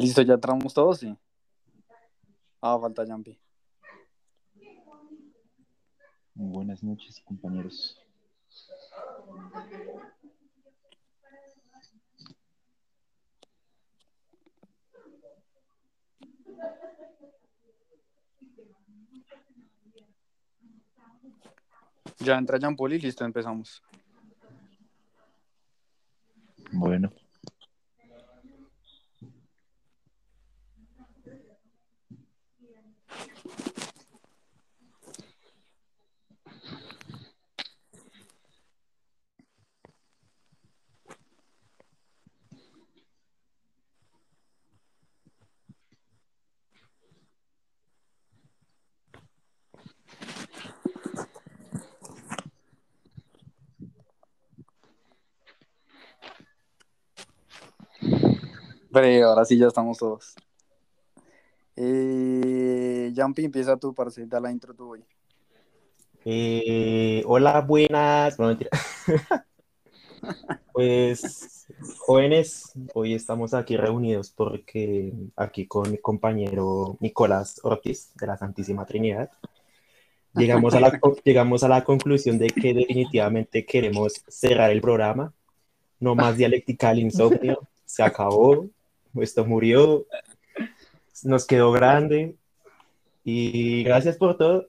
Listo, ya entramos todos, sí. Ah, falta Jumpy. Buenas noches, compañeros. Ya entra y listo, empezamos. Bueno, Ahora sí ya estamos todos. Eh, Jumpy, empieza tú, parce, da la intro tú hoy. Eh, hola, buenas. No, mentira. pues, jóvenes, hoy estamos aquí reunidos porque aquí con mi compañero Nicolás Ortiz de la Santísima Trinidad llegamos a la, llegamos a la conclusión de que definitivamente queremos cerrar el programa. No más dialéctica insomnio. Se acabó. Esto murió. Nos quedó grande. Y gracias por todo.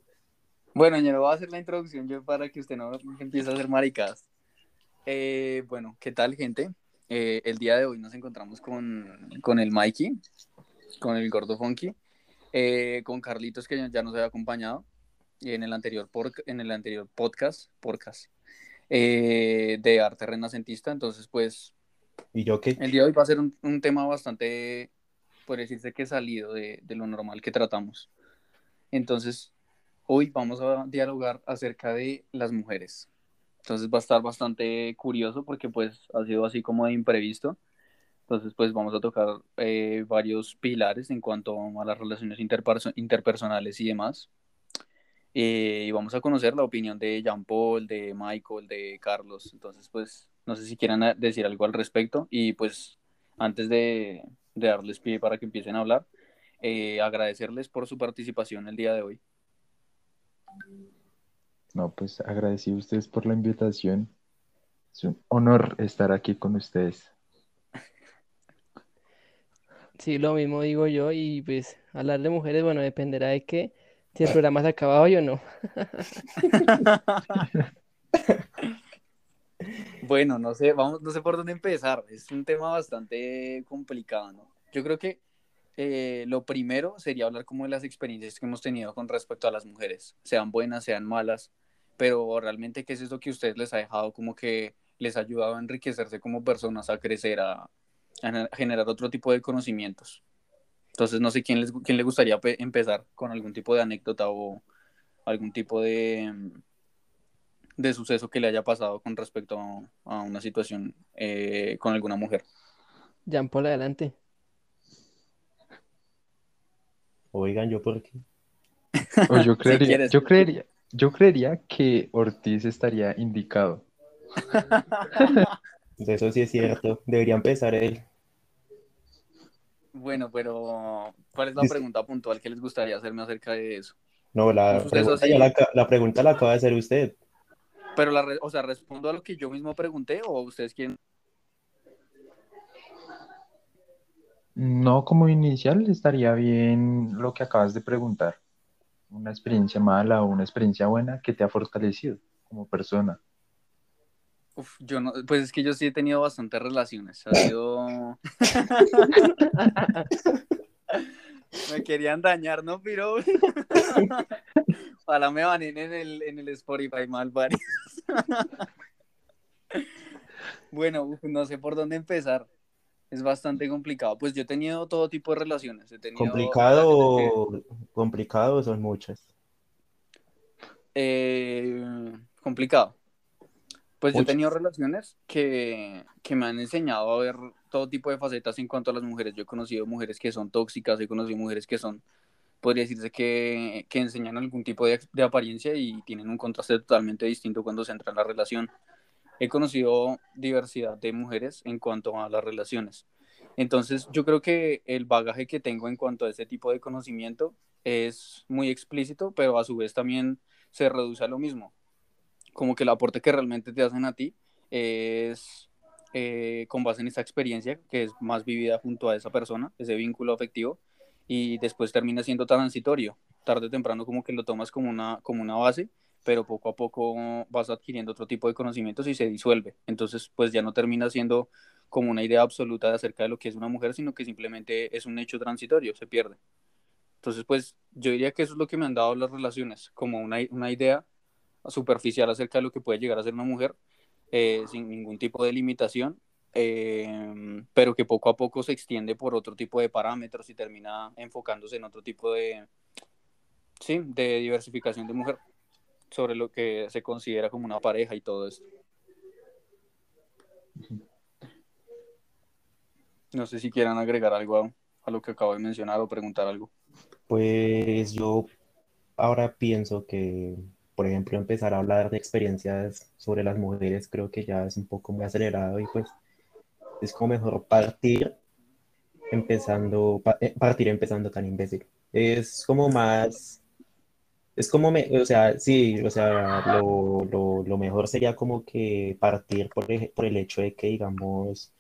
Bueno, yo voy a hacer la introducción yo para que usted no empiece a hacer maricadas. Eh, bueno, ¿qué tal, gente? Eh, el día de hoy nos encontramos con, con el Mikey, con el Gordo Funky, eh, con Carlitos, que ya nos había acompañado en el anterior, por, en el anterior podcast, podcast eh, de arte renacentista. Entonces, pues, ¿Y yo qué? el día de hoy va a ser un, un tema bastante, por decirse que salido de, de lo normal que tratamos. Entonces, hoy vamos a dialogar acerca de las mujeres. Entonces va a estar bastante curioso porque pues ha sido así como de imprevisto. Entonces pues vamos a tocar eh, varios pilares en cuanto a las relaciones interperso- interpersonales y demás. Eh, y vamos a conocer la opinión de Jean Paul, de Michael, de Carlos. Entonces pues no sé si quieran decir algo al respecto. Y pues antes de, de darles pie para que empiecen a hablar, eh, agradecerles por su participación el día de hoy. no, pues agradecido a ustedes por la invitación. Es un honor estar aquí con ustedes. Sí, lo mismo digo yo y pues hablar de mujeres, bueno, dependerá de que si el programa se acaba hoy o no. Bueno, no sé, vamos, no sé por dónde empezar. Es un tema bastante complicado, ¿no? Yo creo que eh, lo primero sería hablar como de las experiencias que hemos tenido con respecto a las mujeres, sean buenas, sean malas, pero realmente qué es eso que ustedes les ha dejado como que les ha ayudado a enriquecerse como personas, a crecer, a, a generar otro tipo de conocimientos. Entonces, no sé quién, les, quién le gustaría pe- empezar con algún tipo de anécdota o algún tipo de, de suceso que le haya pasado con respecto a, a una situación eh, con alguna mujer. Jean Paul, adelante. Oigan, ¿yo por qué? O yo creería, quieres. yo creería, yo creería que Ortiz estaría indicado. Eso sí es cierto. Debería empezar él. Bueno, pero ¿cuál es la Dice- pregunta puntual que les gustaría hacerme acerca de eso? No, la pregunta, ya la, la pregunta la acaba de hacer usted. Pero la, re- o sea, respondo a lo que yo mismo pregunté o ustedes quieren. No, como inicial estaría bien lo que acabas de preguntar. Una experiencia mala o una experiencia buena que te ha fortalecido como persona. Uf, yo no, pues es que yo sí he tenido bastantes relaciones. Ha sido. me querían dañar, ¿no? Pero. Ojalá me banen en el, en el Spotify mal varios. bueno, no sé por dónde empezar. Es bastante complicado. Pues yo he tenido todo tipo de relaciones. He tenido ¿Complicado que- complicado son muchas? Eh, complicado. Pues yo he tenido relaciones que, que me han enseñado a ver todo tipo de facetas en cuanto a las mujeres. Yo he conocido mujeres que son tóxicas, he conocido mujeres que son, podría decirse que, que enseñan algún tipo de, de apariencia y tienen un contraste totalmente distinto cuando se entra en la relación. He conocido diversidad de mujeres en cuanto a las relaciones. Entonces, yo creo que el bagaje que tengo en cuanto a este tipo de conocimiento es muy explícito, pero a su vez también se reduce a lo mismo. Como que el aporte que realmente te hacen a ti es eh, con base en esta experiencia que es más vivida junto a esa persona, ese vínculo afectivo, y después termina siendo transitorio. Tarde o temprano como que lo tomas como una, como una base, pero poco a poco vas adquiriendo otro tipo de conocimientos y se disuelve. Entonces, pues ya no termina siendo como una idea absoluta acerca de lo que es una mujer, sino que simplemente es un hecho transitorio, se pierde. Entonces, pues yo diría que eso es lo que me han dado las relaciones, como una, una idea superficial acerca de lo que puede llegar a ser una mujer, eh, sin ningún tipo de limitación, eh, pero que poco a poco se extiende por otro tipo de parámetros y termina enfocándose en otro tipo de, sí, de diversificación de mujer, sobre lo que se considera como una pareja y todo esto. No sé si quieran agregar algo a, a lo que acabo de mencionar o preguntar algo. Pues yo ahora pienso que, por ejemplo, empezar a hablar de experiencias sobre las mujeres creo que ya es un poco muy acelerado y pues es como mejor partir empezando, eh, partir empezando tan imbécil. Es como más, es como, me, o sea, sí, o sea, lo, lo, mejor sería como que partir por por el hecho de que, digamos,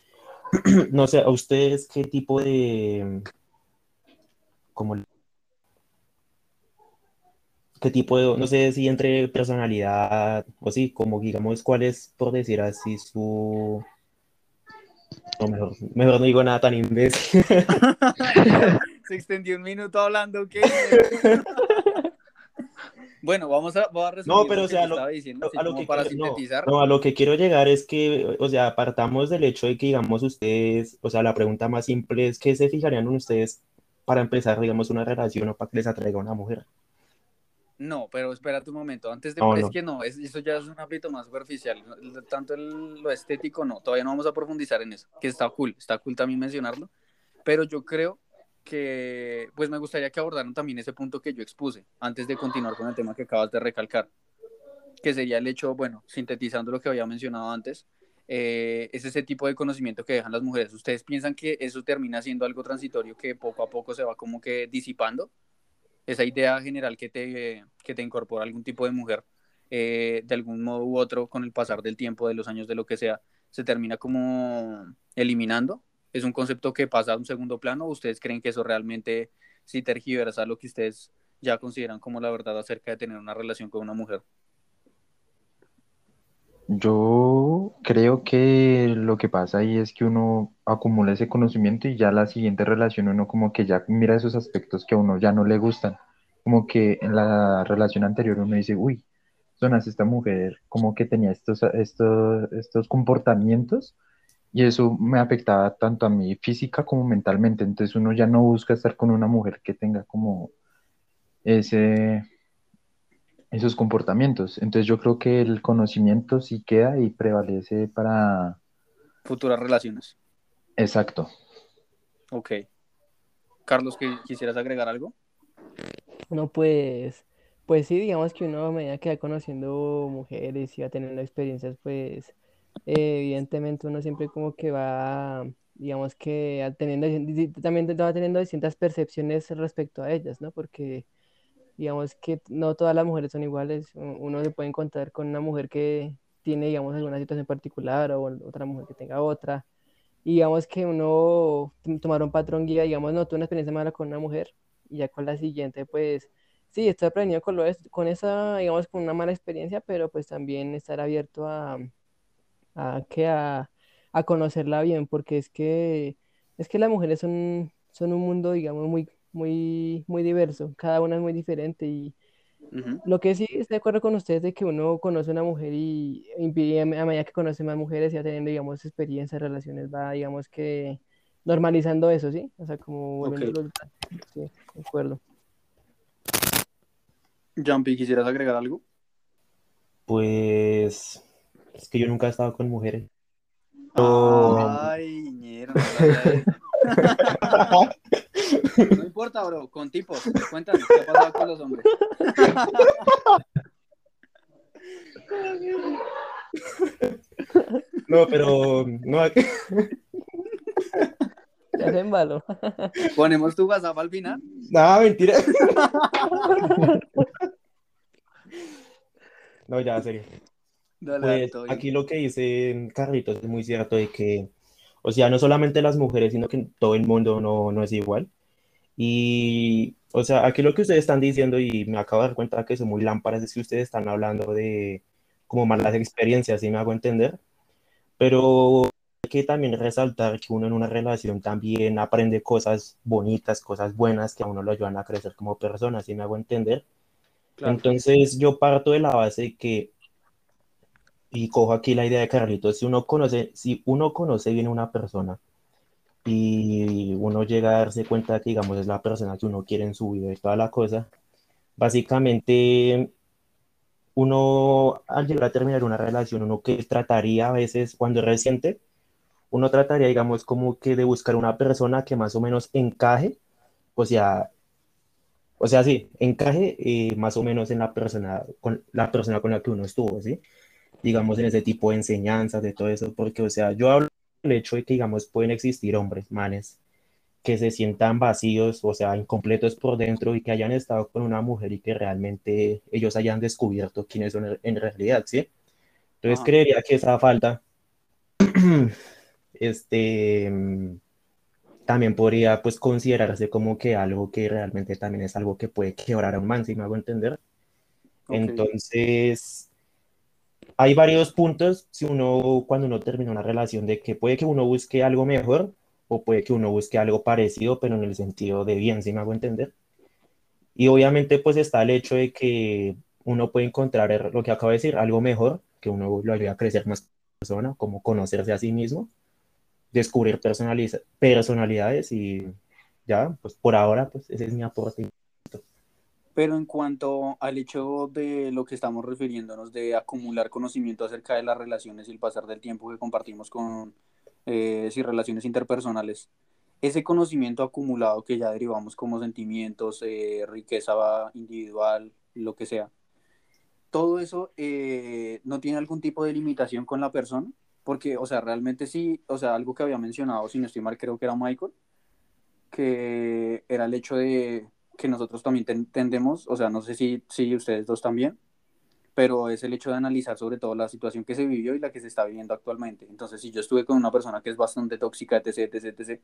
no sé, a ustedes qué tipo de, como qué tipo de, no sé si entre personalidad o sí, como digamos, cuál es, por decir así, su... No, mejor, mejor no digo nada tan imbécil. Se extendió un minuto hablando, ¿qué? bueno, vamos a, voy a resumir No, pero o sea, que lo- estaba diciendo, así a lo que para quiero- sintetizar. No, a lo que quiero llegar es que, o sea, partamos del hecho de que, digamos, ustedes, o sea, la pregunta más simple es, ¿qué se fijarían en ustedes para empezar, digamos, una relación o para que les atraiga una mujer? No, pero espérate un momento. Antes de. No, es no. que no, es- eso ya es un ámbito más superficial. Tanto el- lo estético, no. Todavía no vamos a profundizar en eso. Que está cool. Está cool también mencionarlo. Pero yo creo que. Pues me gustaría que abordaran también ese punto que yo expuse. Antes de continuar con el tema que acabas de recalcar. Que sería el hecho, bueno, sintetizando lo que había mencionado antes. eh, es ese tipo de conocimiento que dejan las mujeres. ¿Ustedes piensan que eso termina siendo algo transitorio que poco a poco se va como que disipando? Esa idea general que te, que te incorpora algún tipo de mujer, eh, de algún modo u otro, con el pasar del tiempo, de los años, de lo que sea, se termina como eliminando. ¿Es un concepto que pasa a un segundo plano? ¿O ¿Ustedes creen que eso realmente sí tergiversa lo que ustedes ya consideran como la verdad acerca de tener una relación con una mujer? Yo creo que lo que pasa ahí es que uno acumula ese conocimiento y ya la siguiente relación uno como que ya mira esos aspectos que a uno ya no le gustan. Como que en la relación anterior uno dice, uy, sonas esta mujer como que tenía estos, estos, estos comportamientos y eso me afectaba tanto a mí física como mentalmente. Entonces uno ya no busca estar con una mujer que tenga como ese, esos comportamientos. Entonces yo creo que el conocimiento sí queda y prevalece para... Futuras relaciones. Exacto. Ok. Carlos, ¿que ¿quisieras agregar algo? No, pues, pues sí, digamos que uno a medida que va conociendo mujeres y va teniendo experiencias, pues eh, evidentemente uno siempre como que va, digamos que a- teniendo, también va teniendo distintas percepciones respecto a ellas, ¿no? Porque digamos que no todas las mujeres son iguales, uno se puede encontrar con una mujer que tiene, digamos, alguna situación particular o otra mujer que tenga otra. Y digamos que uno tomar un patrón guía, digamos, no tuve una experiencia mala con una mujer y ya con la siguiente, pues sí, estoy aprendiendo con, lo con esa, digamos, con una mala experiencia, pero pues también estar abierto a, a, que a, a conocerla bien, porque es que, es que las mujeres son, son un mundo, digamos, muy, muy, muy diverso, cada una es muy diferente y lo que sí estoy de acuerdo con ustedes de que uno conoce una mujer y, y a a medida que conoce más mujeres y va teniendo, digamos, experiencias, relaciones, va, digamos que normalizando eso, ¿sí? O sea, como Ok. volviéndolo, sí, de acuerdo. Jumpy, ¿quisieras agregar algo? Pues es que yo nunca he estado con mujeres. Oh. Ay, sabía eso. No importa, bro, con tipos. Cuéntanos, ¿qué ha pasado con los hombres? No, pero no, Ya se embaló. ¿Ponemos tu WhatsApp al final? Nada, mentira. No, ya, en serio. Dale, dale, Pues aquí lo que dice Carlitos es muy cierto de que, o sea, no solamente las mujeres, sino que todo el mundo no, no es igual. Y, o sea, aquí lo que ustedes están diciendo, y me acabo de dar cuenta que son muy lámparas, es que ustedes están hablando de como malas experiencias, ¿sí me hago entender? Pero hay que también resaltar que uno en una relación también aprende cosas bonitas, cosas buenas que a uno lo ayudan a crecer como persona, ¿sí me hago entender? Claro. Entonces yo parto de la base que, y cojo aquí la idea de Carlitos, si uno conoce, si uno conoce bien a una persona y uno llega a darse cuenta que, digamos, es la persona que uno quiere en su vida y toda la cosa, básicamente uno al llegar a terminar una relación, uno que trataría a veces cuando es reciente, uno trataría, digamos, como que de buscar una persona que más o menos encaje, o sea, o sea, sí, encaje eh, más o menos en la persona, con la persona con la que uno estuvo, ¿sí? Digamos, en ese tipo de enseñanzas, de todo eso, porque, o sea, yo hablo del hecho de que, digamos, pueden existir hombres, manes, que se sientan vacíos, o sea, incompletos por dentro y que hayan estado con una mujer y que realmente ellos hayan descubierto quiénes son en realidad, ¿sí? Entonces Ajá. creería que esa falta, este, mm, también podría, pues, considerarse como que algo que realmente también es algo que puede quebrar a un man, si me hago entender. Ok. Entonces, hay varios puntos si uno, cuando uno termina una relación, de que puede que uno busque algo mejor o puede que uno busque algo parecido, pero en el sentido de bien, si me hago entender. Y obviamente pues está el hecho de que uno puede encontrar er- lo que acabo de decir, algo mejor, que uno lo ayuda a crecer más persona, como conocerse a sí mismo, descubrir personalidades y ya, pues por ahora, pues ese es mi aporte. Pero en cuanto al hecho de lo que estamos refiriéndonos de acumular conocimiento acerca de las relaciones y el pasar del tiempo que compartimos con eh, relaciones interpersonales, ese conocimiento acumulado que ya derivamos como sentimientos, eh, riqueza individual, lo que sea, todo eso eh, no tiene algún tipo de limitación con la persona, porque, o sea, realmente sí, o sea, algo que había mencionado, si no estoy mal, creo que era Michael, que era el hecho de que nosotros también ten- tendemos, o sea, no sé si, si ustedes dos también, pero es el hecho de analizar sobre todo la situación que se vivió y la que se está viviendo actualmente. Entonces, si yo estuve con una persona que es bastante tóxica, etc., etc., etc.,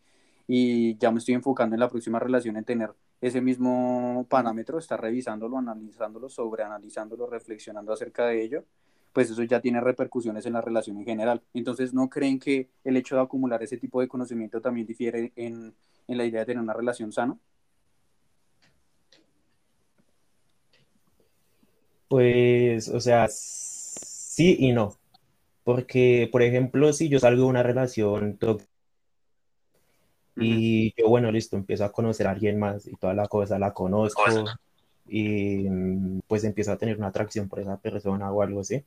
y ya me estoy enfocando en la próxima relación en tener ese mismo parámetro, estar revisándolo, analizándolo, sobreanalizándolo, reflexionando acerca de ello, pues eso ya tiene repercusiones en la relación en general. Entonces, ¿no creen que el hecho de acumular ese tipo de conocimiento también difiere en, en la idea de tener una relación sana? Pues, o sea, sí y no. Porque, por ejemplo, si yo salgo de una relación y yo, bueno, listo, empiezo a conocer a alguien más y toda la cosa, la conozco y mm, pues empiezo a tener una atracción por esa persona o algo así.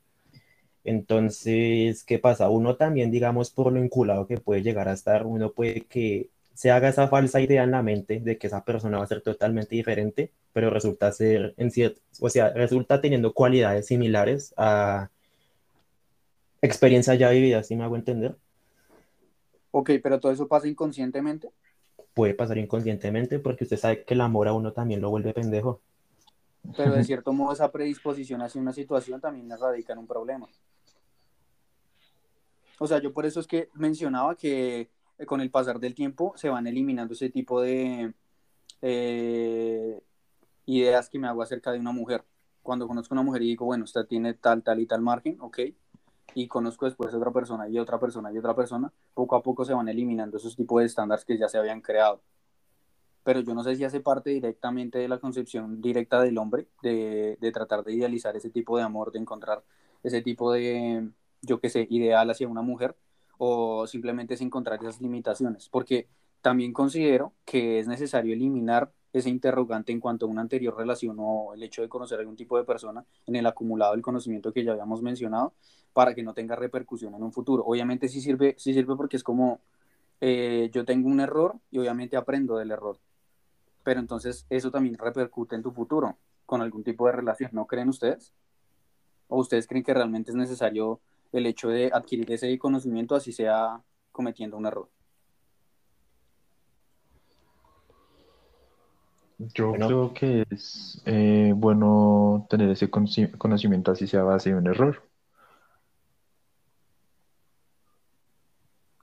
Entonces, ¿qué pasa? Uno también, digamos, por lo vinculado que puede llegar a estar, uno puede que se haga esa falsa idea en la mente de que esa persona va a ser totalmente diferente, pero resulta ser en cierto, o sea, resulta teniendo cualidades similares a experiencias ya vividas, ¿sí me hago entender? Ok, pero todo eso pasa inconscientemente. Puede pasar inconscientemente porque usted sabe que el amor a uno también lo vuelve pendejo. Pero de cierto modo esa predisposición hacia una situación también radica en un problema. O sea, yo por eso es que mencionaba que con el pasar del tiempo se van eliminando ese tipo de eh, ideas que me hago acerca de una mujer. Cuando conozco a una mujer y digo, bueno, usted tiene tal, tal y tal margen, ok, y conozco después a otra persona y otra persona y otra persona, poco a poco se van eliminando esos tipos de estándares que ya se habían creado. Pero yo no sé si hace parte directamente de la concepción directa del hombre, de, de tratar de idealizar ese tipo de amor, de encontrar ese tipo de, yo qué sé, ideal hacia una mujer, o simplemente es encontrar esas limitaciones, porque también considero que es necesario eliminar ese interrogante en cuanto a una anterior relación o el hecho de conocer a algún tipo de persona en el acumulado del conocimiento que ya habíamos mencionado para que no tenga repercusión en un futuro. Obviamente sí sirve, sí sirve porque es como eh, yo tengo un error y obviamente aprendo del error, pero entonces eso también repercute en tu futuro con algún tipo de relación, ¿no creen ustedes? ¿O ustedes creen que realmente es necesario el hecho de adquirir ese conocimiento así sea cometiendo un error? Yo Bueno. creo que es eh, bueno tener ese conoci- conocimiento así sea base de un error.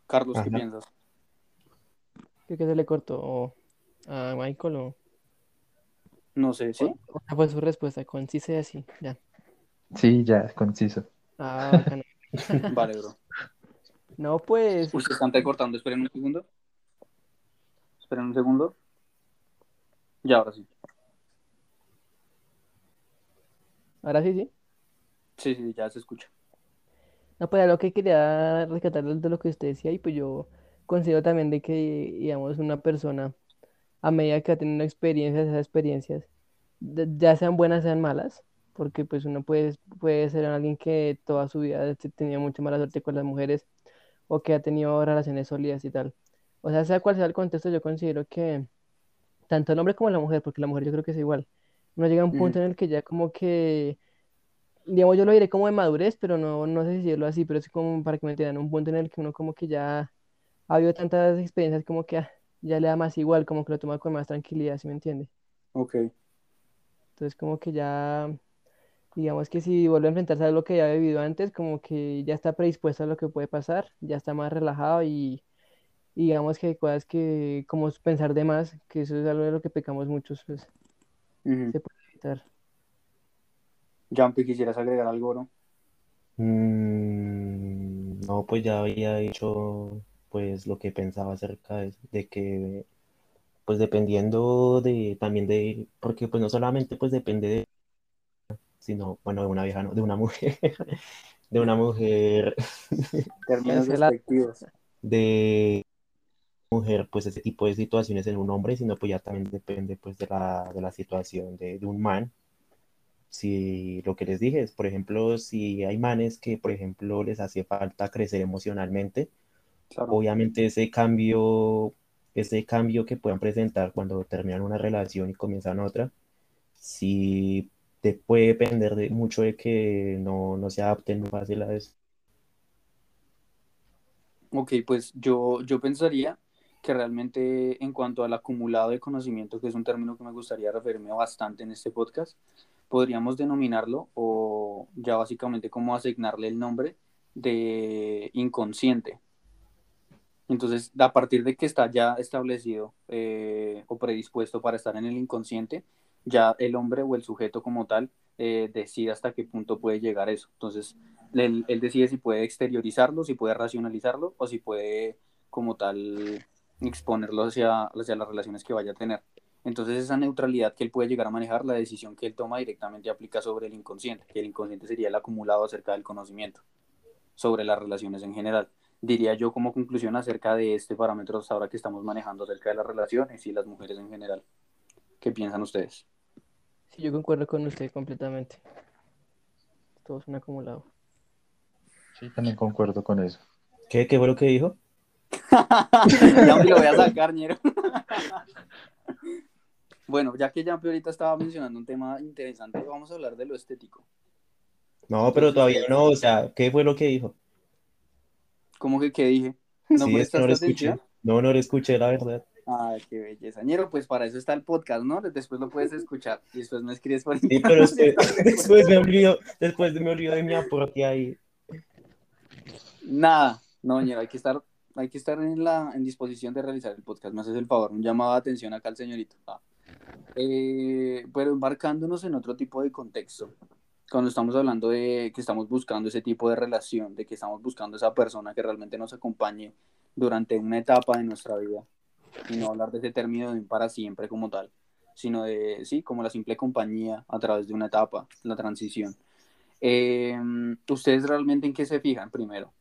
Carlos, ¿qué piensas? Creo que se le cortó a Michael o, No sé, ¿sí? o esa fue su respuesta, concisa y así, ya. Sí, ya, es conciso. Ah, bacano. Vale, bro. No, pues, se están recortando, esperen un segundo. Esperen un segundo. Ya, ahora sí. ahora sí, sí. Sí, sí, ya se escucha. No, pues lo que quería rescatar de lo que usted decía, y pues yo considero también de que, digamos, una persona, a medida que va teniendo experiencias, esas experiencias, ya sean buenas, sean malas, porque pues uno puede, puede ser alguien que toda su vida tenía mucha mala suerte con las mujeres, o que ha tenido relaciones sólidas y tal. O sea, sea cual sea el contexto, yo considero que tanto el hombre como la mujer, porque la mujer yo creo que es igual, uno llega a un punto en el que ya como que digamos, yo lo diré como de madurez, pero no, no sé si decirlo así, pero es como para que me entiendan, un punto en el que uno como que ya ha habido tantas experiencias como que ah, ya le da más igual, como que lo toma con más tranquilidad, ¿sí me entiende? Ok. Entonces como que ya, digamos que si vuelve a enfrentarse a lo que ya ha vivido antes, como que ya está predispuesto a lo que puede pasar, ya está más relajado y, y digamos que hay cosas que, como pensar de más, que eso es algo de lo que pecamos muchos, pues se puede evitar. Jumpy, ¿quisieras agregar algo, bro? Mm, no, pues ya había dicho pues lo que pensaba acerca de, de que pues dependiendo de también de porque pues no solamente pues depende de sino bueno de una vieja no, de una mujer de una mujer Términos despectivos. de mujer pues ese tipo de situaciones en un hombre sino pues ya también depende pues de la, de la situación de, de un man si lo que les dije es por ejemplo si hay manes que por ejemplo les hace falta crecer emocionalmente Claro. obviamente ese cambio, ese cambio que puedan presentar cuando terminan una relación y comienzan otra, sí te puede depender de mucho de que no, no se adapten fácil a eso. Ok, pues yo, yo pensaría que realmente en cuanto al acumulado de conocimiento, que es un término que me gustaría referirme bastante en este podcast, podríamos denominarlo o ya básicamente como asignarle el nombre de inconsciente. Entonces, a partir de que está ya establecido eh, o predispuesto para estar en el inconsciente, ya el hombre o el sujeto como tal eh, decide hasta qué punto puede llegar eso. Entonces, él, él decide si puede exteriorizarlo, si puede racionalizarlo o si puede como tal exponerlo hacia, hacia las relaciones que vaya a tener. Entonces esa neutralidad que él puede llegar a manejar, la decisión que él toma directamente aplica sobre el inconsciente, que el inconsciente sería el acumulado acerca del conocimiento sobre las relaciones en general. Diría yo como conclusión acerca de este parámetro ahora que estamos manejando acerca de las relaciones y las mujeres en general. ¿Qué piensan ustedes? Yo concuerdo con usted completamente. Todo es un acumulado. Sí, también concuerdo con eso. ¿Qué, qué fue lo que dijo? ya me lo voy a sacar, ñero. bueno, ya que Jampi ahorita estaba mencionando un tema interesante, vamos a hablar de lo estético. No, pero todavía no, o sea, ¿qué fue lo que dijo? ¿Cómo que qué dije? ¿No sí, es que no lo escuché. No, no lo escuché, la verdad. Ay, qué belleza. Ñero, pues para eso está el podcast, ¿no? Después lo puedes escuchar y después me escribes por Sí, pero después, después me olvido, después me olvido de mi aporte ahí. Nada, no, Ñero, hay que estar, hay que estar en la en disposición de realizar el podcast. Me haces el favor, un llamado de atención acá al señorito. Ah. Eh, pero embarcándonos en otro tipo de contexto, cuando estamos hablando de que estamos buscando ese tipo de relación, de que estamos buscando esa persona que realmente nos acompañe durante una etapa de nuestra vida, y no hablar de ese término de un para siempre como tal, sino de, sí, como la simple compañía a través de una etapa, la transición. Eh, ¿Ustedes realmente en qué se fijan primero?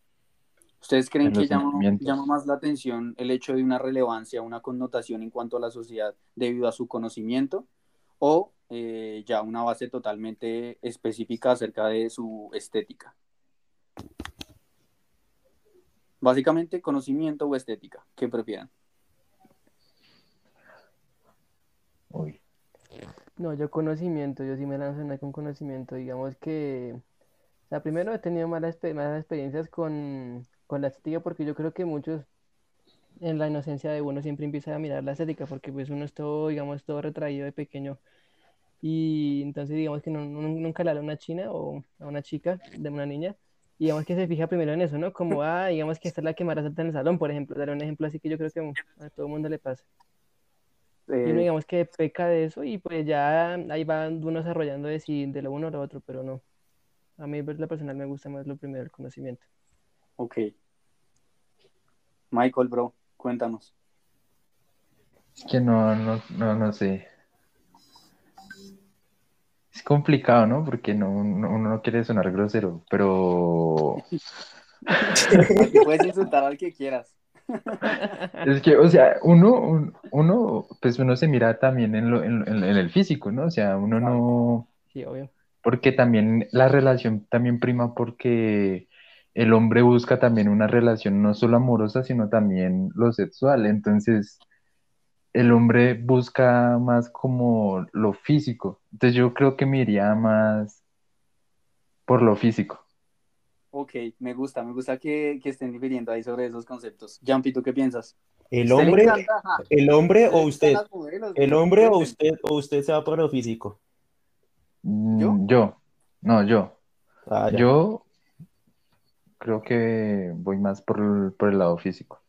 ¿Ustedes creen En que llama, llama más la atención el hecho de una relevancia, una connotación en cuanto a la sociedad debido a su conocimiento o eh, ya una base totalmente específica acerca de su estética? Básicamente conocimiento o estética, ¿qué prefieran? No, yo conocimiento, yo sí me lanzo con conocimiento. Digamos que, o sea, primero he tenido malas, malas experiencias con, con la estética porque yo creo que muchos, en la inocencia de uno siempre empieza a mirar la estética, porque pues uno es todo, digamos, todo retraído de pequeño. Y entonces digamos que no, no- nunca le habla a una china o a una chica de una niña, y digamos que se fija primero en eso, ¿no? Como, ah, digamos que esta es la que más resalta en el salón, por ejemplo, dar un ejemplo así que yo creo que a todo el mundo le pasa. Y uno Eh, digamos que peca de eso y pues ya ahí va uno desarrollando de, si, de lo uno o lo otro, pero no. A mí ver lo personal me gusta más lo primero, el conocimiento. ok. Michael, bro, cuéntanos. Es que no, no, no, no sé. Es complicado, ¿no? Porque no, no- uno no quiere sonar grosero, pero puedes insultar al que quieras. Es que, o sea, uno, un- uno, pues uno se mira también en, lo, en, en- en el físico, ¿no? O sea, uno no, Sí, obvio. porque también la relación también prima porque el hombre busca también una relación no solo amorosa, sino también lo sexual. Entonces, el hombre busca más como lo físico. Entonces, yo creo que me iría más por lo físico. Ok, me gusta, me gusta que, que estén difiriendo ahí sobre esos conceptos. Jumpy, ¿tú qué piensas? ¿El ¿Usted le hombre, encanta? El hombre ¿Usted le o usted? modelos? ¿El hombre o usted o usted se va por lo físico? Mm, ¿Yo? Yo, no, yo. Ah. Yo creo que voy más por el, por el lado físico.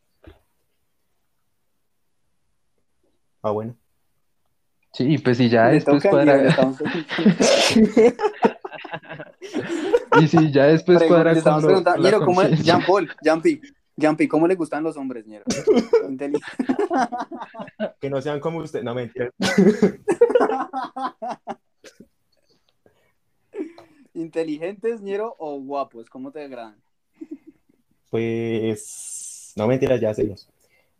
Ah, bueno. Sí, y pues si ya después cuadra, Estamos y si ya después cuadra le estamos con lo- preguntando, Ñero, ¿cómo es? Jean Paul, Jumpy, Jumpy, ¿cómo le gustan los hombres, Ñero? Que no sean como usted. No, mentira. ¿Inteligentes, Ñero, o guapos? ¿Cómo te agradan? Pues, no mentiras, ya serios.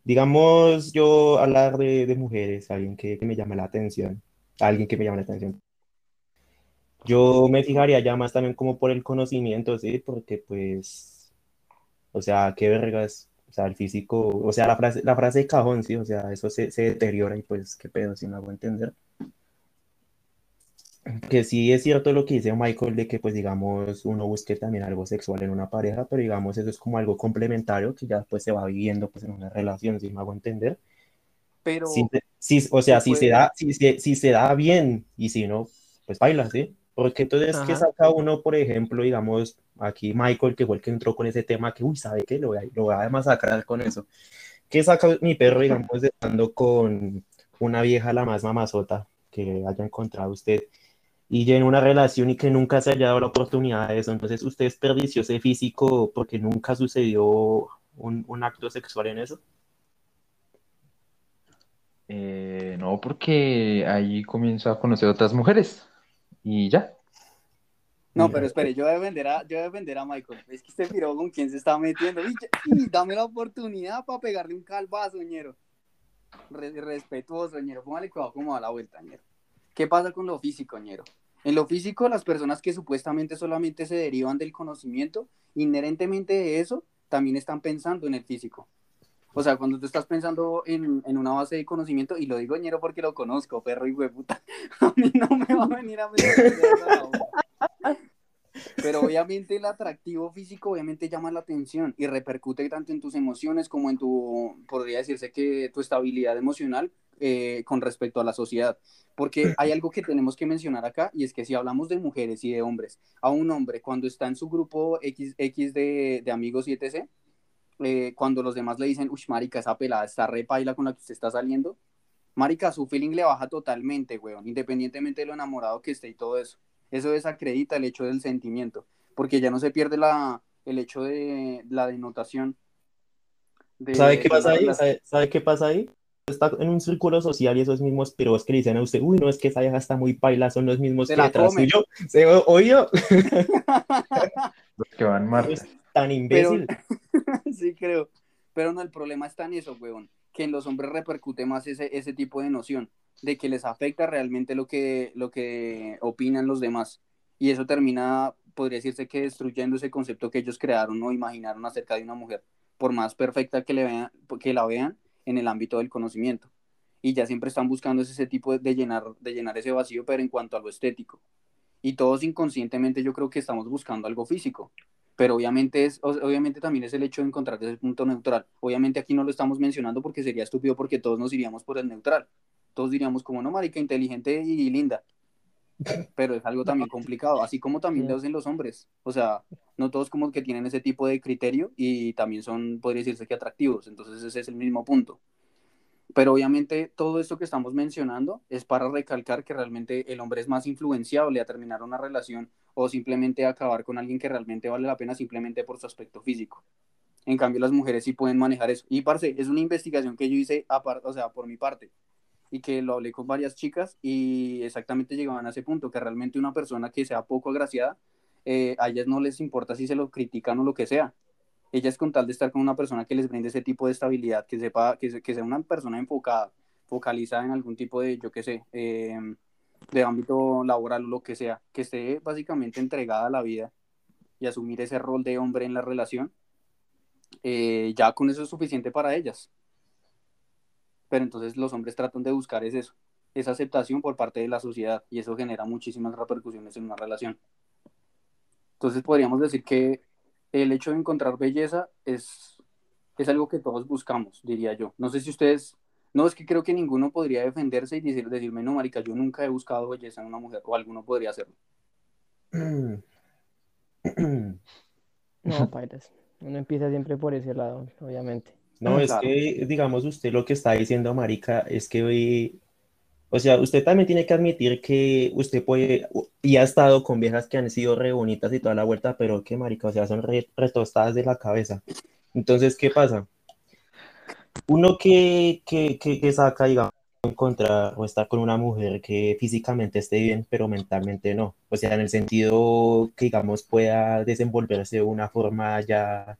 Digamos, yo hablar de, de mujeres, alguien que, que me llame la atención, alguien que me llame la atención. Yo me fijaría ya más también como por el conocimiento, ¿sí? Porque pues, o sea, qué vergas, o sea, el físico, o sea, la frase, la frase de cajón, ¿sí? O sea, eso se, se deteriora y pues, qué pedo, si me hago entender. Que sí es cierto lo que dice Michael de que pues digamos uno busque también algo sexual en una pareja, pero digamos eso es como algo complementario que ya pues se va viviendo pues en una relación, si me hago entender. Pero, Sí, sí, o sea, se si se puede- da, si se, si se da bien y si no, pues baila, ¿sí? Porque entonces, ¿qué Ajá. saca uno, por ejemplo, digamos, aquí Michael, que fue el que entró con ese tema, que, uy, ¿sabe qué? Lo voy a, lo voy a masacrar con eso. ¿Qué saca mi perro, digamos, estando con una vieja la más mamazota que haya encontrado usted y ya en una relación y que nunca se haya dado la oportunidad de eso? Entonces, ¿usted desperdició ese físico porque nunca sucedió un, un acto sexual en eso? Eh, no, porque ahí comienzo a conocer otras mujeres y ya. no, pero espere, yo voy a vender a, yo voy a vender a Michael. Es que este piro con quién se está metiendo. Y, y dame la oportunidad para pegarle un calvazo, Ñero. Re- respetuoso, Ñero. Póngale cuidado cómo va la vuelta, Ñero. ¿Qué pasa con lo físico, Ñero? En lo físico, las personas que supuestamente solamente se derivan del conocimiento, inherentemente de eso, también están pensando en el físico. O sea, cuando tú estás pensando en, en una base de conocimiento, y lo digo ñero porque lo conozco, perro y hueputa, a mí no me va a venir a meter. Pero obviamente el atractivo físico obviamente llama la atención y repercute tanto en tus emociones como en tu, podría decirse que tu estabilidad emocional eh, con respecto a la sociedad. Porque hay algo que tenemos que mencionar acá y es que si hablamos de mujeres y de hombres, a un hombre cuando está en su grupo X, X de, de amigos y etc., eh, cuando los demás le dicen, uy, marica, esa pelada está re paila con la que usted está saliendo, marica, su feeling le baja totalmente, weón, independientemente de lo enamorado que esté y todo eso. Eso desacredita el hecho del sentimiento, porque ya no se pierde la, el hecho de la denotación. de- ¿Sabe qué pasa ahí? ¿Sabe, sabe qué pasa ahí? Está en un círculo social y esos mismos piros que le dicen a usted, uy, no es que esa vieja está muy paila, son los mismos Se que la detrás come. suyo. ¿Se oye? Los que van Marta. Tan imbécil. sí, creo. Pero no, el problema está en eso, weón. Que en los hombres repercute más ese, ese tipo de noción, de que les afecta realmente lo que, lo que opinan los demás. Y eso termina, podría decirse que destruyendo ese concepto que ellos crearon o imaginaron acerca de una mujer, por más perfecta que, le vean, que la vean en el ámbito del conocimiento. Y ya siempre están buscando ese tipo de llenar, de llenar ese vacío, pero en cuanto a lo estético. Y todos inconscientemente yo creo que estamos buscando algo físico pero obviamente, es, obviamente también es el hecho de encontrar ese punto neutral. Obviamente aquí no lo estamos mencionando porque sería estúpido porque todos nos iríamos por el neutral. Todos diríamos como, no, marica, inteligente y linda. Pero es algo también complicado, así como también lo hacen los hombres. O sea, no todos como que tienen ese tipo de criterio y también son, podría decirse que atractivos. Entonces ese es el mismo punto. Pero obviamente todo esto que estamos mencionando es para recalcar que realmente el hombre es más influenciable a terminar una relación o simplemente acabar con alguien que realmente vale la pena simplemente por su aspecto físico. En cambio, las mujeres sí pueden manejar eso. Y, parce, es una investigación que yo hice, o sea, por mi parte, y que lo hablé con varias chicas y exactamente llegaban a ese punto, que realmente una persona que sea poco agraciada, eh, a ellas no les importa si se lo critican o lo que sea ellas con tal de estar con una persona que les brinde ese tipo de estabilidad, que sepa, que, que sea una persona enfocada, focalizada en algún tipo de, yo qué sé, em, de ámbito laboral o lo que sea, que esté básicamente entregada a la vida y asumir ese rol de hombre en la relación, eh, ya con eso es suficiente para ellas. Pero entonces los hombres tratan de buscar es eso, esa aceptación por parte de la sociedad y eso genera muchísimas repercusiones en una relación. Entonces podríamos decir que el hecho de encontrar belleza es, es algo que todos buscamos, diría yo. No sé si ustedes, no es que creo que ninguno podría defenderse y decir, decirme, no, marica, yo nunca he buscado belleza en una mujer, o alguno podría hacerlo. No, Pairas, uno empieza siempre por ese lado, obviamente. No, es que, digamos, usted lo que está diciendo, marica, es que hoy o sea, usted también tiene que admitir que usted puede, y ha estado con viejas que han sido re bonitas y toda la vuelta, pero que marica, o sea, son re, retostadas de la cabeza. Entonces, ¿qué pasa? Uno que, que, que, saca, digamos, encontrar o estar con una mujer que físicamente esté bien, pero mentalmente no. O sea, en el sentido que, digamos, pueda desenvolverse de una forma ya,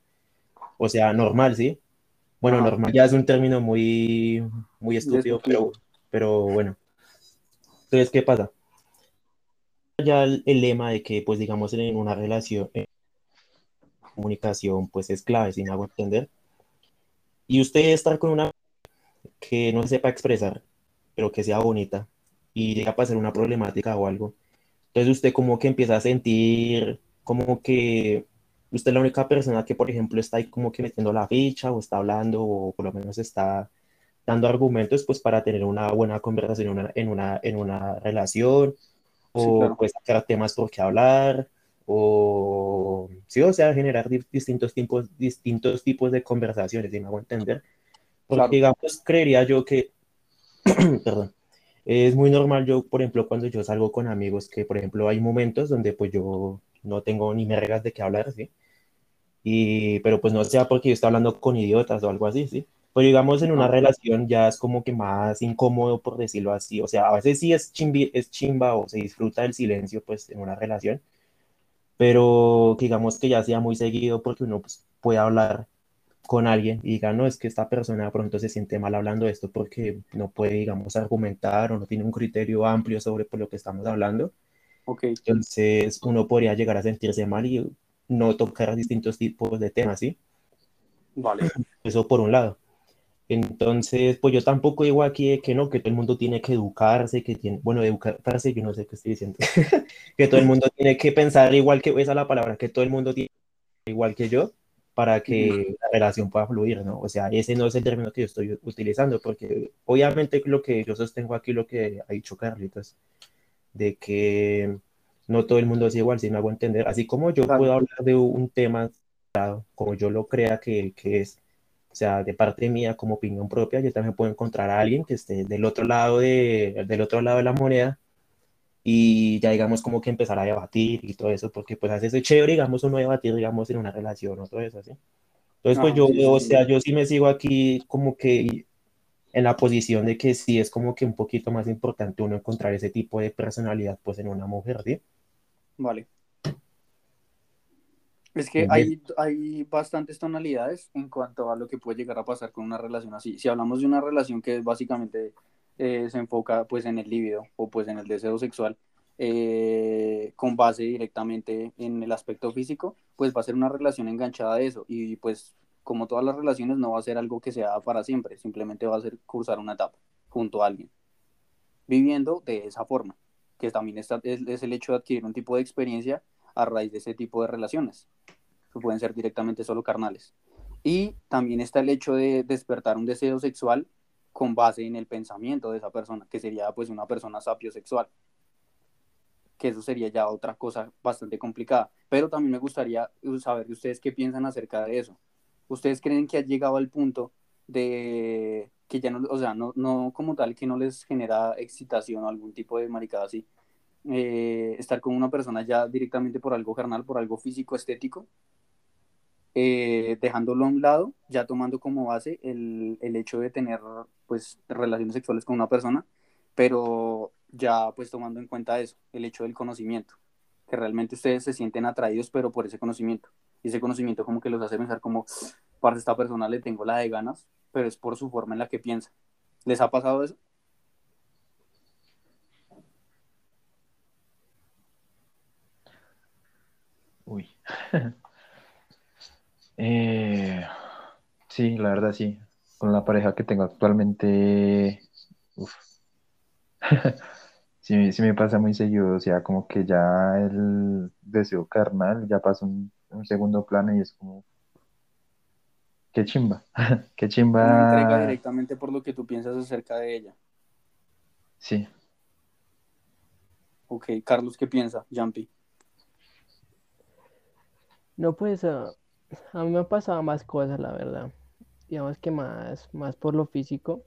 o sea, normal, ¿sí? Bueno, normal ya es un término muy, muy estúpido, pero, pero bueno. Entonces, ¿qué pasa? Ya el, lema de que, pues, digamos, en una relación, en comunicación, pues es clave, si me hago entender. Y usted estar con una que no sepa expresar, pero que sea bonita, y llega a pasar una problemática o algo, entonces usted como que empieza a sentir como que usted es la única persona que, por ejemplo, está ahí como que metiendo la ficha o está hablando o por lo menos está dando argumentos pues para tener una buena conversación en una, en una, en una relación o pues sacar temas por qué hablar o sí, o sea, generar distintos tipos, distintos tipos de conversaciones, si me hago entender. Porque digamos, creería yo que, perdón, es muy normal yo, por ejemplo, cuando yo salgo con amigos, que por ejemplo hay momentos donde pues yo no tengo ni me regas de qué hablar, ¿sí? Y, pero pues no sea porque yo estoy hablando con idiotas o algo así, ¿sí? Pero digamos en una relación ya es como que más incómodo, por decirlo así. O sea, a veces sí es, chimbi, es chimba o se disfruta del silencio, pues, en una relación. Pero digamos que ya sea muy seguido porque uno pues, puede hablar con alguien y diga, no, es que esta persona pronto se siente mal hablando de esto porque no puede, digamos, argumentar o no tiene un criterio amplio sobre por lo que estamos hablando. Okay. Entonces uno podría llegar a sentirse mal y no tocar distintos tipos de temas, ¿sí? Vale. Eso por un lado. Entonces, pues yo tampoco digo aquí que no, que todo el mundo tiene que educarse, que tiene, bueno, educarse, yo no sé qué estoy diciendo, que todo el mundo tiene que pensar igual que, esa es la palabra, que todo el mundo tiene igual que yo para que la relación pueda fluir, ¿no? O sea, ese no es el término que yo estoy utilizando, porque obviamente lo que yo sostengo aquí, lo que ha dicho Carlitos, de que no todo el mundo es igual, si me hago entender, así como yo puedo hablar de un tema como yo lo crea que, que es, sea, de parte mía como opinión propia, yo también puedo encontrar a alguien que esté del otro lado de, del otro lado de la moneda y ya digamos como que empezar a debatir y todo eso, porque pues a veces es chévere, digamos, uno debatir, digamos, en una relación o todo eso, así. Entonces, pues yo, o sea, yo sí me sigo aquí como que en la posición de que sí es como que un poquito más importante uno encontrar ese tipo de personalidad, pues en una mujer, ¿sí? Vale. Es que hay, hay bastantes tonalidades en cuanto a lo que puede llegar a pasar con una relación así. Si hablamos de una relación que básicamente eh, se enfoca pues en el líbido o pues en el deseo sexual, eh, con base directamente en el aspecto físico, pues va a ser una relación enganchada de eso. Y pues como todas las relaciones no va a ser algo que sea para siempre, simplemente va a ser cursar una etapa junto a alguien, viviendo de esa forma, que también está, es el hecho de adquirir un tipo de experiencia a raíz de ese tipo de relaciones. Que pueden ser directamente solo carnales. Y también está el hecho de despertar un deseo sexual con base en el pensamiento de esa persona, que sería pues una persona sapiosexual. Que eso sería ya otra cosa bastante complicada. Pero también me gustaría saber de ustedes qué piensan acerca de eso. ¿Ustedes creen que ha llegado al punto de que ya no, o sea, no, no como tal que no les genera excitación o algún tipo de maricada así, eh, estar con una persona ya directamente por algo carnal, por algo físico, estético, eh, dejándolo a un lado, ya tomando como base el, el, hecho de tener pues relaciones sexuales con una persona, pero ya pues tomando en cuenta eso, el hecho del conocimiento, que realmente ustedes se sienten atraídos pero por ese conocimiento, y ese conocimiento como que los hace pensar como, para esta persona le tengo la de ganas, pero es por su forma en la que piensa. ¿Les ha pasado eso? Uy. eh, sí, la verdad sí. Con la pareja que tengo actualmente, uf. sí, sí me pasa muy seguido, o sea, como que ya el deseo carnal ya pasa un, un segundo plano y es como, qué chimba, qué chimba. Una entrega directamente por lo que tú piensas acerca de ella. Sí. Ok, Carlos, ¿qué piensa, Jumpy? No, pues a, a mí me han pasado más cosas, la verdad. Digamos que más, más por lo físico,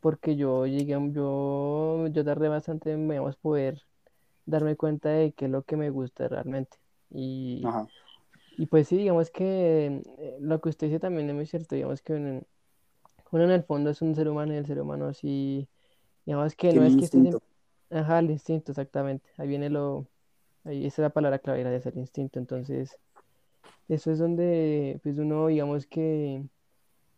porque yo llegué, yo, yo tardé bastante, digamos, poder darme cuenta de qué es lo que me gusta realmente. Y, Ajá. y pues sí, digamos que eh, lo que usted dice también es muy cierto, digamos que uno, uno en el fondo es un ser humano y el ser humano sí, digamos que no es un que esté instinto. Ajá, el instinto, exactamente. Ahí viene lo, ahí esa es la palabra clave, gracias al instinto. Entonces, eso es donde, pues uno, digamos que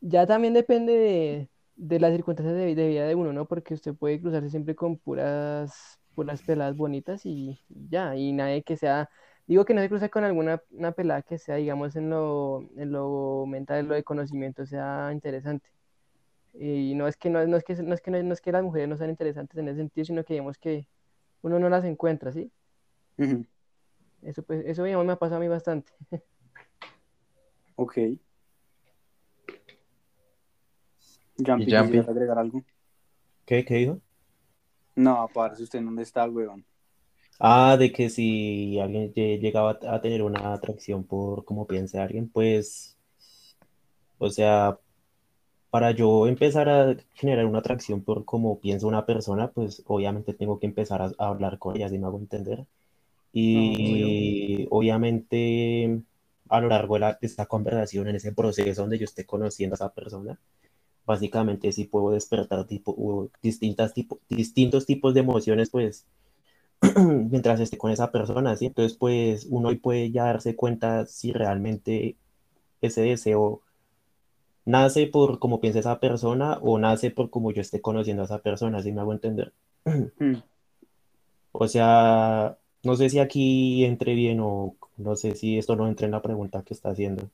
ya también depende de, de las circunstancias de, de vida de uno, ¿no? Porque usted puede cruzarse siempre con puras, puras peladas bonitas y, y ya, y nadie que sea, digo que no se cruce con alguna una pelada que sea, digamos, en lo, en lo mental, en lo de conocimiento, sea interesante. Y no es que no, no es que no es que no, no es que las mujeres no sean interesantes en ese sentido, sino que digamos que uno no las encuentra, ¿sí? Ujú. Eso pues, eso digamos me ha pasado a mí bastante. Ok. Jumpy, Y Jumpy. ¿quisieras agregar algo? ¿Qué, qué dijo? No, parce, ¿usted en dónde está, weón? Ah, de que si alguien lle- llegaba a tener una atracción por cómo piensa alguien, pues, o sea, para yo empezar a generar una atracción por cómo piensa una persona, pues obviamente tengo que empezar a, a hablar con ella, si me hago entender. Y obviamente a lo largo de, la- de esta conversación, en ese proceso donde yo esté conociendo a esa persona, básicamente sí puedo despertar tipo, distintas tipo, distintos tipos de emociones, pues mientras esté con esa persona, ¿sí? Entonces, pues uno puede ya darse cuenta si realmente ese deseo nace por cómo piensa esa persona o nace por cómo yo esté conociendo a esa persona, ¿sí me hago entender? Mm. O sea, no sé si aquí entre bien o no sé si esto no entra en la pregunta que está haciendo.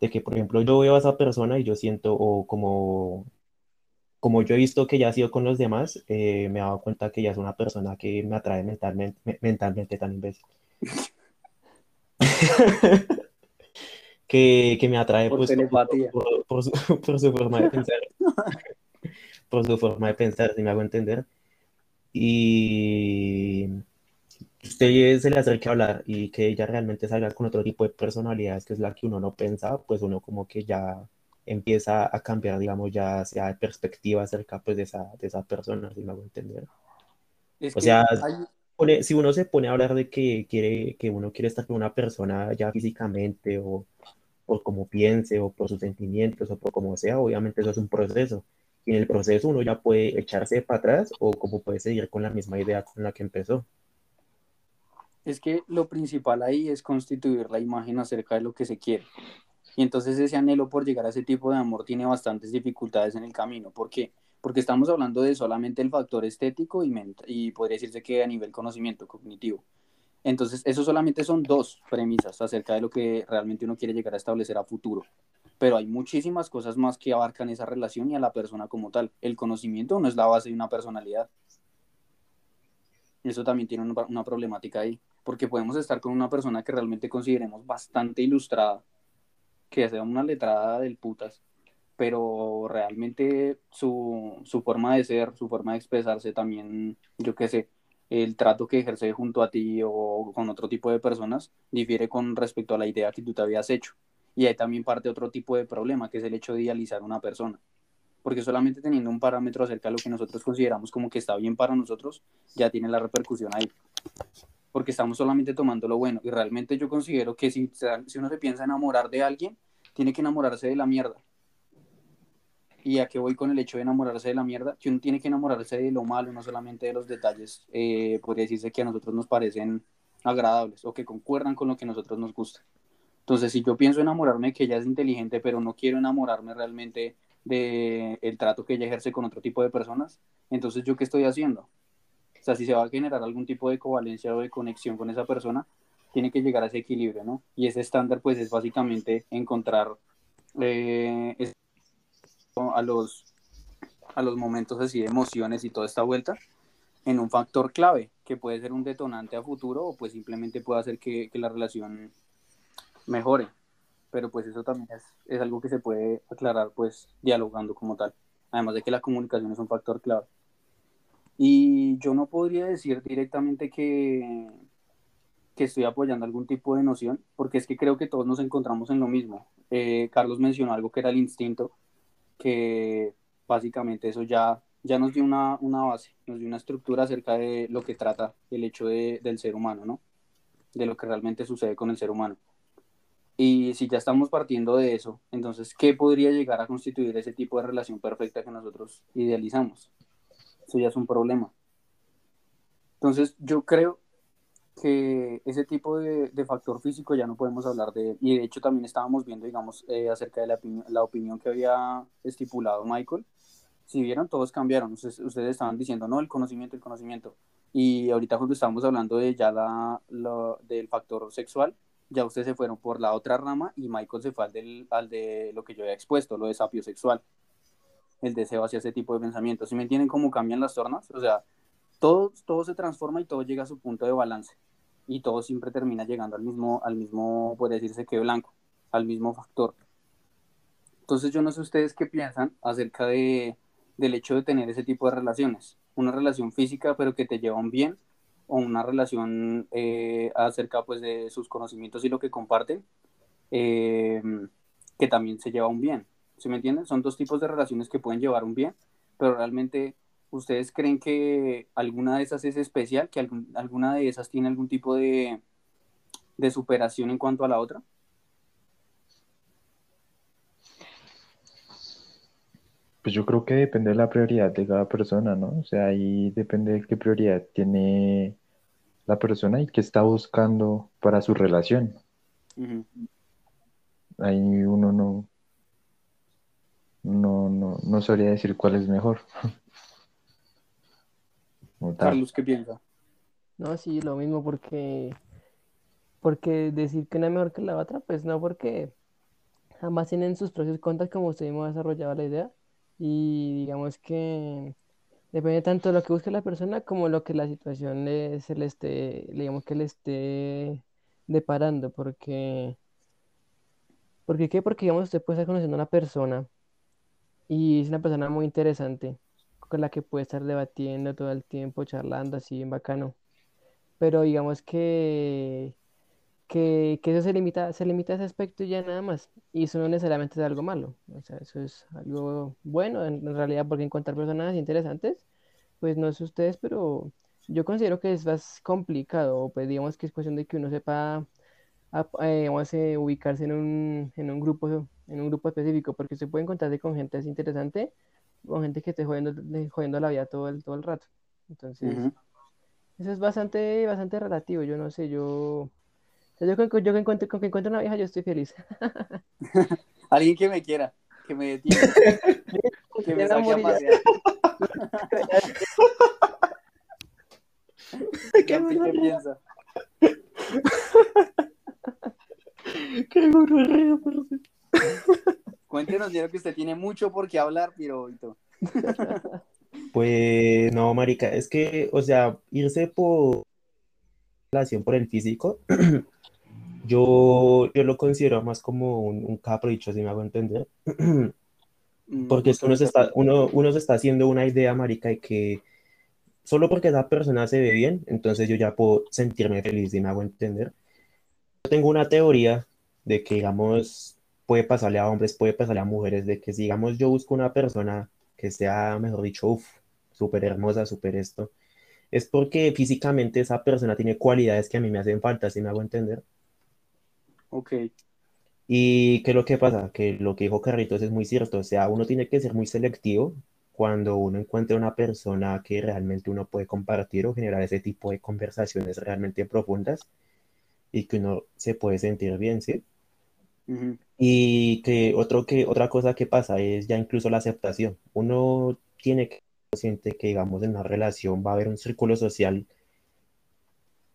De que, por ejemplo, yo veo a esa persona y yo siento, o como, como yo he visto que ya ha sido con los demás, eh, me he dado cuenta que ella es una persona que me atrae mentalmente, me- mentalmente tan imbécil. Que, que me atrae Por pues por- por su, por su forma de pensar. Por su forma de pensar, si me hago entender. Y usted se le acerque a hablar y que ella realmente salga con otro tipo de personalidades, que es la que uno no pensaba, pues uno como que ya empieza a cambiar, digamos, ya sea de perspectiva acerca pues de esa, de esa persona, si me hago entender. Es O sea, hay- si uno se pone a hablar de que quiere, que uno quiere estar con una persona ya físicamente o por cómo piense o por sus sentimientos o por cómo sea, obviamente eso es un proceso. Y en el proceso uno ya puede echarse para atrás o como puede seguir con la misma idea con la que empezó. Es que lo principal ahí es constituir la imagen acerca de lo que se quiere. Y entonces ese anhelo por llegar a ese tipo de amor tiene bastantes dificultades en el camino. ¿Por qué? Porque estamos hablando de solamente el factor estético y, y podría decirse que a nivel conocimiento cognitivo. Entonces, eso solamente son dos premisas acerca de lo que realmente uno quiere llegar a establecer a futuro. Pero hay muchísimas cosas más que abarcan esa relación y a la persona como tal. El conocimiento no es la base de una personalidad. Eso también tiene una problemática ahí. Porque podemos estar con una persona que realmente consideremos bastante ilustrada, que sea una letrada del putas, pero realmente su, su forma de ser, su forma de expresarse también, yo qué sé, el trato que ejerce junto a ti o con otro tipo de personas difiere con respecto a la idea que tú te habías hecho. Y ahí también parte otro tipo de problema, que es el hecho de idealizar a una persona. Porque solamente teniendo un parámetro acerca de lo que nosotros consideramos como que está bien para nosotros, ya tiene la repercusión ahí. Porque estamos solamente tomando lo bueno. Y realmente yo considero que si, si uno se piensa enamorar de alguien, tiene que enamorarse de la mierda. ¿Y a qué voy con el hecho de enamorarse de la mierda? Que uno tiene que enamorarse de lo malo, no solamente de los detalles, eh, podría decirse que a nosotros nos parecen agradables o que concuerdan con lo que a nosotros nos gusta. Entonces, si yo pienso enamorarme de que ella es inteligente, pero no quiero enamorarme realmente de el trato que ella ejerce con otro tipo de personas, entonces yo qué estoy haciendo? O sea, si se va a generar algún tipo de covalencia o de conexión con esa persona, tiene que llegar a ese equilibrio, ¿no? Y ese estándar, pues, es básicamente encontrar eh, a los a los momentos así de emociones y toda esta vuelta en un factor clave que puede ser un detonante a futuro o pues simplemente puede hacer que, que la relación mejore. Pero pues eso también es, es, algo que se puede aclarar pues dialogando como tal. Además de que la comunicación es un factor clave. Y yo no podría decir directamente que, que estoy apoyando algún tipo de noción, porque es que creo que todos nos encontramos en lo mismo. Eh, Carlos mencionó algo que era el instinto, que básicamente eso ya, ya nos dio una, una base, nos dio una estructura acerca de lo que trata el hecho de, del ser humano, ¿no? De lo que realmente sucede con el ser humano. Y si ya estamos partiendo de eso, entonces, ¿qué podría llegar a constituir ese tipo de relación perfecta que nosotros idealizamos? Eso ya es un problema. Entonces, yo creo que ese tipo de, de factor físico ya no podemos hablar de Y de hecho, también estábamos viendo, digamos, eh, acerca de la, la, opinión que había estipulado Michael. Si vieron, todos cambiaron. Ustedes, ustedes estaban diciendo, no, el conocimiento, el conocimiento. Y ahorita cuando estábamos hablando de ya la, la, del factor sexual, ya ustedes se fueron por la otra rama y Michael se fue al, del, al de lo que yo había expuesto, lo de sapio sexual, el deseo hacia ese tipo de pensamientos. ¿Sí me entienden cómo cambian las tornas? O sea, todo, todo se transforma y todo llega a su punto de balance y todo siempre termina llegando al mismo, al mismo, puede decirse que blanco, al mismo factor. Entonces yo no sé ustedes qué piensan acerca de, del hecho de tener ese tipo de relaciones. Una relación física pero que te lleva un bien o una relación eh, acerca pues de sus conocimientos y lo que comparten, eh, que también se lleva un bien. ¿Sí me entienden? Son dos tipos de relaciones que pueden llevar un bien, pero realmente ¿ustedes creen que alguna de esas es especial, que algún, alguna de esas tiene algún tipo de, de superación en cuanto a la otra? Pues yo creo que depende de la prioridad de cada persona, ¿no? O sea, ahí depende de qué prioridad tiene la persona y qué está buscando para su relación. Uh -huh. Ahí uno no, no, no, no sabría decir cuál es mejor. Carlos, ¿qué piensa? No, sí, lo mismo, porque, porque decir que una es mejor que la otra, pues no, porque ambas tienen sus pros y contras como usted mismo ha desarrollado la idea. Y digamos que depende tanto de lo que busque la persona como lo que la situación le, se le esté, digamos que le esté deparando, porque, porque ¿qué? Porque digamos usted puede estar conociendo a una persona y es una persona muy interesante con la que puede estar debatiendo todo el tiempo, charlando así bien bacano. Pero digamos que, que, que, eso se limita, se limita a ese aspecto y ya nada más. Y eso no necesariamente es algo malo. O sea, eso es algo bueno en, en realidad porque encontrar personas interesantes, pues no es ustedes, pero yo considero que es más complicado. Pues digamos que es cuestión de que uno sepa a, eh, eh, ubicarse en un, en un grupo en un grupo específico porque se puede encontrarse con gente así interesante con gente que esté jodiendo, jodiendo la vida todo el, todo el rato. Entonces, uh -huh. eso es bastante, bastante relativo. Yo no sé, yo. O sea, yo, yo, yo que encuentro, con que encuentre una vieja, yo estoy feliz. Alguien que me quiera, que me detiene, que me saque a pasear. ¿Qué, ¿Qué piensa? Qué. Cuéntenos, yo que usted tiene mucho por qué hablar, Piroito. Pues no, marica, es que, o sea, irse por relación por el físico, yo, yo lo considero más como un, un capricho, si me hago entender. Porque es que uno se, está, uno, uno se está haciendo una idea, marica, de que solo porque esa persona se ve bien, entonces yo ya puedo sentirme feliz, si me hago entender. Yo tengo una teoría de que, digamos, puede pasarle a hombres, puede pasarle a mujeres, de que si, digamos, yo busco una persona que sea, mejor dicho, uff, súper hermosa, súper esto, es porque físicamente esa persona tiene cualidades que a mí me hacen falta, si me hago entender. Ok. Y qué es lo que pasa, que lo que dijo Carritos es muy cierto, o sea, uno tiene que ser muy selectivo cuando uno encuentra una persona que realmente uno puede compartir o generar ese tipo de conversaciones realmente profundas y que uno se puede sentir bien, ¿sí? Y que, otro que otra cosa que pasa es ya incluso la aceptación. Uno tiene que consciente que, digamos, en una relación va a haber un círculo social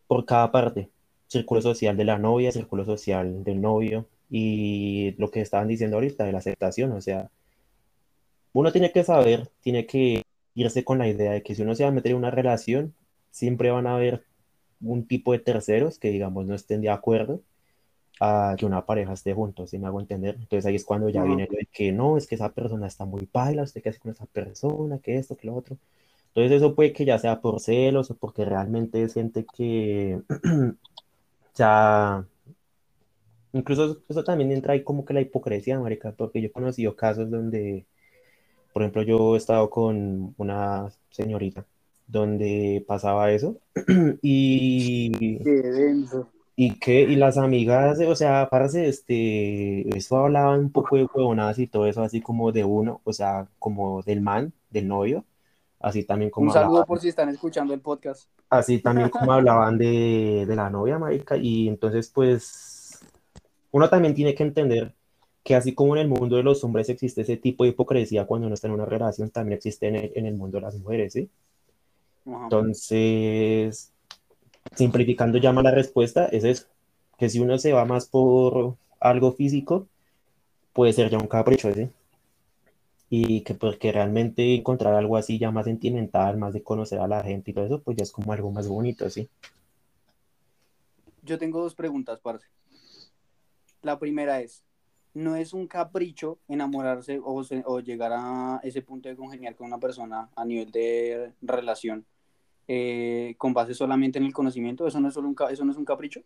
por cada parte. Círculo social de la novia, círculo social del novio y lo que estaban diciendo ahorita de la aceptación, o sea, uno tiene que saber, tiene que irse con la idea de que si uno se va a meter en una relación, siempre van a haber un tipo de terceros que, digamos, no estén de acuerdo a que una pareja esté juntos, si me hago entender. Entonces ahí es cuando ya viene de que no, es que esa persona está muy paila, usted qué hace con esa persona, que esto, que lo otro. Entonces eso puede que ya sea por celos o porque realmente siente que ya, incluso eso también entra ahí como que la hipocresía, marica, porque yo he conocido casos donde, por ejemplo, yo he estado con una señorita donde pasaba eso y Qué denso. Y que, y las amigas, o sea, parce, este, eso hablaban un poco de huevonadas y todo eso, así como de uno, o sea, como del man, del novio, así también como Un saludo hablaban, por si están escuchando el podcast. así también como hablaban de, de la novia, marica, y entonces, pues, uno también tiene que entender que así como en el mundo de los hombres existe ese tipo de hipocresía cuando uno está en una relación, también existe en el, en el mundo de las mujeres, ¿sí? Entonces, simplificando ya más la respuesta, es que si uno se va más por algo físico, puede ser ya un capricho, ¿sí? Y que porque realmente encontrar algo así ya más sentimental, más de conocer a la gente y todo eso, pues ya es como algo más bonito, ¿sí? Yo tengo dos preguntas, parce. La primera es, ¿no es un capricho enamorarse o, o llegar a ese punto de congeniar con una persona a nivel de relación eh, con base solamente en el conocimiento? ¿Eso no es, solo un, eso no es un capricho?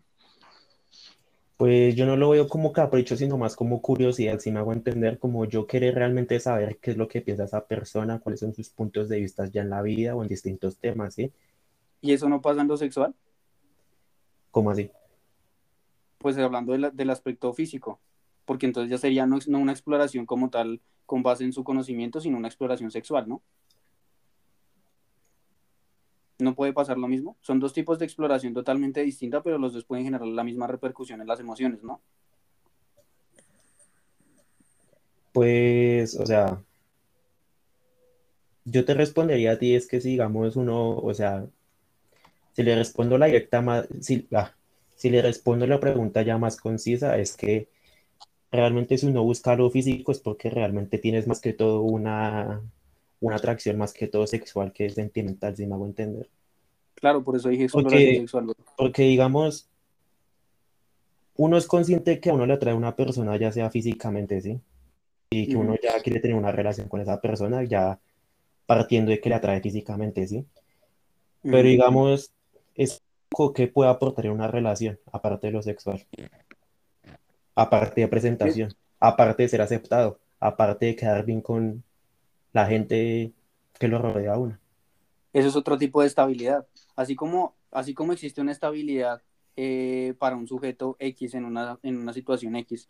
Pues yo no lo veo como capricho, sino más como curiosidad, si me hago entender, como yo querer realmente saber qué es lo que piensa esa persona, cuáles son sus puntos de vista ya en la vida o en distintos temas, ¿sí? ¿Y eso no pasa en lo sexual? ¿Cómo así? Pues hablando de la- del aspecto físico, porque entonces ya sería no, no una exploración como tal con base en su conocimiento, sino una exploración sexual, ¿no? ¿No puede pasar lo mismo? Son dos tipos de exploración totalmente distintas, pero los dos pueden generar la misma repercusión en las emociones, ¿no? Pues, o sea, yo te respondería a ti, es que si digamos uno, o sea, si le respondo la directa más, si, ah, si le respondo la pregunta ya más concisa, es que realmente si uno busca lo físico es porque realmente tienes más que todo una, una atracción más que todo sexual que sentimental, si me hago entender. Claro, por eso dije exploración Porque, sexual. güey. porque digamos, uno es consciente que a uno le atrae una persona, ya sea físicamente, ¿sí? Y que uno ya quiere tener una relación con esa persona, ya partiendo de que le atrae físicamente, ¿sí? Pero digamos, es algo que puede aportar una relación, aparte de lo sexual, aparte de presentación, aparte de ser aceptado, aparte de quedar bien con la gente que lo rodea a uno. Eso es otro tipo de estabilidad. Así como, así como existe una estabilidad eh, para un sujeto X en una, en una situación X,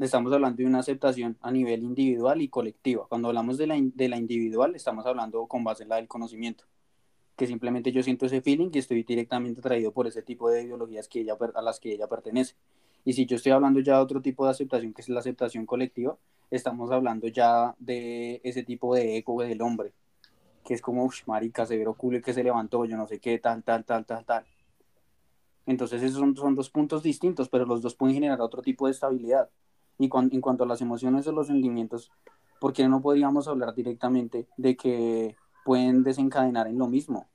estamos hablando de una aceptación a nivel individual y colectiva. Cuando hablamos de la, de la individual, estamos hablando con base en la del conocimiento, que simplemente yo siento ese feeling y estoy directamente atraído por ese tipo de ideologías que ella, a las que ella pertenece. Y si yo estoy hablando ya de otro tipo de aceptación, que es la aceptación colectiva, estamos hablando ya de ese tipo de eco del hombre, que es como, uff, marica, severo culo que se levantó, yo no sé qué, tal, tal, tal, tal, tal. Entonces esos son, son dos puntos distintos, pero los dos pueden generar otro tipo de estabilidad. Y cuan- en cuanto a las emociones o los sentimientos, ¿por qué no podríamos hablar directamente de que pueden desencadenar en lo mismo?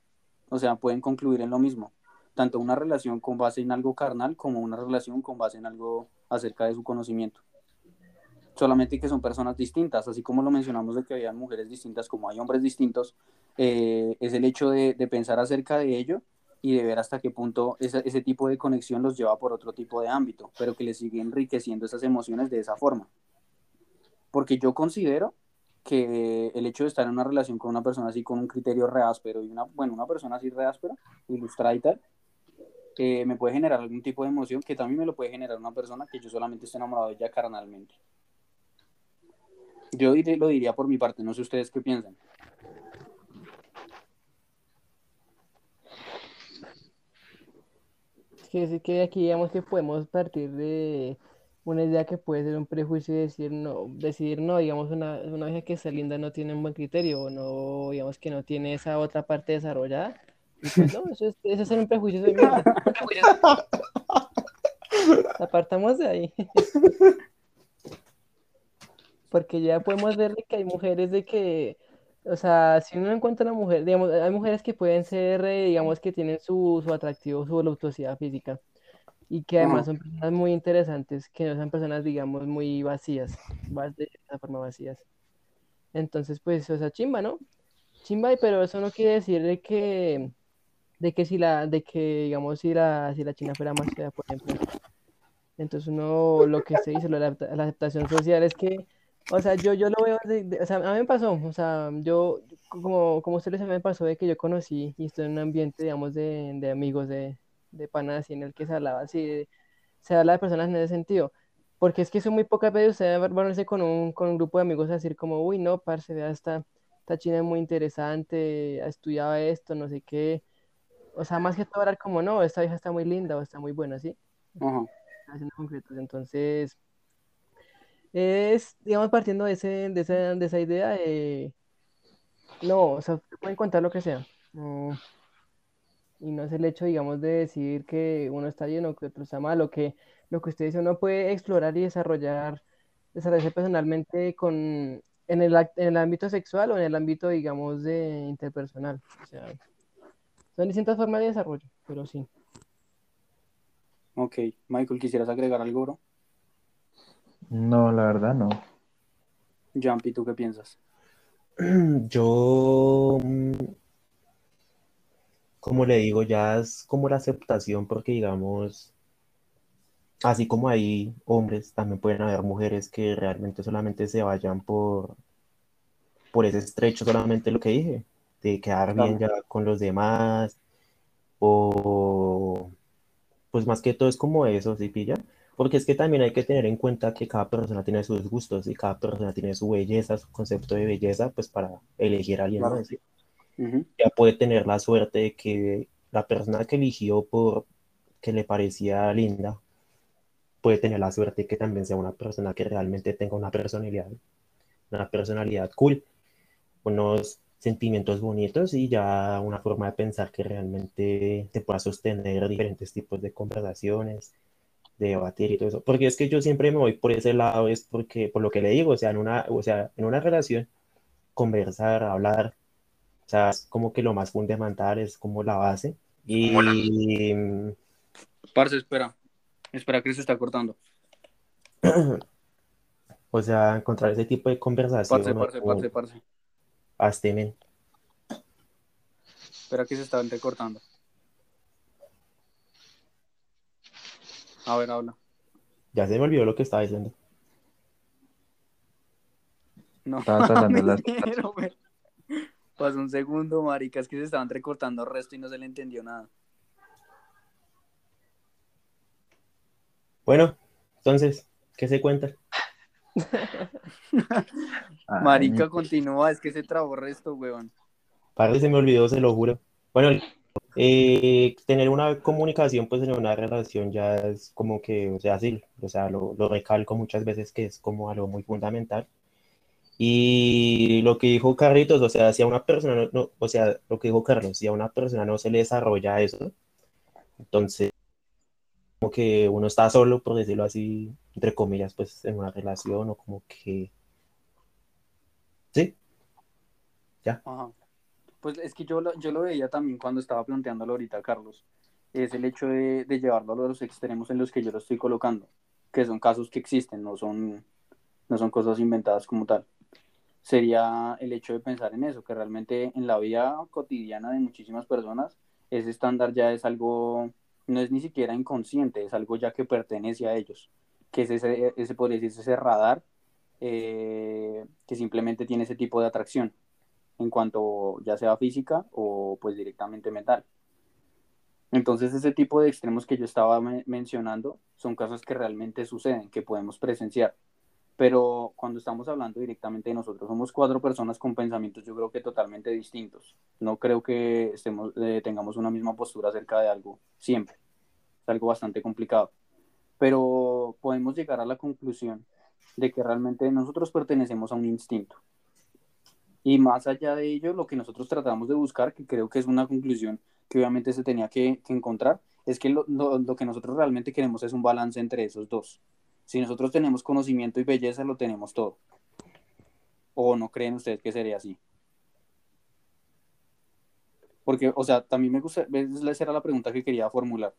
O sea, pueden concluir en lo mismo. tanto una relación con base en algo carnal como una relación con base en algo acerca de su conocimiento. Solamente que son personas distintas, así como lo mencionamos de que había mujeres distintas como hay hombres distintos, eh, es el hecho de, de, pensar acerca de ello y de ver hasta qué punto ese, ese tipo de conexión los lleva por otro tipo de ámbito, pero que les sigue enriqueciendo esas emociones de esa forma. Porque yo considero que el hecho de estar en una relación con una persona así con un criterio reáspero y una, bueno, una persona así reáspera, ilustrada y tal, eh, me puede generar algún tipo de emoción que también me lo puede generar una persona que yo solamente esté enamorado de ella carnalmente. Yo lo diría por mi parte, no sé ustedes qué piensan. Es que, que aquí digamos que podemos partir de una idea que puede ser un prejuicio y decir no, decidir no, digamos, una, una vieja que está linda no tiene un buen criterio, o no, digamos que no tiene esa otra parte desarrollada. Y pues no, eso es, eso es un prejuicio Apartamos de ahí. Porque ya podemos ver que hay mujeres de que, o sea, si uno encuentra una mujer, digamos, hay mujeres que pueden ser, eh, digamos, que tienen su, su atractivo, su voluptuosidad física y que además son personas muy interesantes, que no son personas, digamos, muy vacías, de esa forma vacías. Entonces, pues, o sea, chimba, ¿no? Chimba, pero eso no quiere decir de que, de que si la, de que, digamos, si la, si la China fuera más fea, por ejemplo. Entonces uno, lo que se dice, la, la aceptación social es que, o sea, yo, yo lo veo, o sea, a mí me pasó, o sea, yo, como, como ustedes me pasó de que yo conocí y estoy en un ambiente, digamos, de, de amigos, de, de panas y en el que se hablaba así, se habla de personas en ese sentido. Porque es que son muy pocas veces usted va a con un, con un grupo de amigos a decir como, uy, no, parce, vea, esta, esta china es muy interesante, ha estudiado esto, no sé qué. O sea, más que todo hablar como, no, esta vieja está muy linda o está muy buena, ¿sí? Haciendo concretos. Entonces, es, digamos, partiendo de, ese, de, esa, de esa idea, de, no, o sea, pueden contar lo que sea. Y no es el hecho, digamos, de decir que uno está lleno, que otro está malo, que lo que usted dice, uno puede explorar y desarrollar, desarrollarse personalmente con, en, el, en el ámbito sexual o en el ámbito, digamos, de interpersonal. O sea, son distintas formas de desarrollo, pero sí. Ok, Michael, ¿quisieras agregar algo, bro? No, la verdad no. Jumpy, ¿tú qué piensas? Yo mm, como le digo, ya es como la aceptación, porque digamos, así como hay hombres, también pueden haber mujeres que realmente solamente se vayan por, por ese estrecho, solamente lo que dije, de quedar bien ya con los demás, o pues más que todo es como eso, ¿sí pilla? Porque es que también hay que tener en cuenta que cada persona tiene sus gustos y cada persona tiene su belleza, su concepto de belleza, pues para elegir a alguien más ya puede tener la suerte de que la persona que eligió por que le parecía linda puede tener la suerte de que también sea una persona que realmente tenga una personalidad, una personalidad cool, unos sentimientos bonitos y ya una forma de pensar que realmente te pueda sostener diferentes tipos de conversaciones, de debatir y todo eso. Porque es que yo siempre me voy por ese lado, es porque, por lo que le digo, o sea, en una, o sea, en una relación, conversar, hablar, o sea, es como que lo más fundamental es como la base. Y. Parce, espera. Espera que se está cortando. o sea, encontrar ese tipo de conversación. Parce, parce, parce, parce. Astemen. Espera que se está entrecortando. A ver, habla. Ya se me olvidó lo que estaba diciendo. No. Estaba tratando las... Pasó un segundo, maricas, que se estaban recortando el resto y no se le entendió nada. Bueno, entonces, ¿qué se cuenta? Marica, continúa, es que se trabó el resto, weón. Padre, se me olvidó, se lo juro. Bueno, eh, tener una comunicación, pues en una relación ya es como que, o sea, sí, o sea, lo, lo recalco muchas veces que es como algo muy fundamental y lo que dijo Carlitos, o sea, si a una persona, no, o sea, lo que dijo Carlos, si a una persona no se le desarrolla eso, entonces, como que uno está solo, por decirlo así, entre comillas, pues en una relación o como que... ¿Sí? Ya. Pues es que yo lo, yo lo veía también cuando estaba planteándolo ahorita, Carlos. es el hecho de, de llevarlo a los extremos en los que yo lo estoy colocando, que son casos que existen, no son, no son cosas inventadas como tal. Sería el hecho de pensar en eso, que realmente en la vida cotidiana de muchísimas personas ese estándar ya es algo, no es ni siquiera inconsciente, es algo ya que pertenece a ellos, que es ese, ese podría decirse, ese radar eh, que simplemente tiene ese tipo de atracción en cuanto ya sea física o pues directamente mental. Entonces ese tipo de extremos que yo estaba mencionando son cosas que realmente suceden, que podemos presenciar. Pero cuando estamos hablando directamente de nosotros, somos cuatro personas con pensamientos yo creo que totalmente distintos. No creo que estemos, eh, tengamos una misma postura acerca de algo siempre. Es algo bastante complicado. Pero podemos llegar a la conclusión de que realmente nosotros pertenecemos a un instinto. Y más allá de ello, lo que nosotros tratamos de buscar, que creo que es una conclusión que obviamente se tenía que, encontrar, es que lo, lo, que nosotros realmente queremos es un balance entre esos dos. Si nosotros tenemos conocimiento y belleza, lo tenemos todo. ¿O no creen ustedes que sería así? Porque, o sea, también me gusta, esa era la pregunta que quería formular.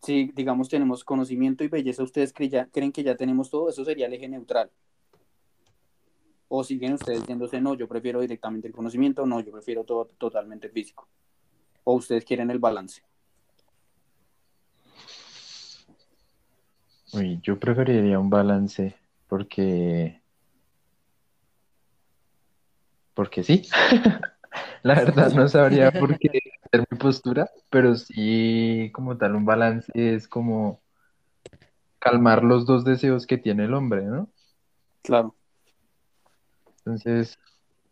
Si, digamos, tenemos conocimiento y belleza, ¿ustedes creen que ya tenemos todo? Eso sería el eje neutral. ¿O siguen ustedes diciéndose, no, yo prefiero directamente el conocimiento, no, yo prefiero todo totalmente físico? ¿O ustedes quieren el balance? Uy, yo preferiría un balance porque... Porque sí. La verdad no sabría por qué hacer mi postura, pero sí como tal un balance es como calmar los dos deseos que tiene el hombre, ¿no? Claro. Entonces,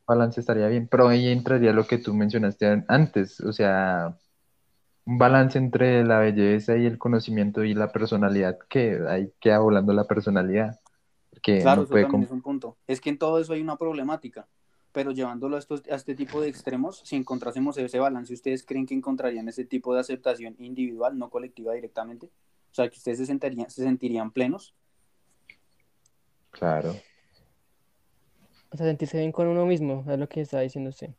balance estaría bien, pero ahí entraría lo que tú mencionaste antes, o sea, un balance entre la belleza y el conocimiento y la personalidad, que ahí queda volando la personalidad. Que claro, eso también es un punto. Es que en todo eso hay una problemática, pero llevándolo a, estos, a este tipo de extremos, si encontrásemos ese balance, ¿ustedes creen que encontrarían ese tipo de aceptación individual, no colectiva directamente? O sea, que ustedes se sentirían, se sentirían plenos. Claro. O sea, sentirse bien con uno mismo, es lo que está diciendo usted.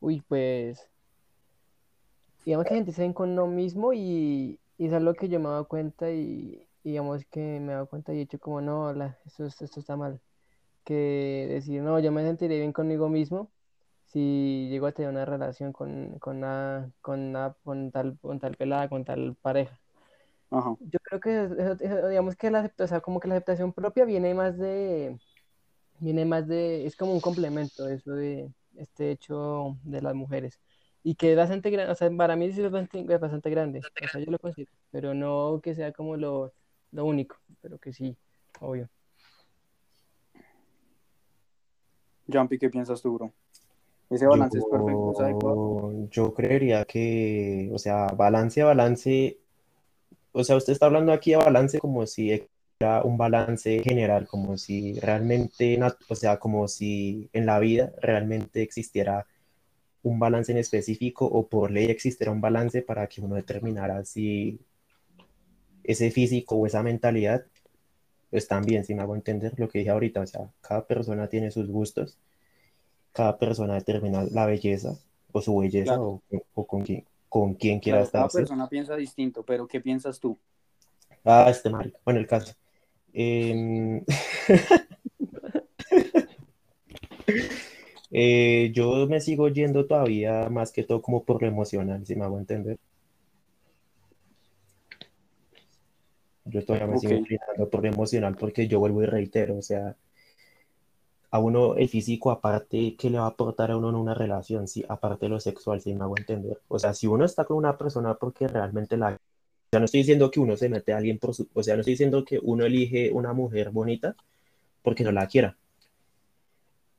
Uy, pues digamos que gente se ven con uno mismo y, y es algo que yo me he dado cuenta y, digamos que me he dado cuenta y he dicho como no, esto, esto está mal. Que decir, no, yo me sentiré bien conmigo mismo si llego a tener una relación con, con, una, con, con, tal, con tal pelada, con tal pareja. Yo creo que, digamos que la aceptación, como que la aceptación propia viene más de, viene más de, es como un complemento eso de este hecho de las mujeres y que es bastante grande, o sea, para mí sí es bastante, bastante grande, o sea, yo lo considero, pero no que sea como lo, lo único, pero que sí, obvio. Jumpy, ¿qué piensas tú, bro? Ese balance es perfecto, ¿sabes? Yo creería que, o sea, balance, balance, o sea, usted está hablando aquí de balance como si era un balance general, como si realmente, o sea, como si en la vida realmente existiera un balance en específico o por ley existiera un balance para que uno determinara si ese físico o esa mentalidad están bien, si me hago entender lo que dije ahorita, o sea, cada persona tiene sus gustos, cada persona determina la belleza o su belleza o, con quién con quién quiera estar. Cada persona piensa distinto, pero ¿qué piensas tú? Ah, este mal. Bueno, el caso. Eh... Eh, yo me sigo yendo todavía más que todo como por lo emocional, si me hago entender. Yo todavía me sigo inclinando por lo emocional porque yo vuelvo y reitero, o sea, a uno el físico aparte, ¿qué le va a aportar a uno en una relación? Sí, aparte de lo sexual, si me hago entender. O sea, si uno está con una persona porque realmente la... O sea, no estoy diciendo que uno se mete a alguien por su... O sea, no estoy diciendo que uno elige una mujer bonita porque no la quiera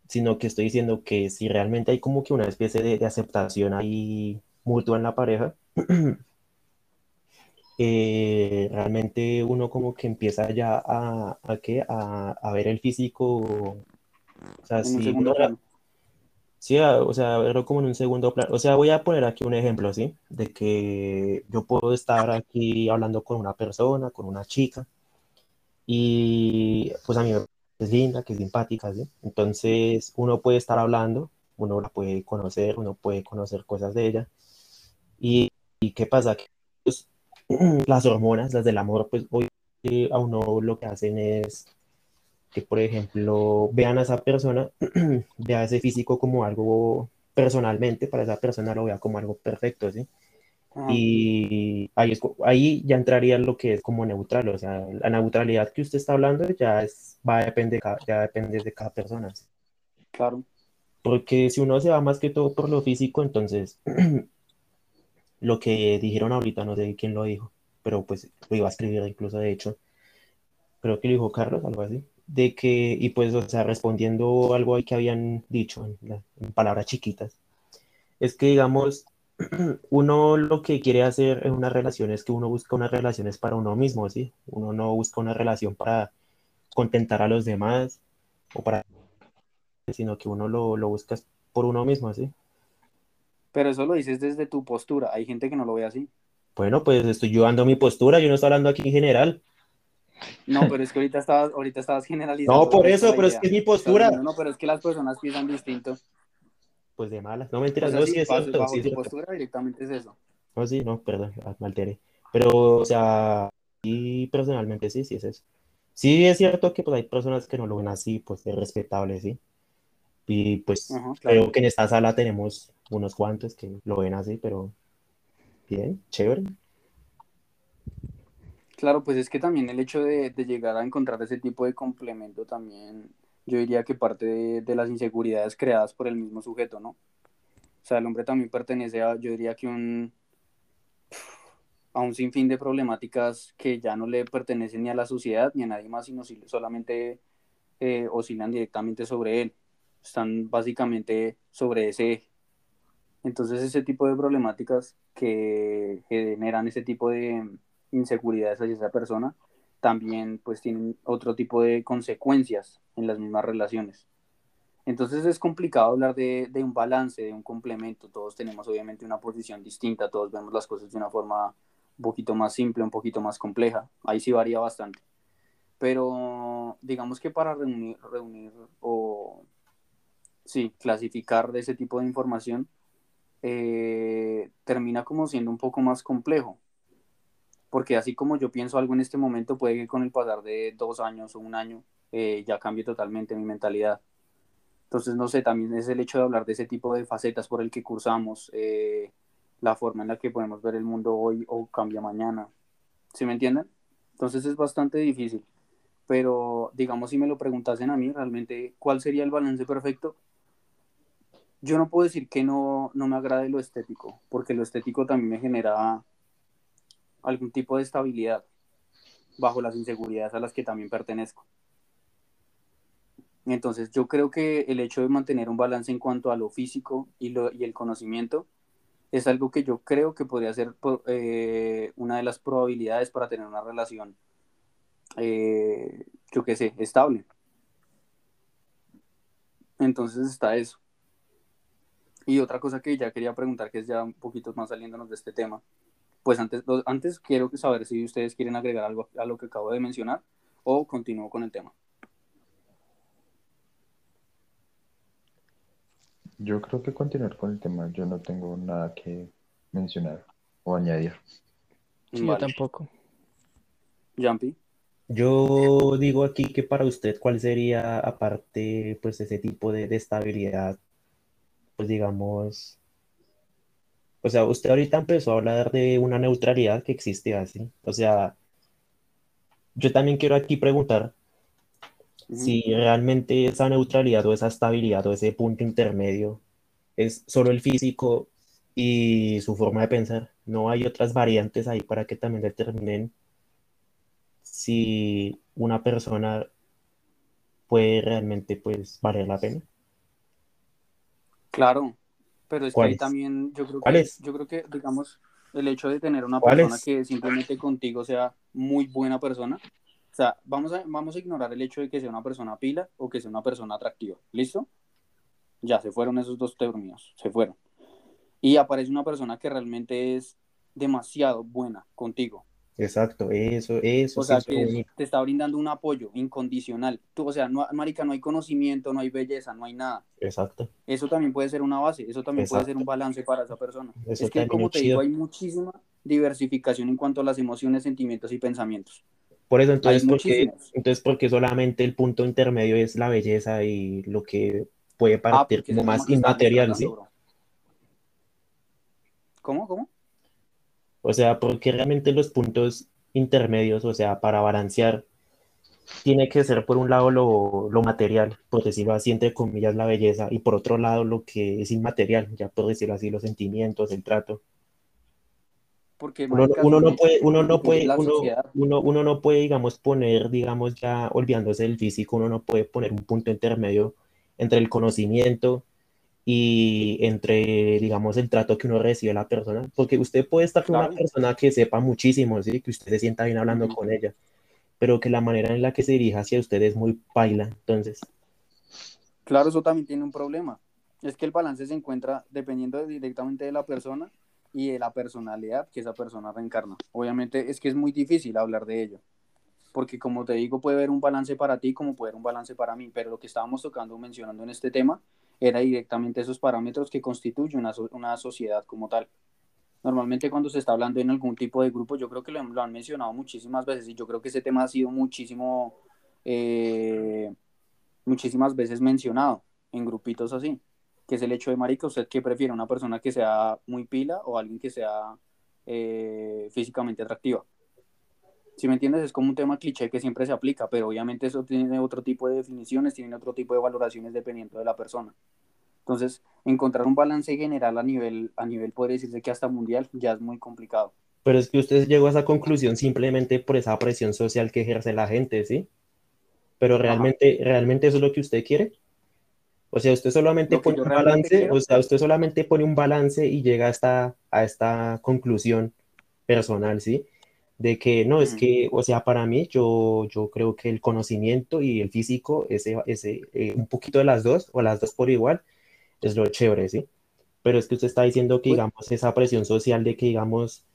sino que estoy diciendo que si realmente hay como que una especie de, aceptación ahí mutua en la pareja, eh, realmente uno como que empieza ya a, a, ¿qué? a, ver el físico, o sea, si sí, o sea, verlo como en un segundo plano. O sea, voy a poner aquí un ejemplo, ¿sí? De que yo puedo estar aquí hablando con una persona, con una chica, y pues a mí es linda, que es simpática, ¿sí? Entonces uno puede estar hablando, uno la puede conocer, uno puede conocer cosas de ella ¿Y, y qué pasa? Que, pues, las hormonas, las del amor, pues hoy eh, a uno lo que hacen es que, por ejemplo, vean a esa persona, vea ese físico como algo personalmente, para esa persona lo vea como algo perfecto, ¿sí? Ah, Y ahí, es, ahí ya entraría lo que es como neutral, o sea, la neutralidad que usted está hablando ya es, va a depender, de cada- ya depende de cada persona. ¿sí? claro. Porque si uno se va más que todo por lo físico, entonces lo que dijeron ahorita, no sé quién lo dijo, pero pues lo iba a escribir incluso de hecho, creo que lo dijo Carlos, algo así, de que, y pues, o sea, respondiendo algo ahí que habían dicho en, la- en palabras chiquitas, es que digamos, uno lo que quiere hacer en una relación es que uno busca unas relaciones para uno mismo, ¿sí? Uno no busca una relación para contentar a los demás o para, sino que uno lo, lo busca por uno mismo, ¿sí? Pero eso lo dices desde tu postura. Hay gente que no lo ve así. Bueno, pues estoy yo dando mi postura, yo no estoy hablando aquí en general. No, pero es que ahorita estabas, ahorita estabas generalizando. No, por eso, pero es idea. que es mi postura. no, pero es que las personas piensan distinto. Pues de malas, no mentiras, sea, no, sí, es bajo, cierto, bajo sí es tu cierto. postura directamente es eso. No, sí, no, perdón, me alteré. Pero, o sea, sí, personalmente sí, sí es eso. Sí es cierto que pues hay personas que no lo ven así, pues es respetable, sí. Y pues Ajá, claro. creo que en esta sala tenemos unos cuantos que lo ven así, pero bien, chévere. Claro, pues es que también el hecho de, de llegar a encontrar ese tipo de complemento también, yo diría que parte de, las inseguridades creadas por el mismo sujeto, ¿no? O sea, el hombre también pertenece a, yo diría que un, a un sinfín de problemáticas que ya no le pertenecen ni a la sociedad ni a nadie más, sino si- solamente eh, oscilan directamente sobre él. Están básicamente sobre ese eje. Entonces ese tipo de problemáticas que generan ese tipo de inseguridades hacia esa persona también pues tienen otro tipo de consecuencias en las mismas relaciones. Entonces es complicado hablar de, de un balance, de un complemento. Todos tenemos obviamente una posición distinta, todos vemos las cosas de una forma un poquito más simple, un poquito más compleja. Ahí sí varía bastante. Pero digamos que para reunir, reunir o sí, clasificar de ese tipo de información, eh, termina como siendo un poco más complejo. Porque así como yo pienso algo en este momento, puede que con el pasar de dos años o un año eh, ya cambie totalmente mi mentalidad. Entonces, no sé, también es el hecho de hablar de ese tipo de facetas por el que cursamos, eh, la forma en la que podemos ver el mundo hoy o cambia mañana. ¿Sí me entienden? Entonces es bastante difícil. Pero, digamos, si me lo preguntasen a mí, realmente, ¿cuál sería el balance perfecto? Yo no puedo decir que no, no me agrade lo estético, porque lo estético también me genera algún tipo de estabilidad bajo las inseguridades a las que también pertenezco. Entonces yo creo que el hecho de mantener un balance en cuanto a lo físico y, lo, y el conocimiento es algo que yo creo que podría ser eh, una de las probabilidades para tener una relación, eh, yo qué sé, estable. Entonces está eso. Y otra cosa que ya quería preguntar, que es ya un poquito más saliéndonos de este tema, pues antes, antes quiero saber si ustedes quieren agregar algo a lo que acabo de mencionar o continúo con el tema. Yo creo que continuar con el tema, yo no tengo nada que mencionar o añadir. Sí, yo tampoco. Jumpy. Yo digo aquí que para usted, ¿cuál sería, aparte, pues, ese tipo de, de estabilidad? Pues, digamos, o sea, usted ahorita empezó a hablar de una neutralidad que existe así. O sea, yo también quiero aquí preguntar si realmente esa neutralidad o esa estabilidad o ese punto intermedio es solo el físico y su forma de pensar. No hay otras variantes ahí para que también determinen si una persona puede realmente pues valer la pena. Claro, pero es que ahí también yo creo que, yo creo que, digamos, el hecho de tener una persona que simplemente contigo sea muy buena persona, o sea, vamos a, vamos a ignorar el hecho de que sea una persona pila o que sea una persona atractiva, ¿listo? Ya, se fueron esos dos términos, se fueron. Y aparece una persona que realmente es demasiado buena contigo. Exacto, eso, eso. O sea, que bonito. te está brindando un apoyo incondicional. Tú, o sea, no, marica, no hay conocimiento, no hay belleza, no hay nada. Exacto. Eso también puede ser una base, eso también puede ser un balance para esa persona. Eso es que, como te chido. digo, hay muchísima diversificación en cuanto a las emociones, sentimientos y pensamientos. Por eso, entonces, porque, entonces, porque solamente el punto intermedio es la belleza y lo que puede Ah, partir como más inmaterial. ¿Cómo? ¿Cómo? O sea, porque realmente los puntos intermedios, o sea, para balancear, tiene que ser por un lado lo, lo material, por decirlo así, entre comillas, la belleza, y por otro lado lo que es inmaterial, ya por decirlo así, los sentimientos, el trato. Porque, Uno, uno no puede, uno no puede, uno, uno, uno no puede, digamos, poner, digamos, ya olvidándose del físico, uno no puede poner un punto intermedio entre el conocimiento y entre, digamos, el trato que uno recibe a la persona, porque usted puede estar con una Claro. persona que sepa muchísimo, ¿sí? Que usted se sienta bien hablando con ella, pero que la manera en la que se dirija hacia usted es muy paila, entonces, Claro, eso también tiene un problema. Es que el balance se encuentra dependiendo de- directamente de la persona y de la personalidad que esa persona reencarna. Obviamente es que es muy difícil hablar de ello, porque como te digo, puede haber un balance para ti como puede haber un balance para mí, pero lo que estábamos tocando, mencionando en este tema, era directamente esos parámetros que constituyen una, una sociedad como tal. Normalmente cuando se está hablando en algún tipo de grupo, yo creo que lo, lo han mencionado muchísimas veces y yo creo que ese tema ha sido muchísimo, eh, muchísimas veces mencionado en grupitos así, que es el hecho de, marica, ¿usted qué prefiere? ¿Una persona que sea muy pila o alguien que sea eh, físicamente atractiva? Si me entiendes, es como un tema cliché que siempre se aplica, pero obviamente eso tiene otro tipo de definiciones, tiene otro tipo de valoraciones dependiendo de la persona. Entonces, encontrar un balance general a nivel, a nivel podría decirse que hasta mundial ya es muy complicado. pero es que usted llegó a esa conclusión simplemente por esa presión social que ejerce la gente, ¿sí? Pero Ajá. realmente, realmente eso es lo que usted quiere. O sea, usted solamente pone un realmente balance, quiero. o sea, usted solamente pone un balance y llega a esta, a esta conclusión personal, ¿sí? De que no, es que, o sea, para mí, yo, yo creo que el conocimiento y el físico, ese, ese, eh, un poquito de las dos, o las dos por igual, es lo chévere, ¿sí? Pero es que usted está diciendo que, digamos, esa presión social de que, digamos,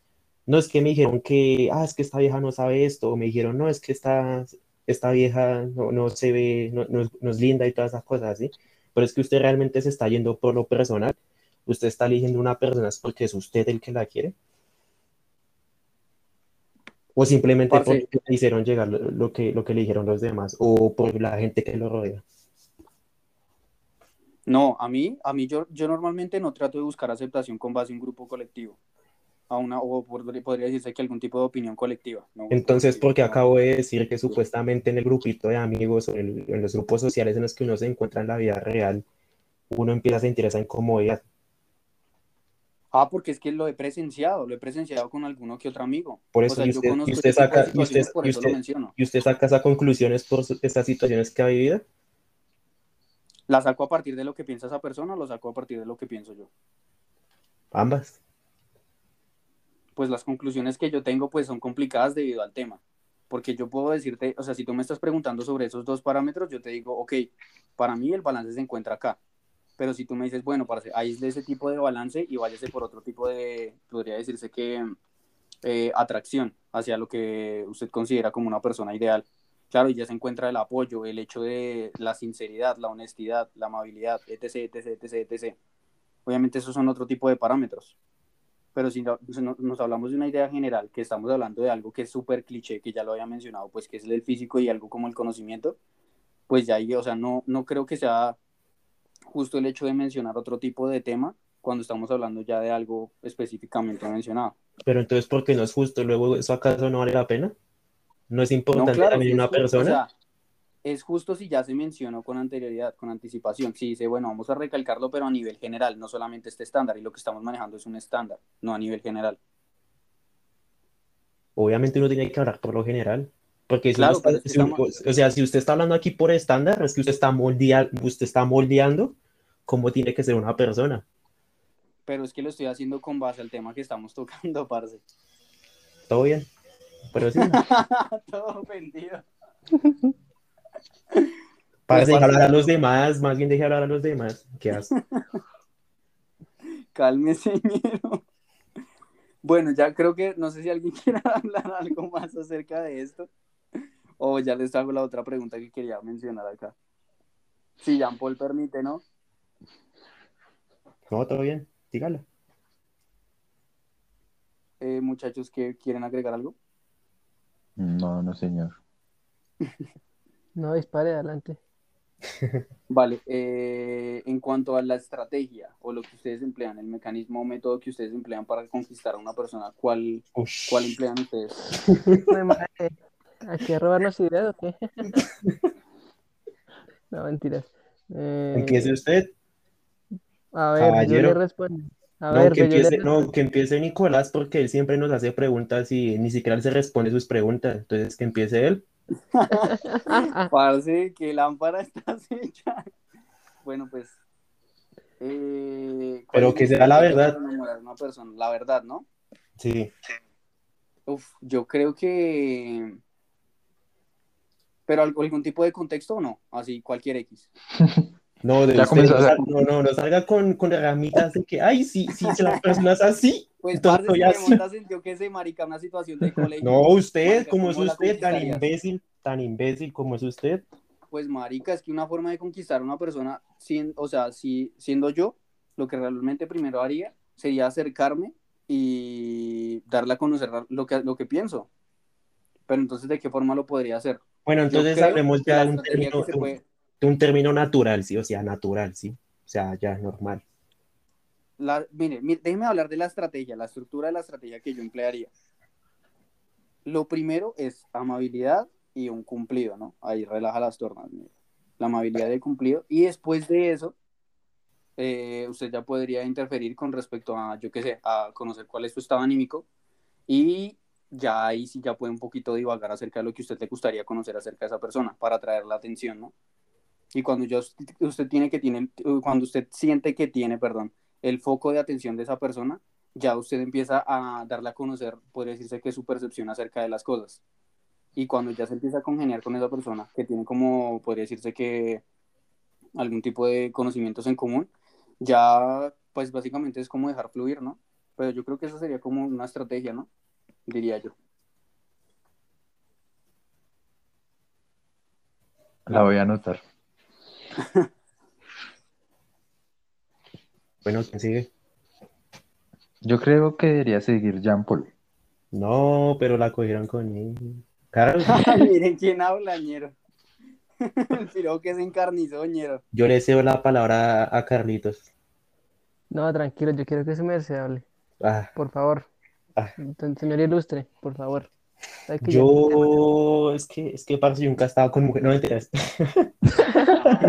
no es que me dijeron que, ah, es que esta vieja no sabe esto, o me dijeron, no, es que esta, esta vieja no, no se ve, no, no no es linda y todas esas cosas, ¿sí? Pero es que usted realmente se está yendo por lo personal, usted está eligiendo una persona es porque es usted el que la quiere, o simplemente Parce. porque le hicieron llegar lo, lo que, lo que le dijeron los demás, o por la gente que lo rodea. No, a mí, a mí yo, yo normalmente no trato de buscar aceptación con base en un grupo colectivo. A una, o por- podría decirse que algún tipo de opinión colectiva. ¿no? Entonces, Colectivo, porque no. acabo de decir que supuestamente en el grupito de amigos o en, en los grupos sociales en los que uno se encuentra en la vida real, uno empieza a sentir esa incomodidad. Ah, porque es que lo he presenciado, lo he presenciado con alguno que otro amigo. Por O eso, sea, y yo usted, conozco y usted saca, y usted, por y eso lo usted, menciono. y usted saca esas conclusiones por esas situaciones que ha vivido. ¿La saco a partir de lo que piensa esa persona o lo saco a partir de lo que pienso yo? Ambas. Pues las conclusiones que yo tengo pues son complicadas debido al tema. Porque yo puedo decirte, o sea, si tú me estás preguntando sobre esos dos parámetros, yo te digo, ok, para mí el balance se encuentra acá. Pero si tú me dices, bueno, parce, aísle ese tipo de balance y váyase por otro tipo de, podría decirse que, eh, atracción hacia lo que usted considera como una persona ideal. Claro, y ya se encuentra el apoyo, el hecho de la sinceridad, la honestidad, la amabilidad, etc, etc, etc, etc. Obviamente esos son otro tipo de parámetros. Pero si no- si no- nos hablamos de una idea general, que estamos hablando de algo que es súper cliché, que ya lo había mencionado, pues que es el físico y algo como el conocimiento, pues ya ahí, o sea, no, no creo que sea justo el hecho de mencionar otro tipo de tema cuando estamos hablando ya de algo específicamente mencionado. Pero entonces, ¿por qué no es justo? Luego, ¿eso acaso no vale la pena? ¿No es No, importante claro, también una justo, persona? o sea, es justo si ya se mencionó con anterioridad, con anticipación. Sí, dice, bueno, vamos a recalcarlo, pero a nivel general, no solamente este estándar, y lo que estamos manejando es un estándar, no a nivel general. Obviamente uno tiene que hablar por lo general. Porque si Claro, está- si o sea, si usted está hablando aquí por estándar, es que usted está moldea- usted está moldeando cómo tiene que ser una persona. Pero es que lo estoy haciendo con base al tema que estamos tocando, parce. Todo bien. Pero sí, Todo ofendido. para Pues, dejar hablar a parce, los demás, más bien deje hablar a los demás. ¿Qué hace? Cálmese, ñero. Bueno, ya creo que no sé si alguien quiere hablar algo más acerca de esto. O ya les hago la otra pregunta que quería mencionar acá. Si Jean Paul permite, ¿no? No, todo bien, dígalo. Eh, muchachos que quieren agregar algo. No, no, señor. No, dispare adelante. Vale, eh, en cuanto a la estrategia o lo que ustedes emplean, el mecanismo o método que ustedes emplean para conquistar a una persona, ¿cuál, Ush. cuál emplean ustedes? ¿Aquí a robarnos ideas o qué? No, mentiras. Eh, Empiece usted. a ver, yo le respondo. A No, ver, que pues le empiece, no, que empiece Nicolás porque él siempre nos hace preguntas y ni siquiera él se responde sus preguntas. Entonces que empiece él. Parce, que lámpara estás hecha. Bueno, pues. eh, ¿cuál Pero que sea la verdad. para enamorar a una persona? La verdad, ¿no? Sí. Uf, yo creo que. ¿Pero algún tipo de contexto o no? Así, cualquier X. No, de Ya usted, comenzó no, a no, no, no salga con, con ramitas de que, ay, sí, sí, si la persona es así. Pues, Entonces, parce, ya marica, una situación de colegio. No, usted, Marica, como es ¿cómo la usted, tan imbécil, tan imbécil como es usted. Pues, marica, es que una forma de conquistar a una persona, sin, o sea, si, siendo yo, lo que realmente primero haría sería acercarme y darle a conocer lo que, lo que pienso. Pero entonces, ¿de qué forma lo podría hacer? Bueno, entonces hablemos ya de un término, de un término natural, sí, o sea, natural, sí. O sea, ya normal. La, mire, mi- déjeme hablar de la estrategia, la estructura de la estrategia que yo emplearía. Lo primero es amabilidad y un cumplido, ¿no? Ahí relaja las tornas, mire. La amabilidad y el cumplido. Y después de eso, eh, usted ya podría interferir con respecto a, yo qué sé, a conocer cuál es su estado anímico. Y ya ahí sí ya puede un poquito divagar acerca de lo que usted le gustaría conocer acerca de esa persona para atraer la atención, ¿no? Y cuando ya usted, usted tiene que tiene, cuando usted siente que tiene, perdón, el foco de atención de esa persona, ya usted empieza a darle a conocer, podría decirse que su percepción acerca de las cosas. Y cuando ya se empieza a congeniar con esa persona, que tiene como, podría decirse que algún tipo de conocimientos en común, ya pues básicamente es como dejar fluir, ¿no? Pero yo creo que eso sería como una estrategia, ¿no? Diría yo. La voy a anotar. Bueno, ¿quién sigue? Yo creo que debería seguir Jean Paul. No, pero la cogieron con él. Carlos, Miren quién habla, ñero. El piro que se encarnizó, ñero. yo le cedo la palabra a Carlitos. No, tranquilo, yo quiero que se me hable, Ah, por favor. Ah. Entonces, señor ilustre, por favor. Que yo- yo, es que, es que, parce, yo nunca he estado con mujeres, no me enteras.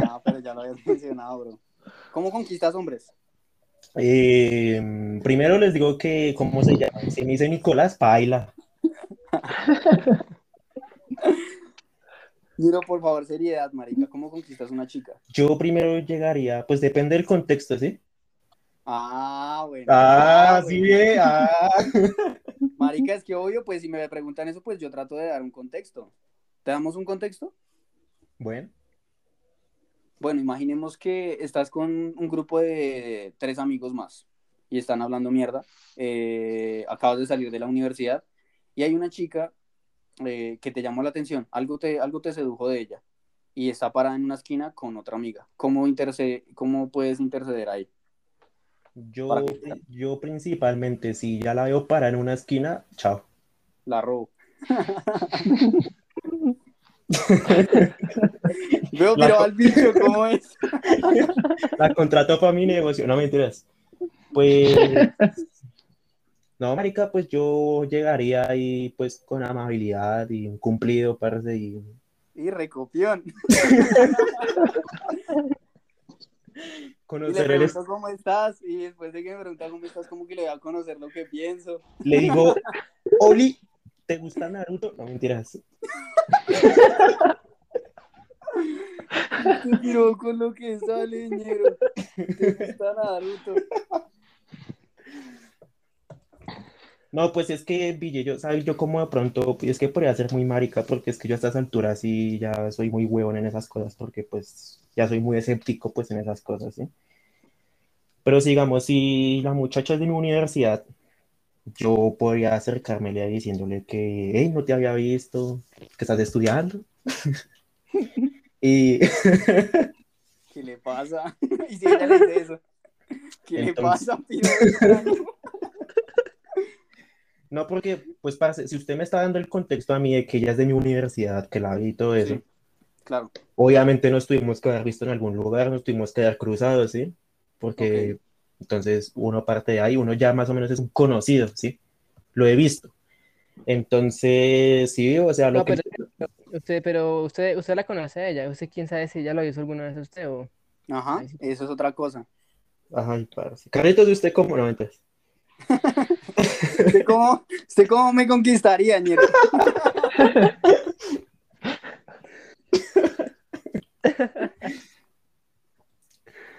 Ah, pero ya lo habías mencionado, bro. ¿Cómo conquistas hombres? Eh, primero les digo que, ¿cómo se llama? Si me dice Nicolás, paila. Ñero, por favor, seriedad, marica. ¿Cómo conquistas una chica? Yo primero llegaría, pues depende del contexto, ¿sí? Ah, bueno. Ah, sí, ve, ah. Marica, es que obvio, pues si me preguntan eso, pues yo trato de dar un contexto. ¿Te damos un contexto? Bueno, Bueno, imaginemos que estás con un grupo de tres amigos más y están hablando mierda. eh, acabas de salir de la universidad y hay una chica eh, que te llamó la atención, algo te, algo te sedujo de ella y está parada en una esquina con otra amiga. ¿Cómo, interce- cómo puedes interceder ahí? Yo, yo principalmente, si ya la veo para en una esquina, chao. La robo. Veo, pero al bicho, ¿cómo es? La contrato para mi negocio, no mentiras. Pues, no, marica, pues yo llegaría ahí pues con amabilidad y un cumplido, parce, y Y recopión. Y le conocer el... preguntas cómo estás y después de que me preguntas cómo estás, como que le voy a conocer lo que pienso. Le digo, Oli, ¿te gusta Naruto? No mentiras. Te tiró con lo que sale, ñero. Te gusta Naruto. No, pues es que, Ville, yo, ¿sabes? Yo como de pronto, es que podría ser muy marica, porque es que yo a estas alturas sí ya soy muy huevón en esas cosas, porque pues ya soy muy escéptico pues en esas cosas, ¿sí? Pero sigamos, si la muchacha es de mi universidad, yo podría acercármele diciéndole que, hey, no te había visto, que estás estudiando. y ¿Qué le pasa? y si ella le dice eso, ¿qué le Entonces- pasa, piro extraño? no, porque, pues, parce, si usted me está dando el contexto a mí de que ella es de mi universidad, que la vi y todo eso, Sí. Claro, obviamente nos tuvimos que haber visto en algún lugar, nos tuvimos que haber cruzado, ¿sí? Porque entonces uno parte de ahí, uno ya más o menos es un conocido, ¿sí? Lo he visto. Entonces, sí, o sea, lo No, que... pero usted, pero usted, usted la conoce a ella. ¿Usted quién sabe si ella lo hizo alguna vez a usted o? ajá, eso es otra cosa. Ay, parce. Carlitos, ¿de usted cómo? No, entonces. ¿Usted cómo, usted cómo me conquistaría, ñero?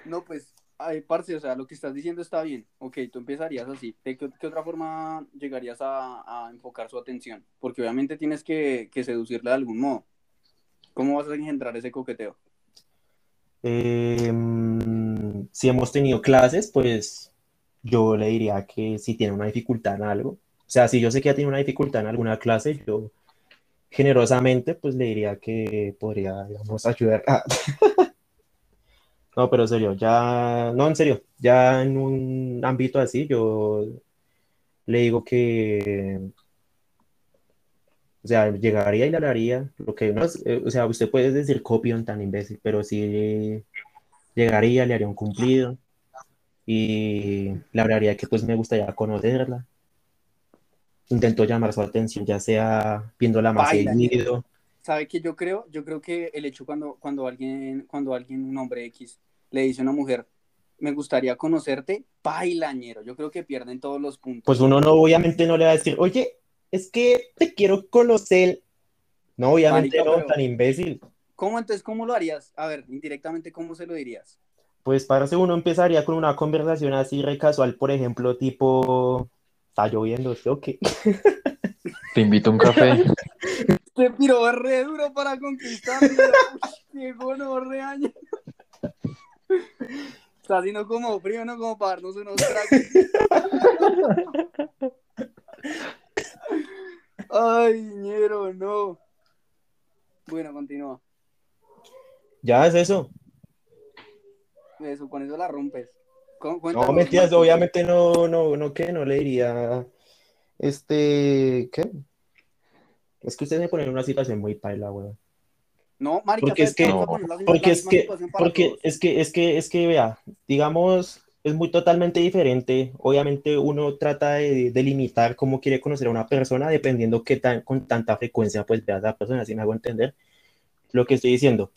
No, pues, ay, parce, o sea, lo que estás diciendo está bien. Ok, tú empezarías así. ¿De qué, otra forma llegarías a, enfocar su atención? Porque obviamente tienes que, que seducirla de algún modo. ¿Cómo vas a engendrar ese coqueteo? Mm, si hemos tenido clases, pues yo le diría que si tiene una dificultad en algo, o sea, si yo sé que ya tiene una dificultad en alguna clase, yo generosamente pues le diría que podría, ayudar. Ah. No, pero en serio, ya, no, en serio, ya en un ámbito así, yo le digo que, o sea, llegaría y le hablaría, lo que no es- eh, o sea, usted puede decir copión tan imbécil, pero sí llegaría, le haría un cumplido y le hablaría que pues me gustaría conocerla. Intento llamar su atención, ya sea viéndola más Baila, seguido. ¿Sabe qué yo creo? Yo creo que el hecho cuando, cuando alguien, cuando alguien, un hombre X, le dice a una mujer, me gustaría conocerte, bailañero. Yo creo que pierden todos los puntos. Pues uno no, obviamente no le va a decir, oye, es que te quiero conocer. No, obviamente Marica, no, tan imbécil. ¿Cómo entonces, cómo lo harías? A ver, indirectamente, ¿cómo se lo dirías? Pues parece uno empezaría con una conversación así re casual, por ejemplo, tipo, está lloviendo, ¿sí o qué? Te invito a un café. Este piro es re duro para conquistarme. Qué gonorrea, ñero. Está haciendo como frío, ¿no? Como para darnos unos tragos. Ay, ñero, no. Bueno, continúa. Ya es eso. Eso, con eso la rompes. No, mentiras, obviamente no, no, no, ¿qué? No le diría, este, ¿qué? Es que ustedes me ponen en una situación muy paila, weón. No, marica, Porque es que- Porque es que, porque todos. es que, es que, es que, vea, digamos, es muy totalmente diferente. Obviamente uno trata de, de limitar cómo quiere conocer a una persona dependiendo qué tan, con tanta frecuencia pues vea a la persona, si me hago entender lo que estoy diciendo.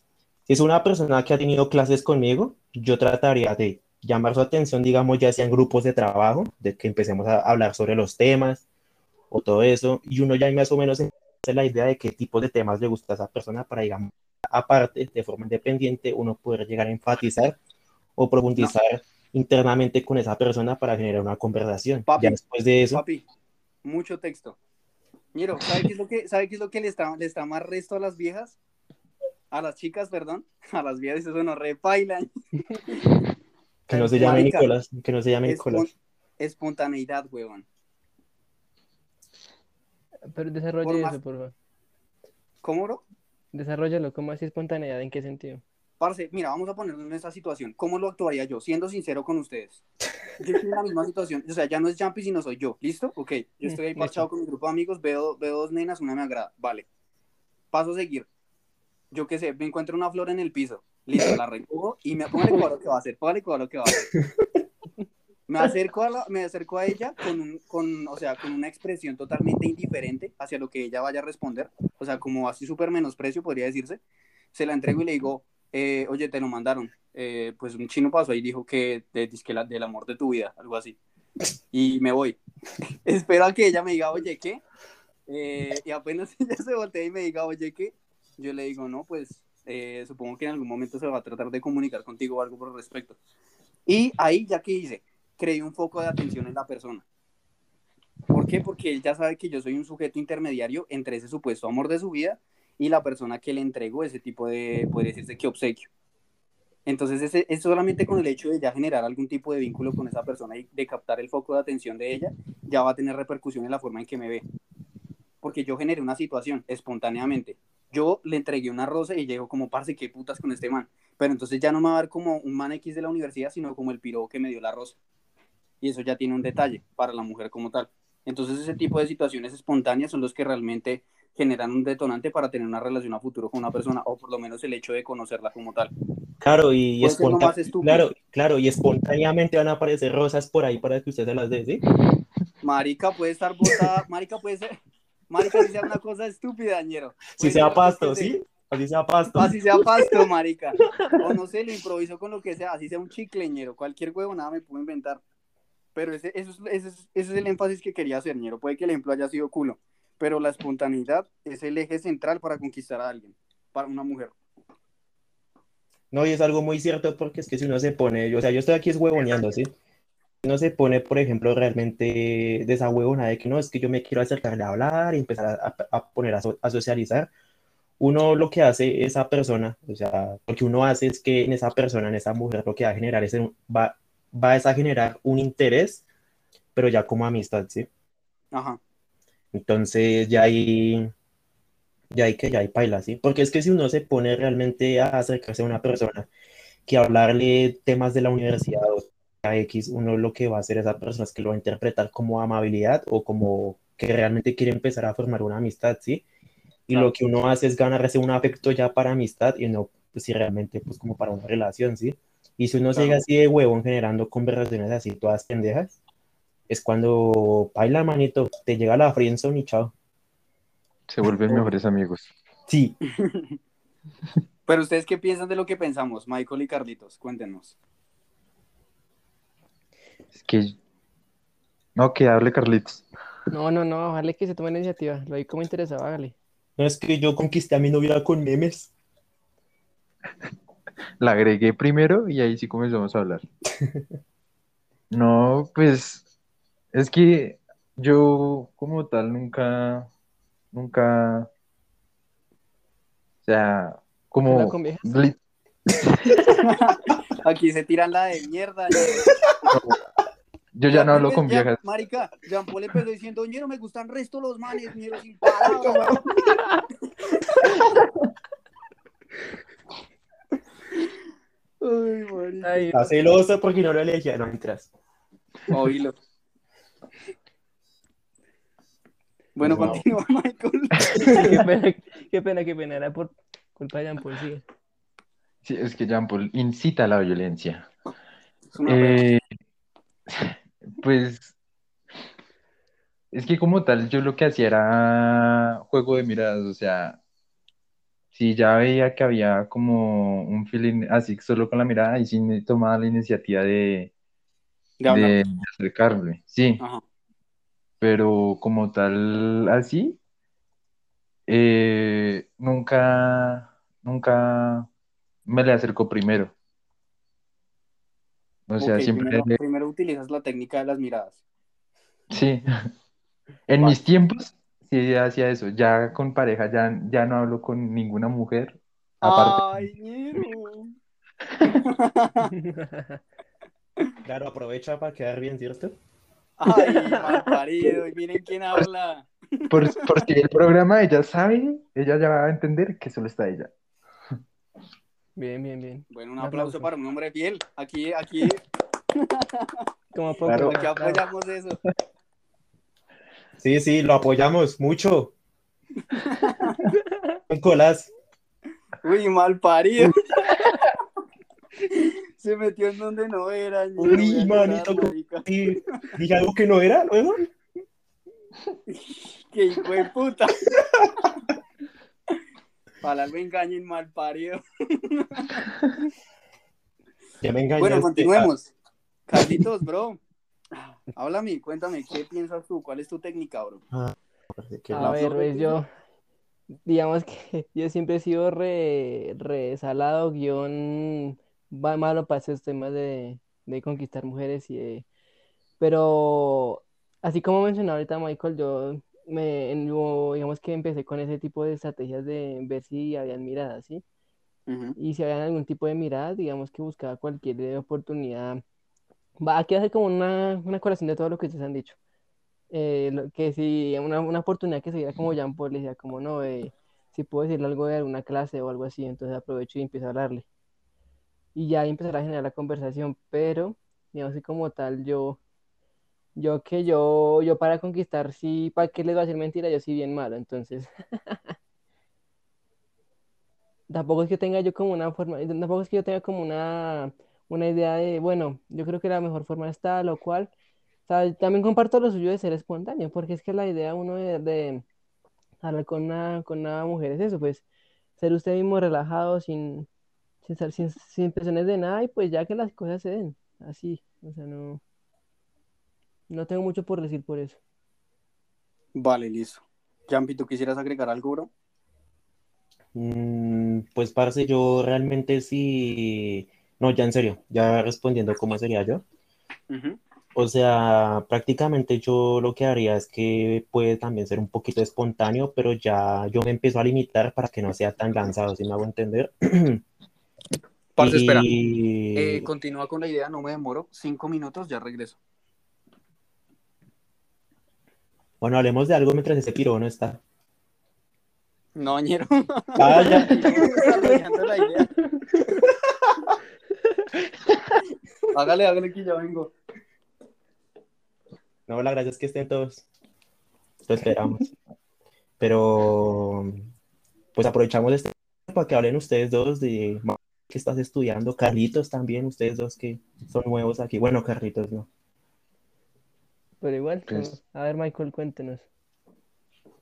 Si es una persona que ha tenido clases conmigo, yo trataría de llamar su atención, digamos, ya sea en grupos de trabajo, de que empecemos a hablar sobre los temas o todo eso, y uno ya más o menos hace la idea de qué tipo de temas le gusta a esa persona para, digamos, aparte, de forma independiente, uno poder llegar a enfatizar o profundizar internamente con esa persona para generar una conversación. Papi, ya después de eso, Papi, mucho texto. Ñero, ¿sabe qué es lo que, sabe qué es lo que le está, le está más resto a las viejas? A las chicas, perdón. A las viejas, eso no repailan. que no se llame Marica, Nicolás, que no se llame Nicolás. Espon- espontaneidad, huevón. Pero desarrolle Por eso, más- por favor. ¿Cómo, bro? Desarrollalo, ¿cómo así espontaneidad? ¿En qué sentido? Parce, mira, vamos a ponernos en esta situación. ¿Cómo lo actuaría yo? Siendo sincero con ustedes. Yo estoy en la misma situación. O sea, ya no es Jumpy, sino soy yo. ¿Listo? Ok. Yo estoy ahí parchado con mi grupo de amigos, veo, veo dos nenas, una me agrada. Vale. Paso a seguir. Yo qué sé, me encuentro una flor en el piso. Listo, la recojo y me póngale cuidado lo que va a hacer. Póngale cuidado lo que va a hacer. Me acerco a, la- me acerco a ella con, un, con, o sea, con una expresión totalmente indiferente hacia lo que ella vaya a responder. O sea, como así súper menosprecio, podría decirse. Se la entrego y le digo, eh, oye, te lo mandaron. Eh, pues un chino pasó ahí y dijo que de, dizque la- del amor de tu vida, algo así. Y me voy. Espero a que ella me diga, oye, ¿qué? Eh, y apenas ella se voltea y me diga, oye, ¿qué? Yo le digo, no, pues eh, supongo que en algún momento se va a tratar de comunicar contigo algo por respecto. Y ahí, ya que hice, creé un foco de atención en la persona. ¿Por qué? Porque él ya sabe que yo soy un sujeto intermediario entre ese supuesto amor de su vida y la persona que le entregó ese tipo de, podría decirse que obsequio. Entonces, ese, es solamente con el hecho de ya generar algún tipo de vínculo con esa persona y de captar el foco de atención de ella, ya va a tener repercusión en la forma en que me ve. Porque yo generé una situación espontáneamente. Yo le entregué una rosa y llego como, parce, qué putas con este man. Pero entonces ya no me va a ver como un man X de la universidad, sino como el piro que me dio la rosa. Y eso ya tiene un detalle para la mujer como tal. Entonces, ese tipo de situaciones espontáneas son los que realmente generan un detonante para tener una relación a futuro con una persona, o por lo menos el hecho de conocerla como tal. Claro, y, claro, claro, y espontáneamente van a aparecer rosas por ahí para que usted se las dé, ¿sí? Marica puede estar botada, marica puede ser, marica si sea una cosa estúpida, ñero. Si Puede sea ser pasto, ¿sí? Así sea pasto. Así sea pasto, marica. O no sé, lo improviso con lo que sea, así sea un chicleñero, cualquier huevo, nada me puedo inventar. Pero ese, eso es, ese, es, ese es el énfasis que quería hacer, ñero. Puede que el ejemplo haya sido culo, pero la espontaneidad es el eje central para conquistar a alguien, para una mujer. No, y es algo muy cierto porque es que si uno se pone, o sea, yo estoy aquí es huevoneando, ¿sí? No se pone, por ejemplo, realmente de esa huevona de que no, es que yo me quiero acercarle a hablar y empezar a, poner a, so- a socializar. Uno lo que hace esa persona, o sea, lo que uno hace es que en esa persona, en esa mujer, lo que va a generar es, un- va, va a generar un interés, pero ya como amistad, ¿sí? Ajá. Entonces ya hay, ya hay que, ya hay paila, ¿sí? Porque es que si uno se pone realmente a acercarse a una persona que hablarle temas de la universidad o a X, uno lo que va a hacer esa persona es que lo va a interpretar como amabilidad o como que realmente quiere empezar a formar una amistad, ¿sí? Y Claro. lo que uno hace es ganarse un afecto ya para amistad y no, pues si realmente, pues como para una relación, ¿sí? Y si uno sigue Claro. así de huevón generando conversaciones así todas pendejas, es cuando baila, manito, te llega la friendzone y chao. Se vuelven mejores amigos. Sí, Pero ustedes qué piensan de lo que pensamos, Michael y Carlitos, cuéntenos. Es que. No, que hable Carlitos. No, no, no, ojalá que se tome la iniciativa. Lo vi como interesado, hágale. no es que yo conquisté a mi novia con memes. La agregué primero y ahí sí comenzamos a hablar. No, pues es que yo como tal nunca, nunca, o sea, como Aquí se tiran la de mierda. ñero. Yo ya no hablo con viejas. Marica, Jean Paul empezó diciendo, ñero, me gustan resto los manes, ñero, sin palabras. Ay, marica. Ay, Está celoso porque no lo elegía, no mentiras. Oílo. Bueno, No. continúa, Michael. qué pena, qué pena, qué pena. Era por culpa de Jean Paul, sigue. Sí, es que Jean Paul incita a la violencia. Es una. Eh, pues es que como tal yo lo que hacía era juego de miradas, o sea, si ya veía que había como un feeling así solo con la mirada y sí me tomaba la iniciativa de, De hablar. de acercarme, sí, Ajá. pero como tal así, eh, nunca, nunca me le acercó primero. O sea, siempre... primero, primero utilizas la técnica de las miradas. Sí, en mis tiempos sí hacía eso, ya con pareja ya, ya no hablo con ninguna mujer, aparte, Ay. Claro, aprovecha para quedar bien, ¿cierto? Ay, mal parido. Y miren quién habla. por, por si el programa ella sabe, ella ya va a entender que solo está ella. Bien, bien, bien. Bueno, un Un aplauso aplauso. para un hombre fiel. Aquí, aquí, Como poco, Claro. aquí claro. apoyamos eso. Sí, sí, lo apoyamos mucho. Nicolás, Uy, mal parido. Se metió en donde no era. Uy, manito, dije algo que no era luego. Qué hijo de puta. Para me engañen mal parido. Ya me engañaste. Bueno, continuemos. Carlitos, bro. Háblame, cuéntame, ¿qué piensas tú? ¿Cuál es tu técnica, bro? Ah, A ver, pues yo, digamos que yo siempre he sido re, re salado, guion va malo para esos temas de, de conquistar mujeres y de- Pero, así como mencionaba ahorita Michael, yo, me, en- digamos que empecé con ese tipo de estrategias de ver si habían miradas, ¿sí? Y si había algún tipo de mirada, digamos que buscaba cualquier oportunidad. Va, aquí hace como una, una colación de todo lo que ustedes han dicho. Eh, lo- que si una, una oportunidad que se diera como Jean Paul, le decía como no, eh, si puedo decirle algo de alguna clase o algo así, entonces aprovecho y empiezo a hablarle. Y ya empezar a generar la conversación, pero digamos que como tal, yo, yo que yo, yo para conquistar, sí, ¿para qué les voy a decir mentira? Yo sí bien malo, entonces. Tampoco es que tenga yo como una forma, tampoco es que yo tenga como una, una idea de, bueno, yo creo que la mejor forma está, lo cual, o sea, también comparto lo suyo de ser espontáneo, porque es que la idea uno de, de hablar con una, con una mujer es eso, pues, ser usted mismo relajado, sin, sin, sin, sin presiones de nada, y pues ya que las cosas se den, así, o sea, no, no tengo mucho por decir por eso. Vale, listo. Jampi, ¿tú quisieras agregar algo, bro? Mm, pues, parce, yo realmente sí. No, ya en serio, ya respondiendo cómo sería yo. O sea, prácticamente yo lo que haría es que puede también ser un poquito espontáneo, pero ya yo me empiezo a limitar para que no sea tan lanzado, si me hago entender. Parce, espera. Y Eh, continúa con la idea, no me demoro. Cinco minutos, ya regreso. Bueno, hablemos de algo mientras ese piro no está. No, ñero. Ah, ya. Desarrollando la idea. hágale, hágale que ya vengo. No, la gracia es que estén todos. Lo esperamos. Pero, pues aprovechamos este para que hablen ustedes dos de que estás estudiando. Carlitos también, ustedes dos que son nuevos aquí. Bueno, Carlitos no. Pero igual, Pues- a ver, Michael, cuéntenos.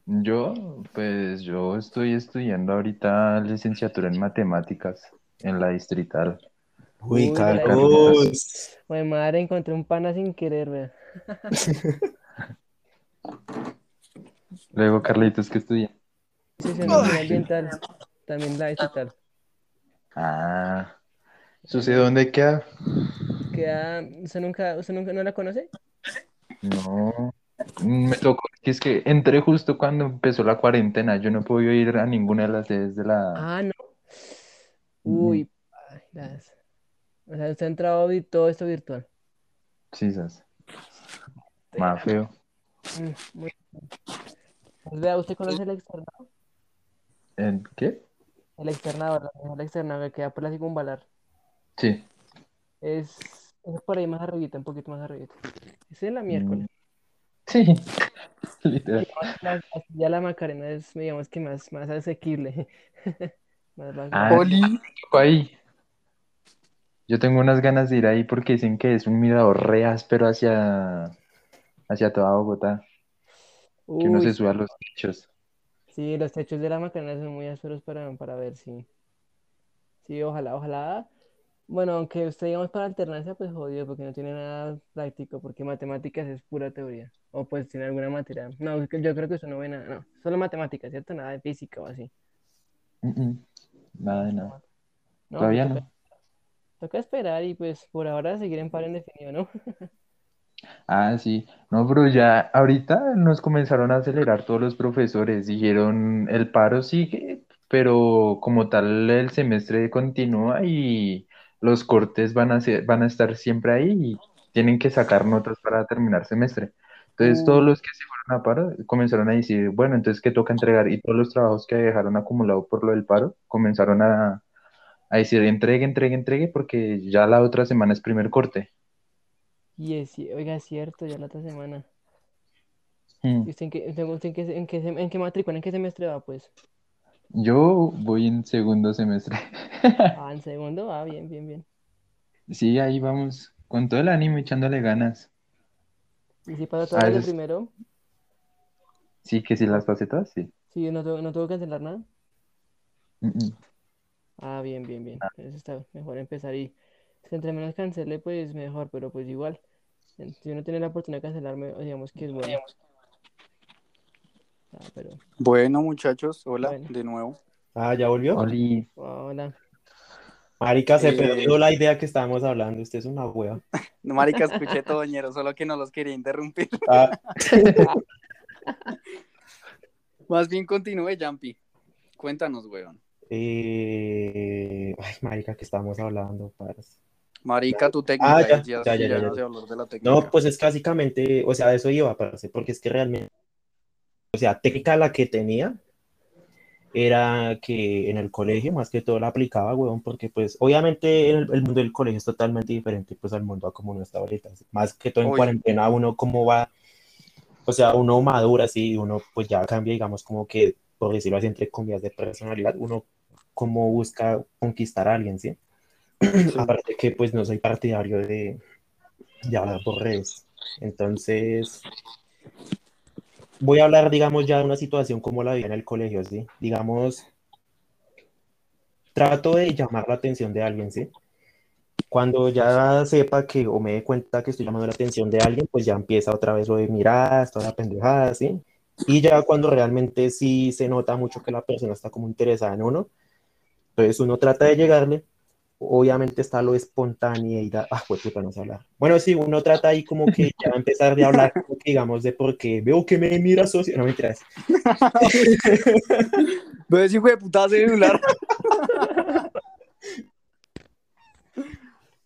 Yo, pues yo estoy estudiando ahorita licenciatura en matemáticas en la distrital. Uy, Uy, Carlos. Pues madre, encontré un pana sin querer, vea. Luego, Carlitos, ¿qué estudia? Sociología ambiental, también la digital. Ah, ¿eso sé dónde queda? Queda, ¿usted nunca, usted nunca no la conoce? No, me tocó, es que entré justo cuando empezó la cuarentena, yo no podido ir a ninguna de las sedes de la... Ah, no. Uy, las- O sea, usted ha entrado y todo esto virtual. Sí, sas. Más feo. Mm, muy bien. Pues vea, ¿usted conoce el externado? ¿En qué? El externado, la- el externado que queda por la circunvalar. Sí. Es por ahí más arribita, un poquito más arribita. Es en la miércoles. Sí, literal. La- ya la Macarena es, digamos que más, más asequible. Más Ah. Oli. Ahí. Yo tengo unas ganas de ir ahí porque dicen que es un mirador re áspero hacia, hacia toda Bogotá, que uno se sube a los techos. Sí, los techos de la Macarena son muy ásperos para, para ver, sí. Sí, ojalá, ojalá. Bueno, aunque usted digamos para alternancia, pues jodido, porque no tiene nada práctico, porque matemáticas es pura teoría. O pues tiene alguna materia. No, yo creo que eso no ve nada, no, solo matemáticas, ¿cierto? Nada de física o así. Nada de nada. No, Todavía pues no. toca, toca esperar y pues por ahora seguir en paro indefinido, ¿no? Ah, sí. No, pero ya ahorita nos comenzaron a acelerar todos los profesores. Dijeron, el paro sigue, pero como tal el semestre continúa y los cortes van a ser, van a estar siempre ahí y tienen que sacar notas para terminar semestre. Entonces todos Uh. los que se fueron a paro comenzaron a decir, bueno, entonces qué toca entregar y todos los trabajos que dejaron acumulado por lo del paro comenzaron a, a decir, entregue, entregue, entregue, porque ya la otra semana es primer corte. Y es, oiga, es cierto, ya la otra semana. Mm. ¿Y usted en qué, usted- usted en qué, en qué, en qué matrícula, en qué semestre va, pues? Yo voy en segundo semestre. Ah, en segundo, ah, bien, bien, bien. Sí, ahí vamos, con todo el ánimo, echándole ganas. ¿Y si pasó de veces- primero? Sí, que si las pasé todas, sí. Sí, no tuvo, no tuvo que cancelar nada. Mm, mm. Ah, bien, bien, bien. Eso está mejor empezar y es que entre menos cancele, pues mejor, pero pues igual. Si uno tiene la oportunidad de cancelarme, digamos que es bueno. Ah, pero Bueno, muchachos, hola Bueno. de nuevo. Ah, ¿ya volvió? Oli, hola. Marica, se Eh. perdió la idea que estábamos hablando. Usted es una hueva. No, marica, escuché todo, ñero, solo que no los quería interrumpir. Ah, Más bien continúe, Jampi. Cuéntanos, weón. Eh, Ay, marica, que estamos hablando, parce? Marica, tu técnica. Ah, ya, ya, ya, ya, no ya. sé hablar de la técnica. No, pues es básicamente, o sea, eso iba, parce, porque es que realmente, sea, técnica la que tenía era que en el colegio más que todo la aplicaba, weón, porque pues obviamente el, el mundo del colegio es totalmente diferente pues al mundo como uno está ahorita, más que todo en Oye. cuarentena uno cómo va, o sea, uno madura así, uno pues ya cambia, digamos, como que, por decirlo así, entre comillas, de personalidad, uno como busca conquistar a alguien, ¿sí? Aparte que pues no soy partidario de, de hablar por redes. Entonces, voy a hablar, digamos, ya de una situación como la vi en el colegio, ¿sí? Digamos, trato de llamar la atención de alguien, ¿sí? Cuando ya sepa que o me dé cuenta que estoy llamando la atención de alguien, pues ya empieza otra vez lo de mirar, toda la pendejada, ¿sí? Y ya cuando realmente sí se nota mucho que la persona está como interesada en uno, entonces uno trata de llegarle, obviamente está lo espontaneidad, ah, pues puta, no sé hablar. Bueno, sí, uno trata ahí como que ya va a empezar de hablar, como que, digamos, de por qué veo que me mira socio, no me interesa. ¿Ves, hijo de puta celular?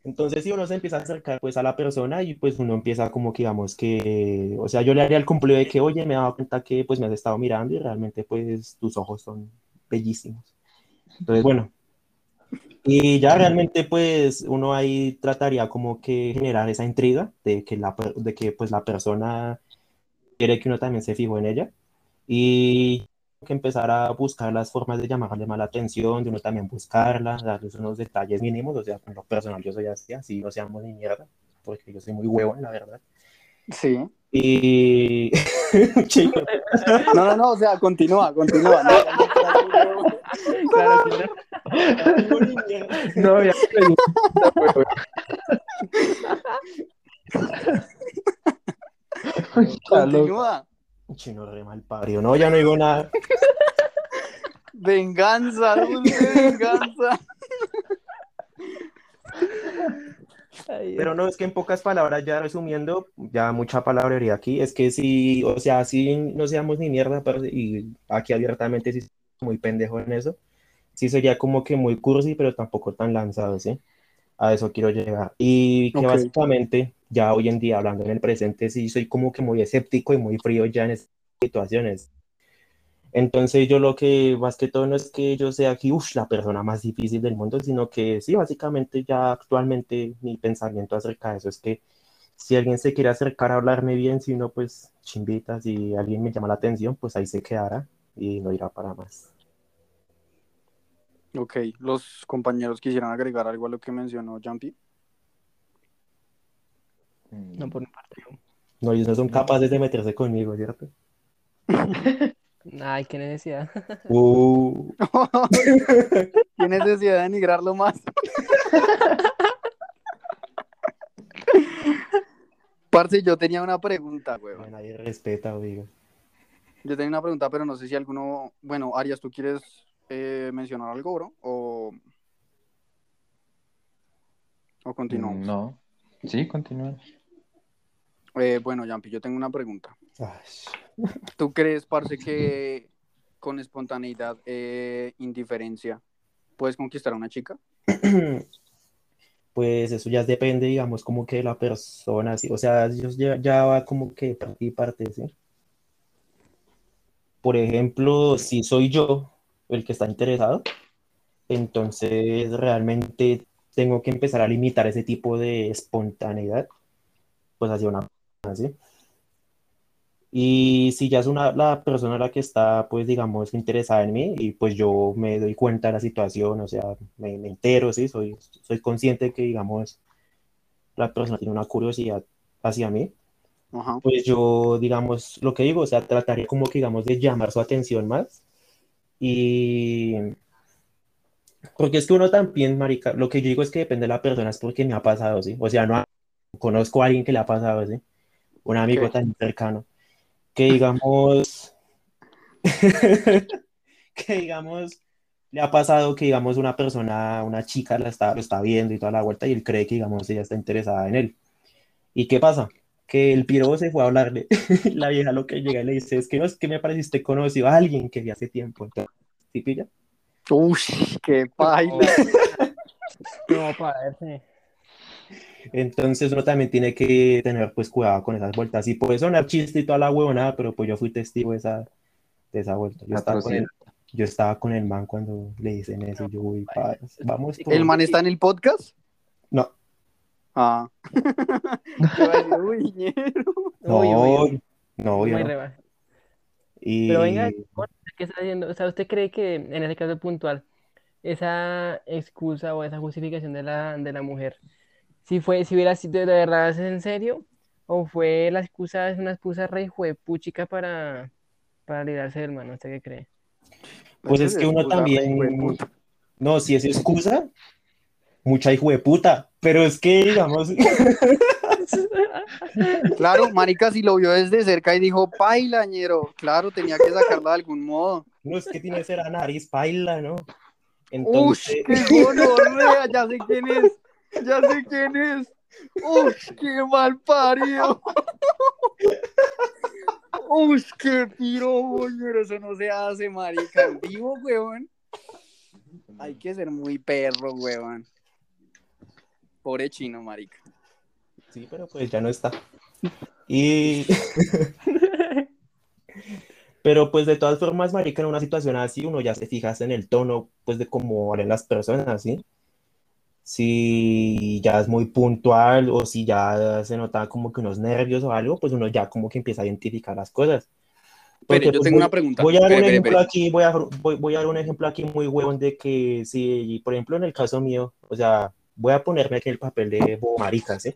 Entonces, si uno se empieza a acercar pues a la persona y pues uno empieza como que digamos que, o sea, yo le haría el cumplido de que, oye, me he dado cuenta que pues me has estado mirando y realmente pues tus ojos son bellísimos. Entonces, bueno, y ya realmente pues uno ahí trataría como que generar esa intriga de que, la, de que pues la persona quiere que uno también se fijo en ella y que empezar a buscar las formas de llamarle más la atención, de uno también buscarla, darles unos detalles mínimos, o sea, con lo personal yo soy así, así no seamos ni mierda, porque yo soy muy huevón, la verdad. Sí. Y... No, no, no, o sea, continúa, continúa. No, no, no, no, no. Claro, claro. No, ya loco. Continúa. Chino re mal parido, no, ya no digo nada. Venganza, dulce venganza. Pero no, es que en pocas palabras, ya resumiendo, ya mucha palabrería aquí, es que si, o sea, si no seamos ni mierda, y aquí abiertamente sí soy muy pendejo en eso, sí sería como que muy cursi, pero tampoco tan lanzado, ¿sí? A eso quiero llegar. Y que Ok. básicamente, ya hoy en día, hablando en el presente, sí soy como que muy escéptico y muy frío ya en esas situaciones. Entonces yo lo que más que todo no es que yo sea aquí, uff, la persona más difícil del mundo, sino que sí, básicamente ya actualmente mi pensamiento acerca de eso es que si alguien se quiere acercar a hablarme bien, si no, pues chimbita, si alguien me llama la atención, pues ahí se quedará y no irá para más. Ok, los compañeros quisieran agregar algo a lo que mencionó Jumpy. No, por mi parte. no. Ellos no son capaces de meterse conmigo, ¿cierto? Ay, qué necesidad. Uh, ¿Qué necesidad de denigrarlo más? Parce, yo tenía una pregunta, weón. nadie respeta, oiga. Yo tenía una pregunta, pero no sé si alguno. Bueno, Arias, ¿tú quieres eh, mencionar algo, bro? O. O continuamos. No. Sí, continúa. Eh, bueno, Jumpy, yo tengo una pregunta. Ay, ¿Tú crees, parce, que con espontaneidad, eh, indiferencia, puedes conquistar a una chica? Pues eso ya depende, digamos, como que de la persona, ¿sí? O sea, ellos ya, ya va como que parte y parte, ¿sí? Por ejemplo, si soy yo el que está interesado, entonces realmente tengo que empezar a limitar ese tipo de espontaneidad, pues hacia una persona, ¿sí? Y si ya es una, la persona la que está, pues digamos, interesada en mí y pues yo me doy cuenta de la situación, o sea, me, me entero, ¿sí? Soy, soy consciente que, digamos, la persona tiene una curiosidad hacia mí, Ajá. pues yo, digamos, lo que digo, o sea, trataría como que, digamos, de llamar su atención más y... Porque es que uno también, marica, lo que yo digo es que depende de la persona, es porque me ha pasado, ¿sí? O sea, no conozco a alguien que le ha pasado, ¿sí? Un amigo tan cercano que digamos, que digamos, le ha pasado que digamos una persona, una chica la está, lo está viendo y toda la vuelta y él cree que digamos ella está interesada en él. ¿Y qué pasa? Que el piro se fue a hablarle, la vieja lo que llega y le dice es que no, es que me pareciste conocido a alguien que vi hace tiempo, entonces, ¿sí pilla? Uy, qué paila. No, parece. Entonces uno también tiene que tener pues cuidado con esas vueltas. Y puede sonar chiste y toda la huevonada, pero pues yo fui testigo de esa, de esa vuelta. Yo estaba, con el, yo estaba con el man cuando le dicen eso. Yo, uy, pa, vamos. por- ¿El man está en el podcast? No, Ah. Uy, no, Uy, uy, uy. no, yo no. Y Pero venga, ¿qué está haciendo? O sea, ¿usted cree que en ese caso puntual, esa excusa o esa justificación de la, de la mujer, si fue, si hubiera sido de verdad es en serio, o fue la excusa, es una excusa re puchica para, para librarse del man, ¿usted qué cree? pues es que uno también, no, si es excusa, mucha hijo de puta, pero es que digamos, Claro, marica, si lo vio desde cerca y dijo, paila, ñero. Claro, tenía que sacarla de algún modo. no es que tiene que ser a nariz paila, ¿no? Uy, Entonces, qué gonorrea, ya sé quién es. Ya sé quién es. Uy, qué mal parido. Uy, qué piro, ñero. Eso no se hace, marica. En vivo, weón. Hay que ser muy perro, weón. Pobre chino, marica. sí, pero pues ya no está. Y Pero pues de todas formas, marica, en una situación así, uno ya se fija en el tono, pues de cómo hablan las personas, ¿sí? Si ya es muy puntual o si ya se nota como que unos nervios o algo, pues uno ya como que empieza a identificar las cosas. Porque, yo pues, tengo voy- una pregunta. Voy a dar un espere, ejemplo espere. aquí, voy a, voy, voy a dar un ejemplo aquí muy huevón de que si, por ejemplo, en el caso mío, o sea, voy a ponerme aquí el papel de marica, ¿sí?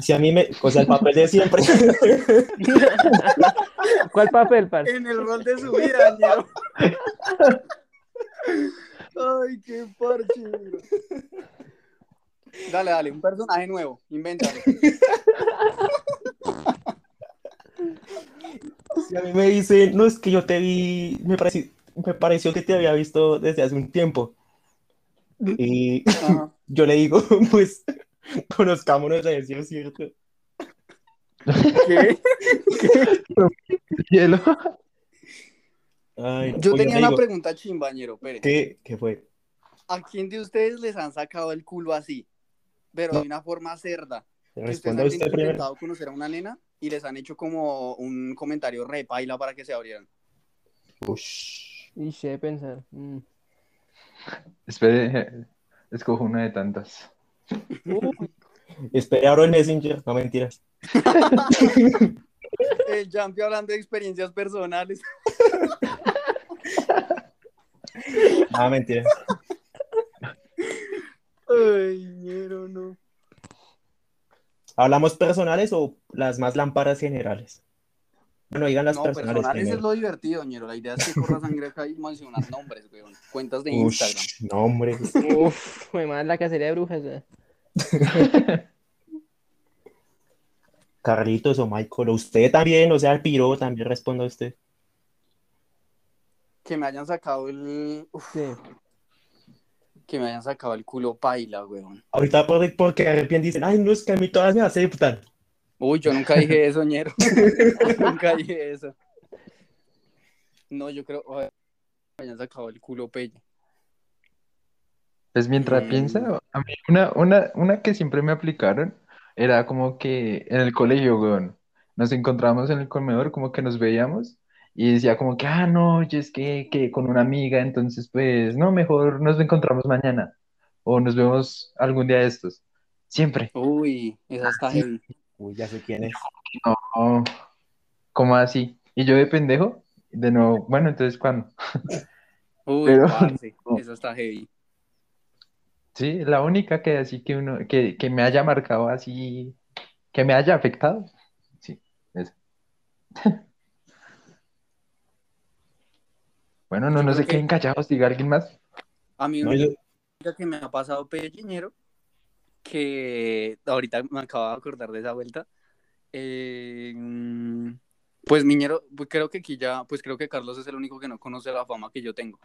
Si a mí me, o sea, el papel de siempre. ¿Cuál papel, parce? En el rol de su vida. Ay, qué parche. Dale, dale, un personaje nuevo, invéntalo. Si a mí me dicen, no es que yo te vi, me pareció, me pareció que te había visto desde hace un tiempo. Y Ajá. yo le digo, pues, conozcámonos a ver si es cierto. ¿Qué? Hielo. Ay, Yo tenía una digo, pregunta chimbañero, espere. ¿qué, qué fue? ¿A quién de ustedes les han sacado el culo así? Pero de una forma cerda. Que ustedes Responda han usted primero. intentado conocer a una nena y les han hecho como un comentario re paila para que se abrieran. Ush. Y sé pensar. mm. Espere, escojo una de tantas. Uy, Espere, abro el Messenger, no mentiras. El Jumpy hablando de experiencias personales. No, mentiras. Ay, ñero, no. ¿Hablamos personales o las más lámparas generales? Bueno, digan las no, personales personales es lo divertido, ñero. La idea es que corra sangre acá y mencionar nombres, weón. Cuentas de Instagram. Ush, no, hombre. uf, fue más la cacería de brujas. ¿eh? Carlitos o Michael, o usted también, o sea, el piro también responda usted. Que me hayan sacado el. uf, Sí. que me hayan sacado el culo paila, weón. Ahorita por, porque de repente dicen, ay, no es que a mí todas me aceptan. Uy, yo nunca dije eso, ñero. nunca dije eso. No, yo creo. ojalá Me hayan sacado el culo pelle. Pues mientras Mm. piensa, a mí una, una, una que siempre me aplicaron era como que en el colegio, weón, nos encontrábamos en el comedor, como que nos veíamos y decía como que, ah, no, yo es que, que con una amiga, entonces pues, no, mejor nos encontramos mañana o nos vemos algún día de estos. Siempre. Uy, esa está Sí. heavy. Uy, ya sé quién es. No, ¿cómo así? Y yo de pendejo, de nuevo, bueno, entonces, ¿cuándo? Uy, Pero- parce, no. esa está heavy. Sí, la única que así que uno, que, que me haya marcado así, que me haya afectado. Sí, esa. Bueno, no, Yo no se que- queden callados, diga alguien más. A mí No, yo- que me ha pasado pelleñero, que ahorita me acabo de acordar de esa vuelta. eh, mm, pues Miñero, pues creo que aquí ya, pues creo que Carlos es el único que no conoce la fama que yo tengo.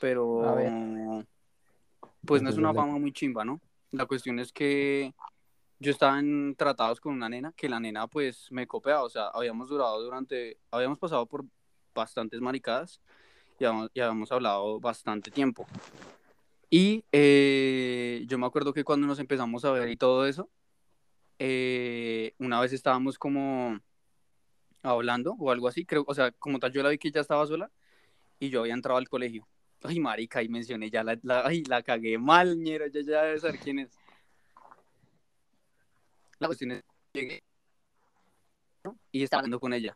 Pero pues no es una fama muy chimba, ¿no? La cuestión es que yo estaba en tratados con una nena, que la nena pues me copeaba, o sea, habíamos durado durante, habíamos pasado por bastantes maricadas y habíamos, y habíamos hablado bastante tiempo. Y eh, yo me acuerdo que cuando nos empezamos a ver y todo eso, eh, una vez estábamos como hablando o algo así, creo, o sea, como tal yo la vi que ella estaba sola y yo había entrado al colegio. Ay, marica, y mencioné ya la, la, ay, la cagué mal, ñero, ya ya debe saber quién es. La cuestión es, llegué y estaba hablando con ella.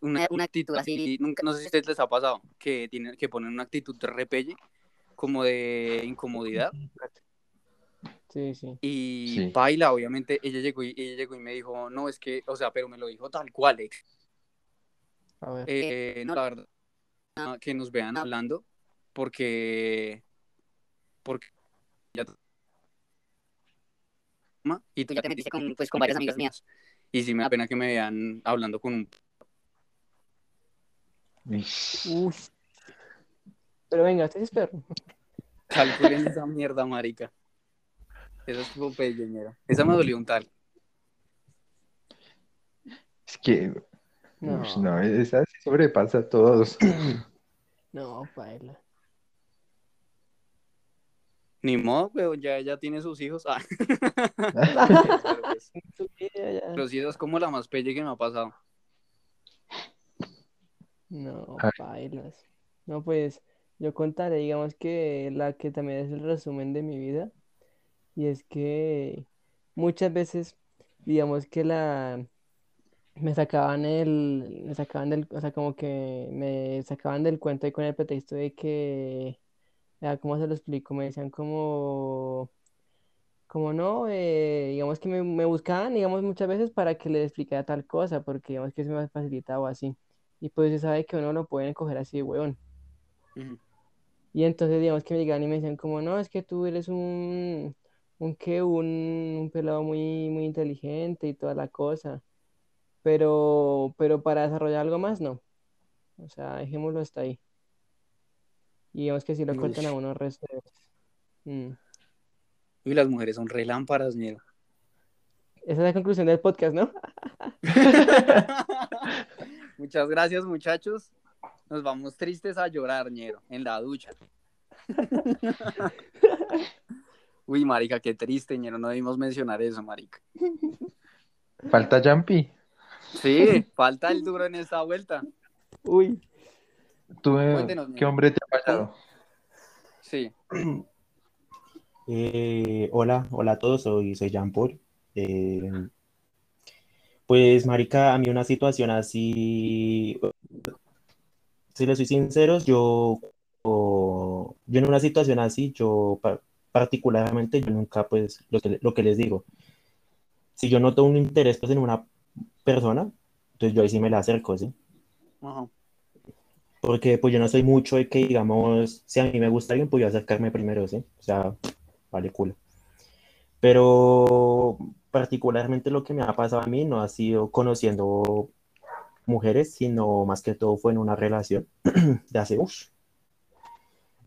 Una, una actitud así, nunca, no sé si a ustedes les ha pasado, que, tienen, que ponen una actitud de repelle, como de incomodidad. Sí, sí. Y Sí. baila, obviamente, ella llegó, y, ella llegó y me dijo, no, es que, o sea, pero me lo dijo tal cual, ex. A ver. Eh, no, la verdad, que nos vean hablando, porque, porque ya y tú ya te metiste con, pues, con varias amigas mías. Y sí me da pena que me vean hablando con un... Uy. Pero venga, este es perro. Calculen esa mierda, marica. Esa es tipo pequeñera. Esa me dolió un tal. Es que, No, esa sí sobrepasa a todos. no, baila. Ni modo, weón, ya ella tiene sus hijos. Ah. Pero, pues, sí, esa es como la más pelle que me ha pasado. No, bailas. No, pues yo contaré, digamos que la que también es el resumen de mi vida. Y es que muchas veces, digamos que la me sacaban el, me sacaban del, o sea, como que me sacaban del cuento y con el pretexto de que, ah, ¿cómo se lo explico? Me decían como, como no, eh, digamos que me, me buscaban, digamos, muchas veces para que les explicara tal cosa, porque digamos que se me facilitaba así. Y pues se sabe que uno lo pueden coger así de huevón. Y entonces, digamos que me llegan y me decían como, no, es que tú eres un, un qué, un, un pelado muy, muy inteligente y toda la cosa. Pero, pero para desarrollar algo más, no. O sea, dejémoslo hasta ahí. Y digamos que si lo cortan a Uy. uno el resto de veces. Mm. Y las mujeres son re lámparas, ñero. Esa es la conclusión del podcast, ¿no? Muchas gracias, muchachos. Nos vamos tristes a llorar, ñero, en la ducha. Uy, marica, qué triste, ñero. No debimos mencionar eso, marica. Falta Jumpy. Sí, falta el duro en esta vuelta. Uy, ¿Tú, eh, Cuéntenos, qué hombre te ha fallado? Sí. Eh, hola, hola a todos, soy, soy Jean Paul. Eh, pues, marica, a mí una situación así, si les soy sinceros, yo, yo en una situación así, yo pa- particularmente, yo nunca, pues, lo que, lo que les digo, si yo noto un interés, pues, en una persona, entonces yo ahí sí me la acerco, ¿sí? Ajá. Porque, pues, yo no soy mucho de que, digamos, si a mí me gusta alguien, pues, yo acercarme primero, ¿sí? O sea, vale, culo. Pero particularmente lo que me ha pasado a mí no ha sido conociendo mujeres, sino más que todo fue en una relación de hace uff.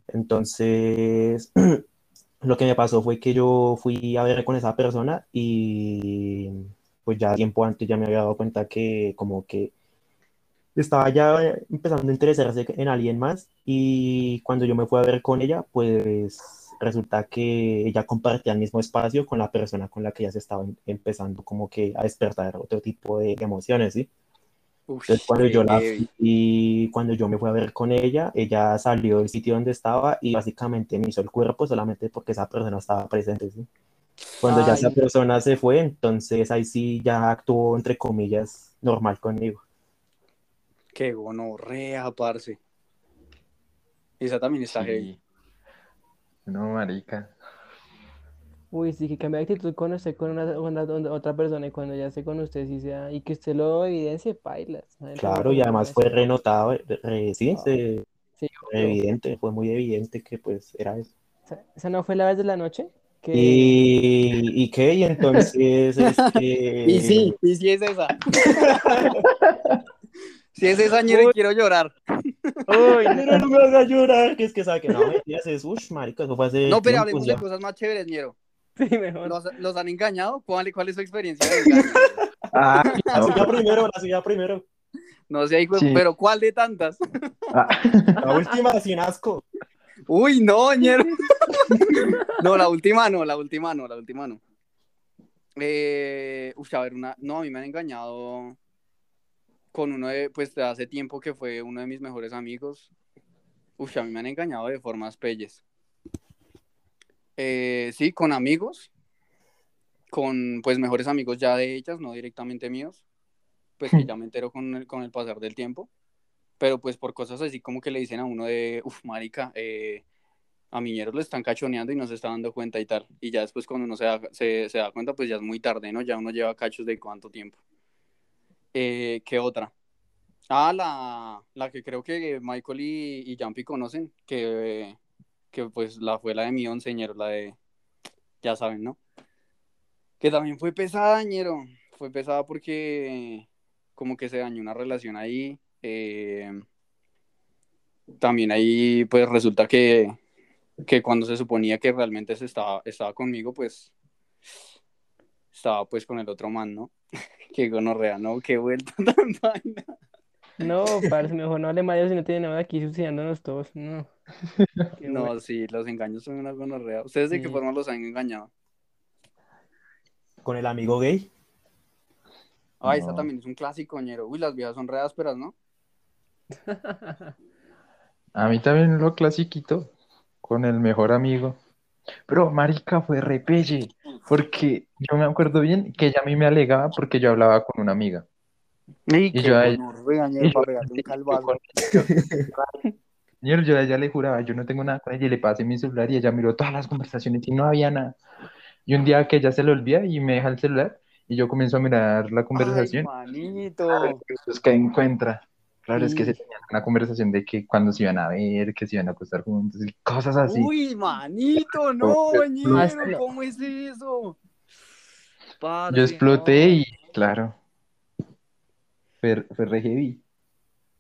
Entonces, lo que me pasó fue que yo fui a ver con esa persona y pues ya tiempo antes ya me había dado cuenta que como que estaba ya empezando a interesarse en alguien más y cuando yo me fui a ver con ella, pues resulta que ella compartía el mismo espacio con la persona con la que ya se estaba em- empezando como que a despertar otro tipo de emociones, ¿sí? Uf, Entonces cuando yo la y cuando yo me fui a ver con ella, ella salió del sitio donde estaba y básicamente me hizo el cuerpo solamente porque esa persona estaba presente, ¿sí? Cuando ya esa Ay. persona se fue, entonces ahí sí ya actuó entre comillas normal conmigo. Qué gonorrea, parce. Esa también está heavy. No, marica. uy, sí, que cambia de actitud cuando esté con una, una- una- otra persona y cuando ya esté con usted, sí sea, y que usted lo evidencie, bailas. ¿sabes? Claro, y además fue renotado, re- sí, Ah, se- Sí, obvio. evidente, fue muy evidente que pues era eso. ¿Esa, esa no fue la vez de la noche? Que... ¿Y, y qué? Y entonces, este... Y sí, y sí es esa. si es esa, ñero, y quiero llorar. Uy, no. Pero no me hagas llorar, que es que sabe que no, mentiras, es, ush, marica, eso fue hace No, pero hablemos de cosas más chéveres, ñero. Sí, mejor. ¿Los, los han engañado? ¿Cuál, cuál es su experiencia de engaño? Ah, La suya primero, la suya primero. No sé, hijo, Sí. pero ¿cuál de tantas? Ah, La última, sin asco. Uy, no, ñero. No, la última no, la última no, la última no. Eh, uy, a ver, una. No, a mí me han engañado con uno de, pues de hace tiempo que fue uno de mis mejores amigos. Uy, a mí me han engañado de formas pelles. Eh, sí, con amigos, con pues mejores amigos ya de ellas, no directamente míos, pues que ya me entero con el, con el pasar del tiempo, pero pues por cosas así como que le dicen a uno de, uff, marica, eh, a Miñeros le están cachoneando y no se está dando cuenta y tal, y ya después cuando uno se da, se, se da cuenta, pues ya es muy tarde, ¿no? Ya uno lleva cachos de cuánto tiempo. Eh, ¿Qué otra? Ah, la, la que creo que Michael y, y Jumpy conocen, que, que pues la fue la de mi onceñero, la de, ya saben, ¿no? Que también fue pesada, ñero. Fue pesada porque como que se dañó una relación ahí. eh, también ahí pues resulta que, que cuando se suponía que realmente se estaba, estaba conmigo, pues estaba pues con el otro man, ¿no? Qué gonorrea, ¿no? Qué vuelta tan vaina. No, parce, mejor no hable Mario si no tiene nada aquí suicidándonos todos. No. Qué No, bueno. sí, los engaños son una gonorrea. ¿Ustedes de qué forma los han engañado? Con el amigo gay. Ah, esa No. también es un clásico, ñero. Uy, las viejas son re ásperas, ¿no? a mí también lo clasiquito con el mejor amigo. Pero marica fue repelle, porque yo me acuerdo bien que ella a mí me alegaba porque yo hablaba con una amiga. Y yo a ella- Y yo- a ella le juraba, yo no tengo nada con ella y le pasé mi celular y ella miró todas las conversaciones y no había nada. Y un día que ella se le olvida y me deja el celular y yo comienzo a mirar la conversación, Ay, manito. pues que encuentra. Claro, es que se tenían una conversación de que cuando se iban a ver, que se iban a acostar juntos y cosas así. Uy, manito, no, Yo- ñero, Hasta- ¿cómo es eso? Parce, Yo exploté no. y claro, fue, fue re heavy.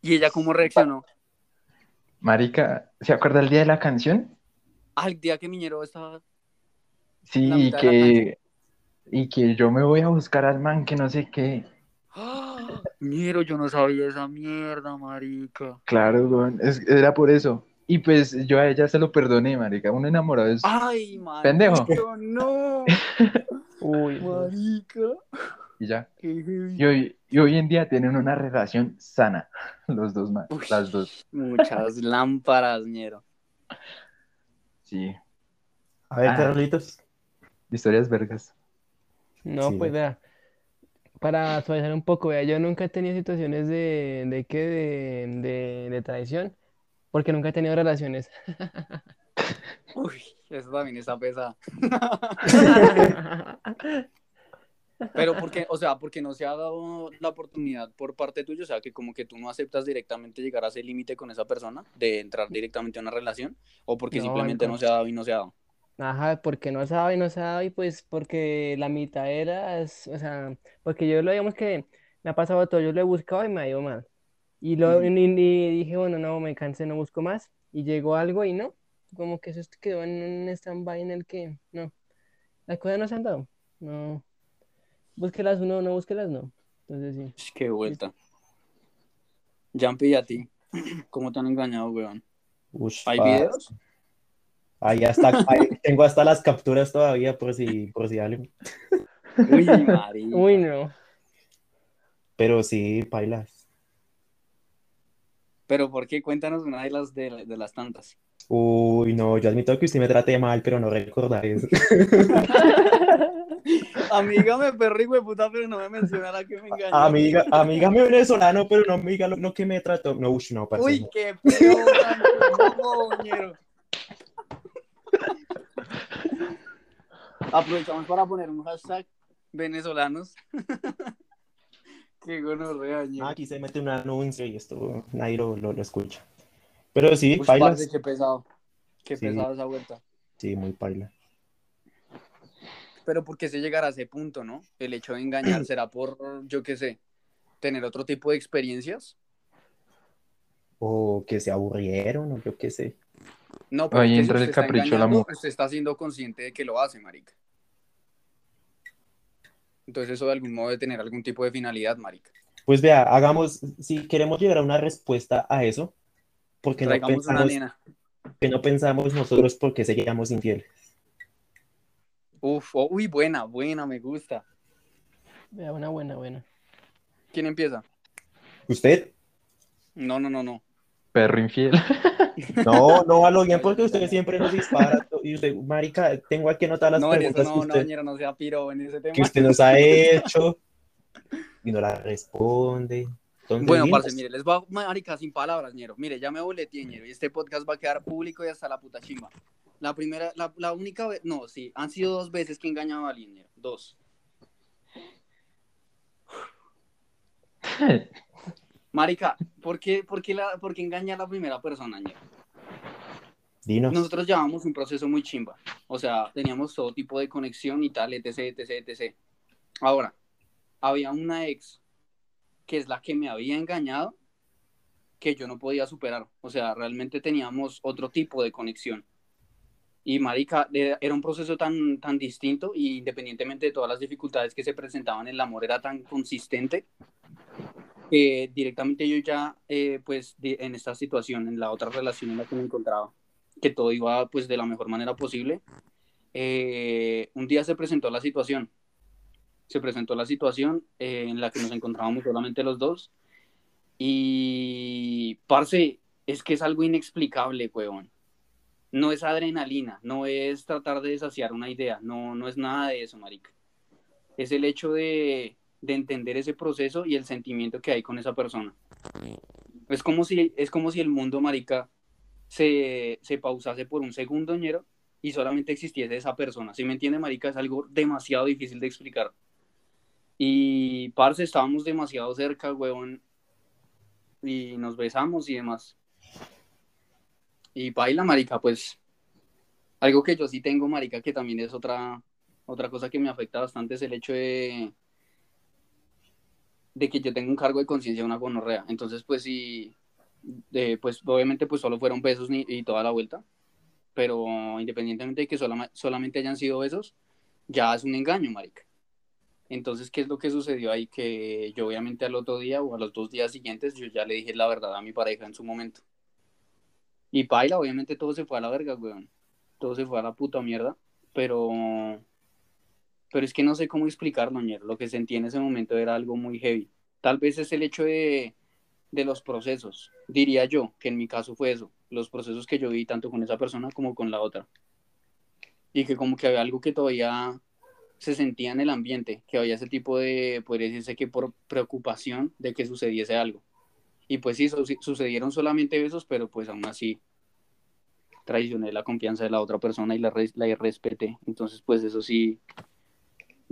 ¿Y ella cómo reaccionó? Marica, ¿se acuerda el día de la canción? Al día que Miñero estaba. Sí, y que, y que yo me voy a buscar al man que no sé qué. ¡Ah! Miero, yo no sabía esa mierda, marica. Claro, weón, es- era por eso. Y pues yo a ella se lo perdoné, marica. Un enamorado es... Ay, manito, Pendejo. no. Uy. Marica. Y ya. Y hoy, y hoy en día tienen una relación sana, los dos, Uy. las dos. Muchas lámparas, ñero. Sí, A ver, Ah. Carlitos. historias vergas. No, Sí. pues vea, para suavizar un poco, vea, yo nunca he tenido situaciones de, de qué, de, de, de traición, porque nunca he tenido relaciones. Uy, eso también está pesada. Pero porque, o sea, porque no se ha dado la oportunidad por parte tuya, o sea, que como que tú no aceptas directamente llegar a ese límite con esa persona, de entrar directamente a una relación, o porque No, simplemente no se ha dado y no se ha dado. Ajá, porque no sabe, no sabe, y pues porque la mitad era, es- o sea, porque yo lo digamos que me ha pasado todo, yo lo he buscado y me ha ido mal. Y, lo, Ujú. y, y dije, bueno, no, me cansé, no busco más. Y llegó algo y no, como que eso quedó en un stand-by en el que, no, las cosas no se han dado. No, búsquelas uno, no búsquelas no. Entonces sí. Qué vuelta. Jumpy, ¿y a ti? ¿Cómo te han engañado, weón? Ush, ¿Hay videos? Ahí hasta, ahí tengo hasta las capturas todavía por si, por si algo. Uy. Uy, no. Pero sí, pailas. Pero ¿por qué? Cuéntanos una de las, de, de las tantas. Uy, no, yo admito que usted me trate mal, pero no recordar eso. Amiga, me perro, hijo de puta, pero no me menciona la que me engañó. Amiga, amiga me venezolano, pero no me diga lo, lo que me trató. No, ush, no, parce, Uy, no. qué man, no, Aprovechamos para poner un hashtag venezolanos. qué gonorrea, ñero. Aquí se mete un anuncio y esto nadie lo, lo, lo escucha. Pero sí, Uy, pailas. parce, qué pesado. Qué Sí. pesado esa vuelta. Sí, muy paila. Pero ¿por qué se llegará a ese punto, no? El hecho de engañar será por, yo qué sé, tener otro tipo de experiencias. O que se aburrieron, o yo qué sé. No, pero Ahí es que entra si el usted está capricho la mujer. Usted está siendo consciente de que lo hace, marica. Entonces eso de algún modo debe tener algún tipo de finalidad, marica. Pues vea, hagamos, si queremos llegar a una respuesta a eso, porque no pensamos, que no pensamos nosotros por qué seríamos infieles. Uf, oh, uy, buena, buena, me gusta. Vea, una buena, buena. ¿Quién empieza? ¿Usted? No, no, no, no. Perro infiel. No, no a lo bien porque usted siempre nos dispara. Y usted, marica, tengo aquí anotadas las No, en eso preguntas no, que, no, usted, ñero, no sea piro en ese tema. que usted nos ha hecho y no la responde. Entonces, Bueno, parce, mire, les va, marica, sin palabras, ñero. Mire, ya me boleteé, ñero, y este podcast va a quedar público y hasta la puta chimba. La primera, la, la única vez, no, sí, han sido dos veces que he engañado a alguien, ñero, dos. Marica, ¿por qué, por qué, la, por qué engañar a la primera persona? Dinos. Nosotros llevábamos un proceso muy chimba. O sea, teníamos todo tipo de conexión y tal, etc, etc, etc. Ahora, había una ex que es la que me había engañado que yo no podía superar. O sea, realmente teníamos otro tipo de conexión. Y marica, era era un proceso tan, tan distinto y independientemente de todas las dificultades que se presentaban, el amor era tan consistente que directamente yo ya, eh, pues, en esta situación, en la otra relación en la que me encontraba, que todo iba, pues, de la mejor manera posible, eh, un día se presentó la situación. Se presentó la situación eh, en la que nos encontrábamos solamente los dos. Y, parce, es que es algo inexplicable, weón. No es adrenalina, no es tratar de desaciar una idea, no, no es nada de eso, marica. Es el hecho de, de entender ese proceso y el sentimiento que hay con esa persona. Es como si, es como si el mundo, marica, se, se pausase por un segundo, ñero, y solamente existiese esa persona. ¿Sí me entiende, marica? Es algo demasiado difícil de explicar. Y, parce, estábamos demasiado cerca, weón, y nos besamos y demás. Y baila, marica, pues, algo que yo sí tengo, marica, que también es otra, otra cosa que me afecta bastante, es el hecho de, de que yo tengo un cargo de conciencia, una gonorrea. Entonces, pues, sí, pues, obviamente, pues, solo fueron besos ni- y toda la vuelta pero independientemente de que solama- solamente hayan sido besos, ya es un engaño, marica. Entonces, ¿qué es lo que sucedió ahí? Que yo obviamente al otro día o a los dos días siguientes, yo ya le dije la verdad a mi pareja en su momento. Y paila, obviamente todo se fue a la verga, weón. Todo se fue a la puta mierda, pero... Pero es que no sé cómo explicarlo, ñero. Lo que sentí en ese momento era algo muy heavy. Tal vez es el hecho de, de los procesos. Diría yo que en mi caso fue eso. Los procesos que yo vi tanto con esa persona como con la otra. Y que como que había algo que todavía se sentía en el ambiente, que había ese tipo de, podría decirse que por preocupación de que sucediese algo. Y pues sí, su- sucedieron solamente besos, pero pues aún así traicioné la confianza de la otra persona y la, la respeté. Entonces pues eso sí,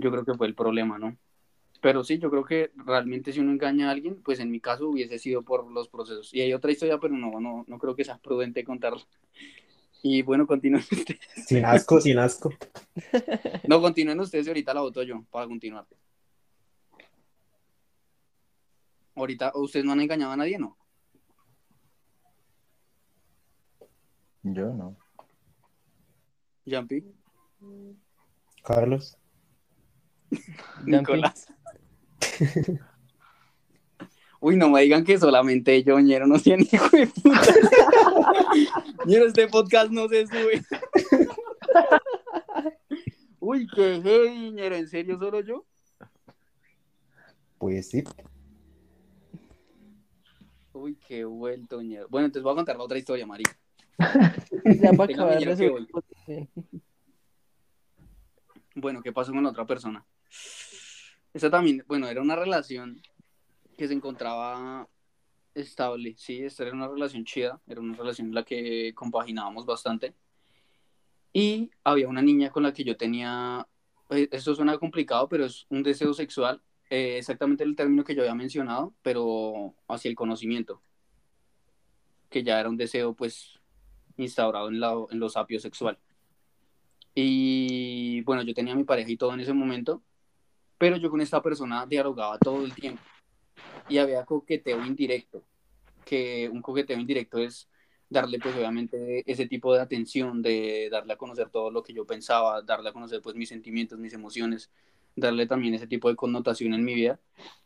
yo creo que fue el problema, ¿no? Pero sí, yo creo que realmente si uno engaña a alguien, pues en mi caso hubiese sido por los procesos. Y hay otra historia, pero no, no, no creo que sea prudente contarla. Y bueno, continúen ustedes. Sin asco, sin asco. No, continúen ustedes y ahorita la voto yo para continuar. Ahorita, ¿ustedes no han engañado a nadie, no? Yo no. Jumpy, Carlos. Nicolás. Uy, no me digan que solamente yo, ñero, no sean hijo de puta. ñero, este podcast no se sube. Uy, qué heavy, ñero, ¿en serio solo yo? Pues sí. Uy, qué vuelto, ñero. Bueno, entonces voy a contar la otra historia, marica. Ya para acabar de. Bueno, ¿qué pasó con la otra persona? Esa también, bueno, era una relación que se encontraba estable, sí, esta era una relación chida, era una relación en la que compaginábamos bastante. Y había una niña con la que yo tenía, eh, esto suena complicado, pero es un deseo sexual, eh, exactamente el término que yo había mencionado, pero hacia el conocimiento, que ya era un deseo pues instaurado en, la, en lo sapio sexual. Y bueno, yo tenía a mi pareja y todo en ese momento, pero yo con esta persona dialogaba todo el tiempo. Y había coqueteo indirecto, que un coqueteo indirecto es darle pues obviamente ese tipo de atención, de darle a conocer todo lo que yo pensaba, darle a conocer pues mis sentimientos, mis emociones, darle también ese tipo de connotación en mi vida.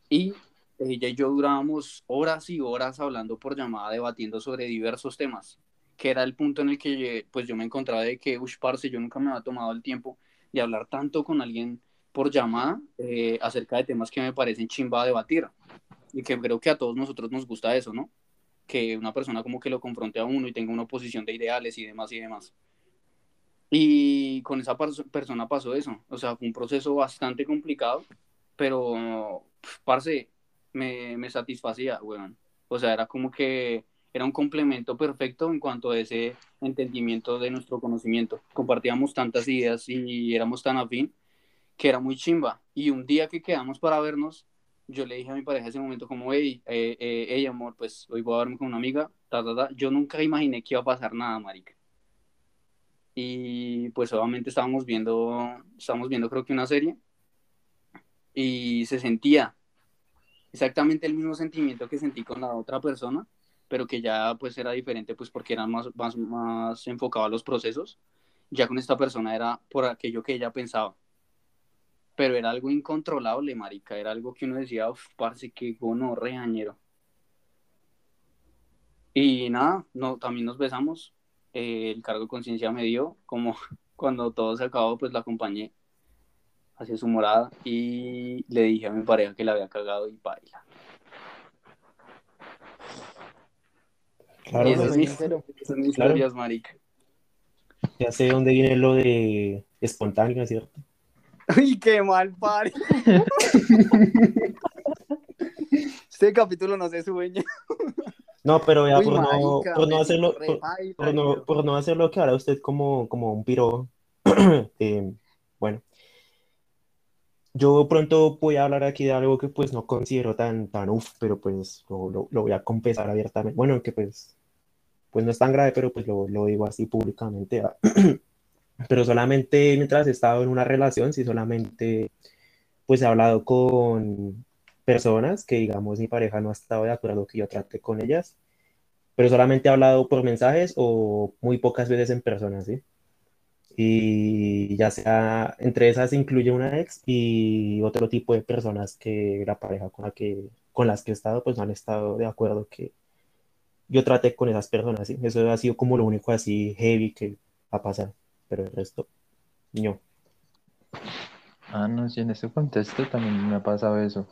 Y ella y yo durábamos horas y horas hablando por llamada, debatiendo sobre diversos temas, que era el punto en el que pues yo me encontraba de que, uff, parce, yo nunca me había tomado el tiempo de hablar tanto con alguien por llamada eh, acerca de temas que me parecen chimba a debatir. Y que creo que a todos nosotros nos gusta eso, ¿no? Que una persona como que lo confronte a uno y tenga una oposición de ideales y demás y demás. Y con esa persona pasó eso. O sea, fue un proceso bastante complicado, pero, parce, me, me satisfacía, weón. O sea, era como que era un complemento perfecto en cuanto a ese entendimiento de nuestro conocimiento. Compartíamos tantas ideas y éramos tan afín que era muy chimba. Y un día que quedamos para vernos, yo le dije a mi pareja ese momento como, hey, eh, eh amor, pues hoy voy a verme con una amiga, ta, ta, ta. Yo nunca imaginé que iba a pasar nada, marica. Y pues obviamente estábamos viendo, estábamos viendo creo que una serie y se sentía exactamente el mismo sentimiento que sentí con la otra persona, pero que ya pues era diferente pues porque era más, más, más enfocado a los procesos. Ya con esta persona era por aquello que ella pensaba pero era algo incontrolable, marica, era algo que uno decía, uff, parce, que gono reañero. Y nada, no, también nos besamos, eh, el cargo de conciencia me dio, como cuando todo se acabó, pues la acompañé hacia su morada y le dije a mi pareja que la había cagado y baila. Claro, eso pues, son mis claro. historias, marica. ya sé dónde viene lo de espontáneo, ¿cierto? Uy, qué mal, pare. este capítulo no se sueña. No, pero ya Uy, por, no, por no hacerlo, por, por no, por no hacerlo que ahora usted como, como un piro, eh, bueno, yo pronto voy a hablar aquí de algo que pues no considero tan, tan uff, pero pues lo, lo, lo voy a confesar abiertamente, bueno, que pues, pues no es tan grave, pero pues lo, lo digo así públicamente, ¿va? pero solamente mientras he estado en una relación, sí solamente pues he hablado con personas que digamos mi pareja no ha estado de acuerdo que yo trate con ellas, pero solamente he hablado por mensajes o muy pocas veces en persona, ¿sí? Y ya sea, entre esas incluye una ex y otro tipo de personas que la pareja con la que, con las que he estado, pues no han estado de acuerdo que yo trate con esas personas, ¿sí? Eso ha sido como lo único así heavy que ha pasado, pero el resto, no. Ah, no, sí, en este contexto también me ha pasado eso.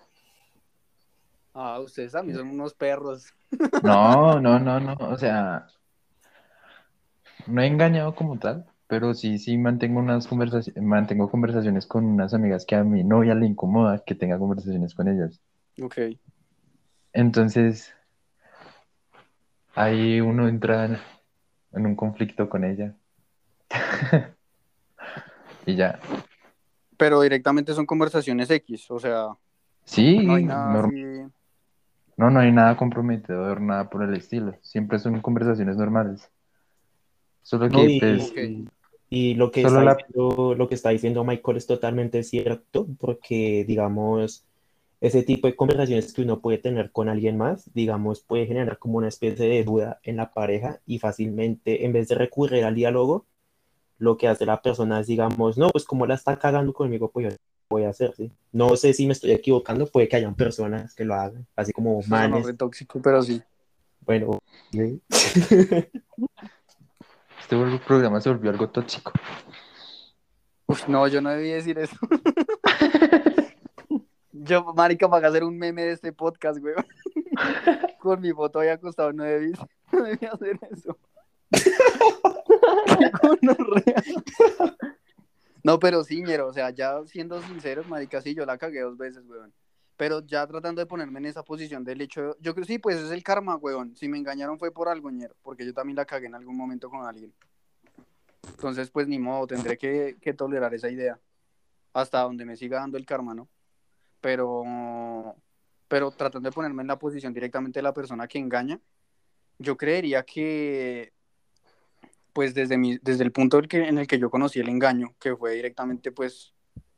Ah, ustedes a mí son unos perros. No, no, no, no, o sea, no he engañado como tal, pero sí, sí mantengo unas conversaciones, mantengo conversaciones con unas amigas que a mi novia le incomoda que tenga conversaciones con ellas. Ok. Entonces, ahí uno entra en, en un conflicto con ella. Y ya. Pero directamente son conversaciones X, o sea, Sí, no hay nada así. no, no hay nada comprometedor, nada por el estilo. Siempre son conversaciones normales. Solo No, que, y, pues, y lo que Solo está la- diciendo, lo que está diciendo Michael es totalmente cierto, porque digamos, ese tipo de conversaciones que uno puede tener con alguien más, digamos, puede generar como una especie de duda en la pareja y fácilmente, en vez de recurrir al diálogo, lo que hace la persona es, digamos, no, pues como la está cagando conmigo, pues yo lo voy a hacer, ¿sí? No sé si me estoy equivocando, puede que hayan personas que lo hagan, así como manes, re tóxico, pero sí. bueno, ¿sí? este programa se volvió algo tóxico. Uf, no, yo no debí decir eso. Yo, marica, para hacer un meme de este podcast, güey. Con mi foto ahí acostado, no debí, no debí hacer eso. No, pero sí, ñero, o sea, ya siendo sinceros, marica, sí, yo la cagué dos veces, weón. Pero ya tratando de ponerme en esa posición del hecho, yo creo sí, pues es el karma, weón. Si me engañaron fue por algo, ñero, porque yo también la cagué en algún momento con alguien. Entonces, pues ni modo, tendré que, que tolerar esa idea. Hasta donde me siga dando el karma, ¿no? Pero, pero tratando de ponerme en la posición directamente de la persona que engaña, yo creería que, pues desde, mi, desde el punto en el, que, yo conocí el engaño, que fue directamente, pues,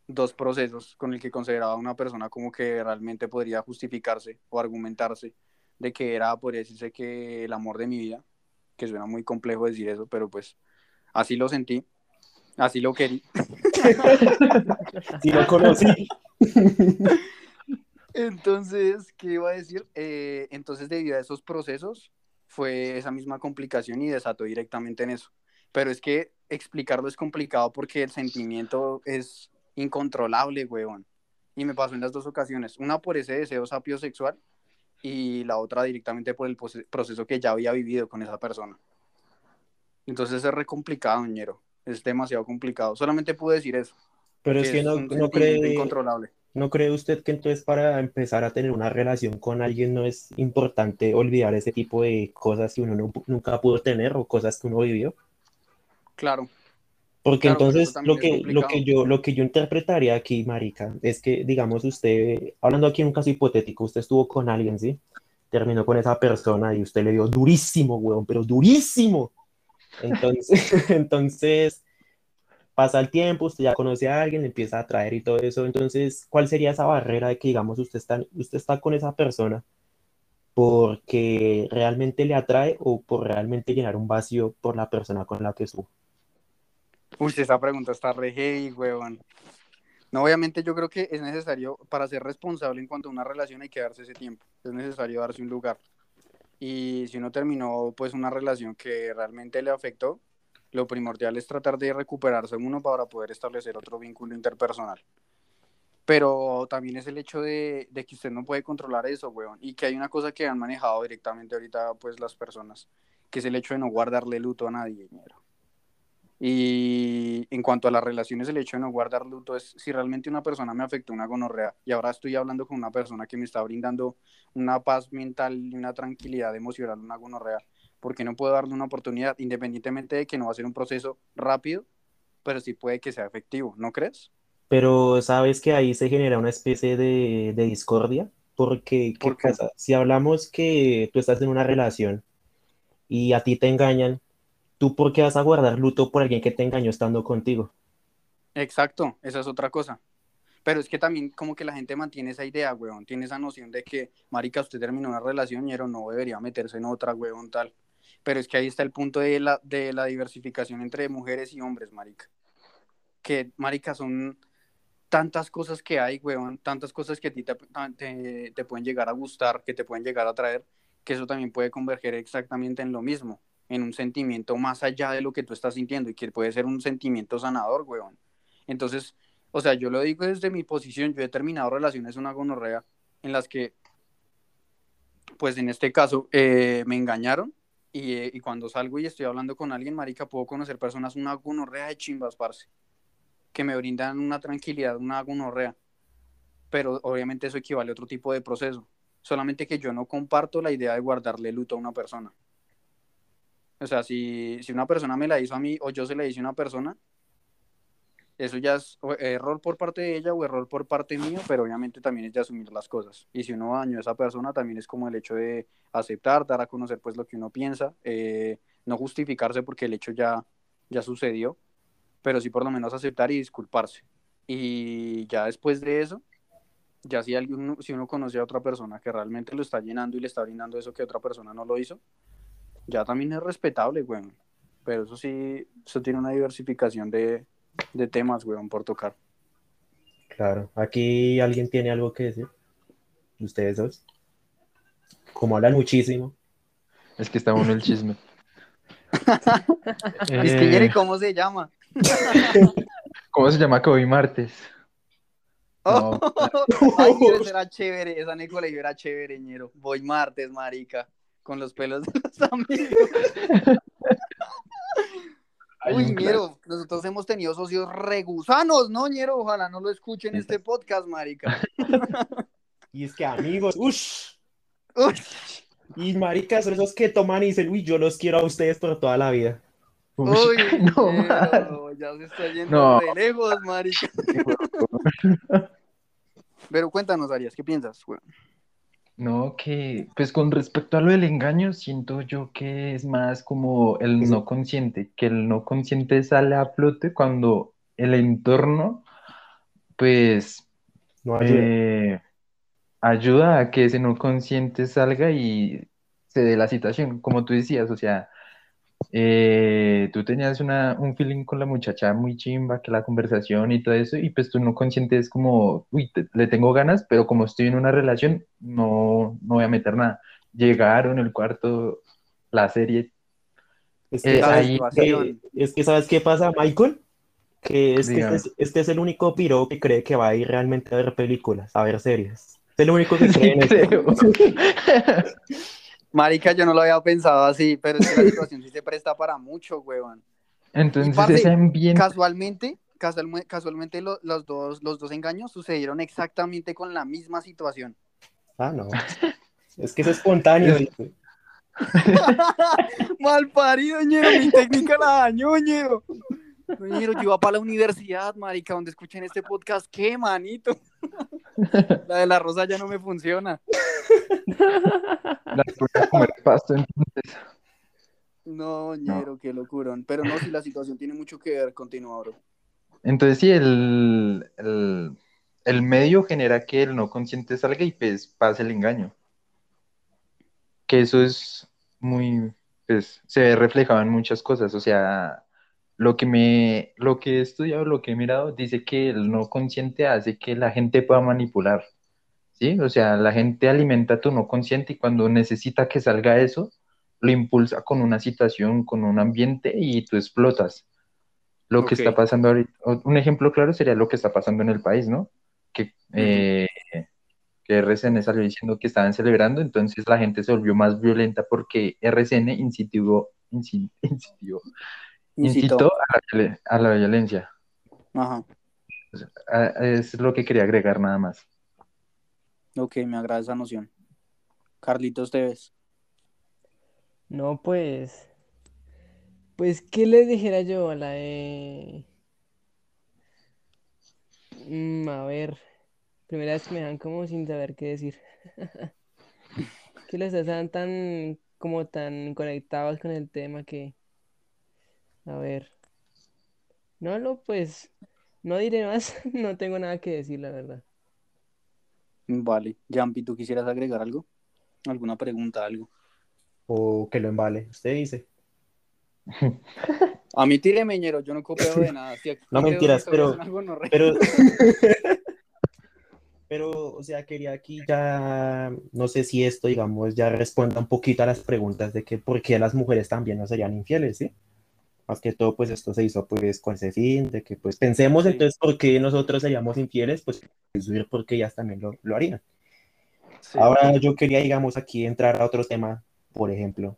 dos procesos con el que consideraba a una persona como que realmente podría justificarse o argumentarse de que era, podría decirse que el amor de mi vida, que suena muy complejo decir eso, pero pues así lo sentí, así lo querí. Sí lo conocí. Entonces, ¿qué iba a decir? Eh, entonces, debido a esos procesos, fue esa misma complicación y desató directamente en eso. Pero es que explicarlo es complicado porque el sentimiento es incontrolable, weón. Y me pasó en las dos ocasiones. Una por ese deseo sapiosexual y la otra directamente por el proceso que ya había vivido con esa persona. Entonces es re complicado, ñero. Es demasiado complicado. Solamente pude decir eso. Pero es que no, no cree, incontrolable. ¿No cree usted que entonces para empezar a tener una relación con alguien no es importante olvidar ese tipo de cosas que uno nunca pudo tener o cosas que uno vivió? Claro. Porque entonces lo que, lo, que yo, lo que yo interpretaría aquí, Marica, es que, digamos, usted, hablando aquí en un caso hipotético, usted estuvo con alguien, ¿sí? Terminó con esa persona y usted le dio durísimo, weón, pero durísimo. Entonces, entonces pasa el tiempo, usted ya conoce a alguien, empieza a atraer y todo eso. Entonces, ¿cuál sería esa barrera de que, digamos, usted está, usted está con esa persona porque realmente le atrae o por realmente llenar un vacío por la persona con la que estuvo? Uy, esa pregunta está re heavy, weón. No, obviamente yo creo que es necesario, para ser responsable en cuanto a una relación hay que darse ese tiempo, es necesario darse un lugar. Y si uno terminó pues una relación que realmente le afectó, lo primordial es tratar de recuperarse uno para poder establecer otro vínculo interpersonal. Pero también es el hecho de, que usted no puede controlar eso, weón. Y que hay una cosa que han manejado directamente ahorita pues las personas, que es el hecho de no guardarle luto a nadie, dinero. Y en cuanto a las relaciones, el hecho de no guardar luto es si realmente una persona me afectó una gonorrea y ahora estoy hablando con una persona que me está brindando una paz mental y una tranquilidad emocional, una gonorrea, porque no puedo darle una oportunidad, independientemente de que no va a ser un proceso rápido, pero sí puede que sea efectivo, ¿no crees? Pero sabes que ahí se genera una especie de, discordia, porque ¿qué pasa? Si hablamos que tú estás en una relación y a ti te engañan, ¿tú por qué vas a guardar luto por alguien que te engañó estando contigo? Exacto, esa es otra cosa. Pero es que también como que la gente mantiene esa idea, weón, tiene esa noción de que, marica, usted terminó una relación, y no debería meterse en otra, weón, tal. Pero es que ahí está el punto de la, de la diversificación entre mujeres y hombres, marica. Que, marica, son tantas cosas que hay, weón, tantas cosas que a ti te, te, te pueden llegar a gustar, que te pueden llegar a traer, que eso también puede converger exactamente en lo mismo en un sentimiento más allá de lo que tú estás sintiendo y que puede ser un sentimiento sanador, weón. Entonces, o sea, yo lo digo desde mi posición, yo he terminado relaciones una gonorrea en las que, pues en este caso, eh, me engañaron y, eh, y, cuando salgo y estoy hablando con alguien, marica, puedo conocer personas una gonorrea de chimbas, parce, que me brindan una tranquilidad, una gonorrea. Pero obviamente eso equivale a otro tipo de proceso. Solamente que yo no comparto la idea de guardarle luto a una persona. O sea, si, una persona me la hizo a mí o yo se la hice a una persona, eso ya es error por parte de ella o error por parte mío, pero obviamente también es de asumir las cosas. Y si uno dañó a esa persona, también es como el hecho de aceptar, dar a conocer pues lo que uno piensa, eh, no justificarse porque el hecho ya, ya sucedió, pero sí por lo menos aceptar y disculparse. Y ya después de eso, ya si, alguien, si uno conoce a otra persona que realmente lo está llenando y le está brindando eso que otra persona no lo hizo, ya también es respetable, weón. Pero eso sí, eso tiene una diversificación de, temas, weón, por tocar. Claro, aquí alguien tiene algo que decir. Ustedes dos. Como hablan muchísimo. Es que está bueno el chisme. es que, ¿cómo se llama? ¿Cómo se llama que hoy martes? Oh, Ay, esa era chévere, esa Nicolai era chévere, ñero. Voy martes, marica con los pelos de los amigos. Uy, Ñero, nosotros hemos tenido socios regusanos, ¿no, Ñero? Ojalá no lo escuchen este podcast, marica. Y es que amigos, ush. Y maricas son esos que toman y dicen, uy, yo los quiero a ustedes por toda la vida. Uy, no, ya se está yendo de lejos, marica. Pero cuéntanos, Arias, ¿qué piensas, güey? No, que pues con respecto a lo del engaño, siento yo que es más como el no consciente, que el no consciente sale a flote cuando el entorno pues no ayuda. Eh, ayuda a que ese no consciente salga y se dé la situación, como tú decías, o sea, eh, tú tenías una, un feeling con la muchacha muy chimba, que la conversación y todo eso, y pues tú no conscientes como, uy, te- le tengo ganas, pero como estoy en una relación, no, no voy a meter nada. Llegaron el cuarto, la serie, Es que, Eh, ¿sabes ahí- es que ¿sabes qué pasa, Michael? Que es que este, es, este es el único piro que cree que va a ir realmente a ver películas, a ver series. Es el único que cree en eso. Marica, yo no lo había pensado así, pero es que la situación sí se presta para mucho, weón. Entonces parce, ese ambiente, Casualmente, casualme- casualmente lo- los, dos, los dos engaños sucedieron exactamente con la misma situación. Ah, no. Es que es espontáneo. dice. Mal parido, ñero, mi técnica la dañó, ñero. Ñero, yo iba para la universidad, marica, donde escuchen este podcast, ¿qué, manito? La de la rosa ya no me funciona. la a comer pasto, entonces, No, ñero, qué locurón. Pero no, si la situación tiene mucho que ver, continúa, bro. entonces sí, el, el, el medio genera que el no consciente salga y pues pase el engaño. Que eso es muy, pues, se ve reflejado en muchas cosas, o sea, lo que me, lo que he estudiado, lo que he mirado, dice que el no consciente hace que la gente pueda manipular, ¿sí? O sea, la gente alimenta tu no consciente y cuando necesita que salga eso, lo impulsa con una situación, con un ambiente y tú explotas. Lo que está pasando ahorita, un ejemplo claro sería lo que está pasando en el país, ¿no? Que, eh, que RCN salió diciendo que estaban celebrando, entonces la gente se volvió más violenta porque RCN incitó, inci- incitó, incitó a la, a la violencia. Ajá. Es lo que quería agregar nada más. Ok, me agrada esa noción. Carlitos Tevez. No, pues. Pues, ¿qué les dijera yo a la de. Mm, a ver. Primera vez que me dejan como sin saber qué decir. Que los están tan. como tan conectados con el tema que. A ver. No, no, pues. No diré más. No tengo nada que decir, la verdad. Vale. Jampi, ¿tú quisieras agregar algo? ¿Alguna pregunta, algo? O que lo embale. Usted dice. A mí tíreme, ñero, yo no copio de nada. Si No, mentiras, no Pero, pero, o sea, quería aquí ya, no sé si esto, digamos, ya responda un poquito a las preguntas de que por qué las mujeres también no serían infieles, ¿sí? Más que todo, pues esto se hizo pues con ese fin, de que pues pensemos entonces por qué nosotros seríamos infieles, pues subir porque ellas también lo, lo harían. Sí. Ahora yo quería, digamos, aquí entrar a otro tema, por ejemplo,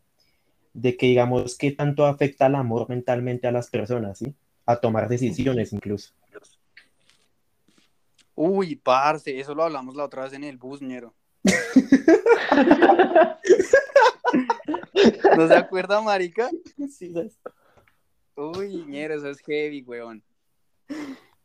de que, digamos, qué tanto afecta el amor mentalmente a las personas, ¿sí? A tomar decisiones incluso. Uy, parce, eso lo hablamos la otra vez en el bus, ñero. ¿No se acuerda, marica? Sí. Uy, ñero, eso es heavy, weón.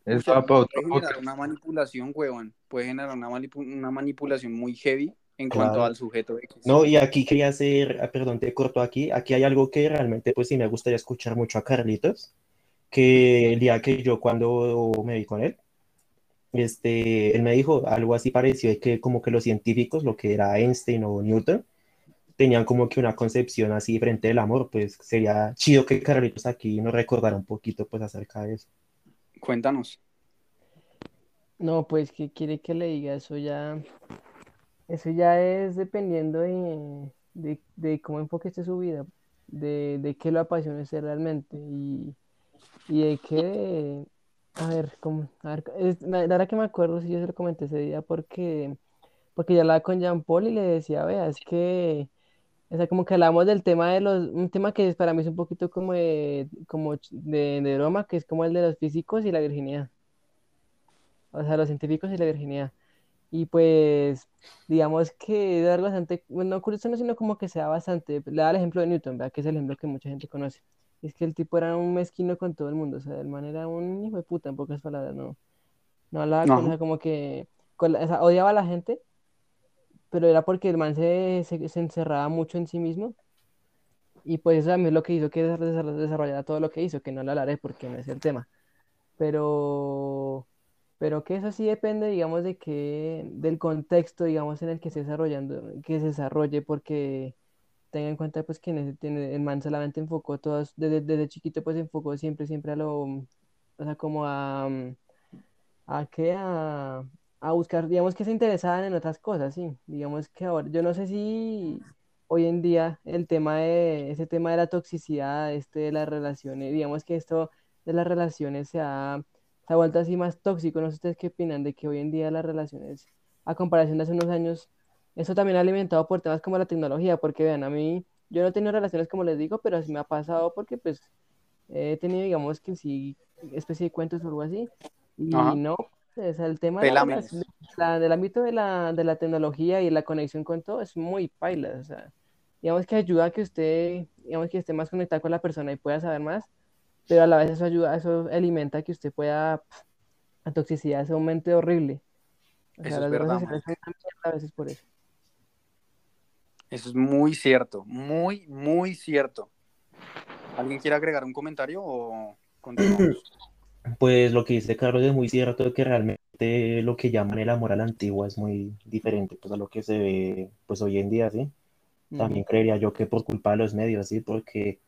Eso Pucha, va para otro puede generar una manipulación, weón. Puede generar una, una manipulación muy heavy en cuanto al sujeto X. No, y aquí quería hacer, ah, perdón, te corto aquí, aquí hay algo que realmente pues sí me gustaría escuchar mucho a Carlitos, que el día que yo cuando me vi con él, este, él me dijo algo así parecido, que como que los científicos, lo que era Einstein o Newton, tenían como que una concepción así frente del amor, pues sería chido que Carlitos aquí nos recordara un poquito pues acerca de eso. Cuéntanos. No, pues, ¿qué quiere que le diga? Eso ya, eso ya es dependiendo de, de, de cómo enfoque usted su vida, de, de qué lo apasiona usted realmente y, y de qué, a ver, cómo, a ver, es- la verdad que me acuerdo si yo se lo comenté ese día porque, porque yo hablaba con Jean Paul y le decía, vea, es que, o sea, como que hablamos del tema de los, un tema que para mí es un poquito como de, como de, de broma, que es como el de los físicos y la virginidad o sea, los científicos y la virginidad. Y pues, digamos que es algo bastante, bueno, no curioso, no, sino como que sea bastante, le da el ejemplo de Newton, ¿verdad? Que es el ejemplo que mucha gente conoce. Es que el tipo era un mezquino con todo el mundo, o sea, el man era un hijo de puta, en pocas palabras, no, no hablaba con, Ajá. o sea, como que, con la- o sea, odiaba a la gente, pero era porque el man se, se, se encerraba mucho en sí mismo. Y pues eso a mí es lo que hizo que desar- desarrollara todo lo que hizo, que no lo hablaré porque no es el tema. Pero, pero que eso sí depende, digamos, de que, del contexto, digamos, en el que esté desarrollando, que se desarrolle, porque, tenga en cuenta pues que en tiene, el man solamente enfocó todos, desde, desde chiquito pues enfocó siempre, siempre a lo, o sea, como a, a qué, a, a buscar, digamos que se interesaban en otras cosas, sí, digamos que ahora, yo no sé si hoy en día el tema de, ese tema de la toxicidad, este de las relaciones, digamos que esto de las relaciones se ha, se ha vuelto así más tóxico, no sé ustedes qué opinan de que hoy en día las relaciones, a comparación de hace unos años, eso también ha alimentado por temas como la tecnología, porque vean, a mí, yo no he tenido relaciones como les digo, pero así me ha pasado porque pues he tenido, digamos que sí, especie de cuentos o algo así, y Ajá. no, o sea, el tema de la del ámbito de la, de la tecnología y la conexión con todo es muy paila, o sea, digamos que ayuda a que usted, digamos que esté más conectado con la persona y pueda saber más, pero a la vez eso ayuda, eso alimenta a que usted pueda, la toxicidad se aumente horrible. O Eso sea, es las verdad, a veces por eso. Eso es muy cierto, muy, muy cierto. ¿Alguien quiere agregar un comentario o continuamos? Pues lo que dice Carlos es muy cierto que realmente lo que llaman el amor a la antigua es muy diferente pues, a lo que se ve pues hoy en día, ¿sí? También creería yo que por culpa de los medios, ¿sí? Porque,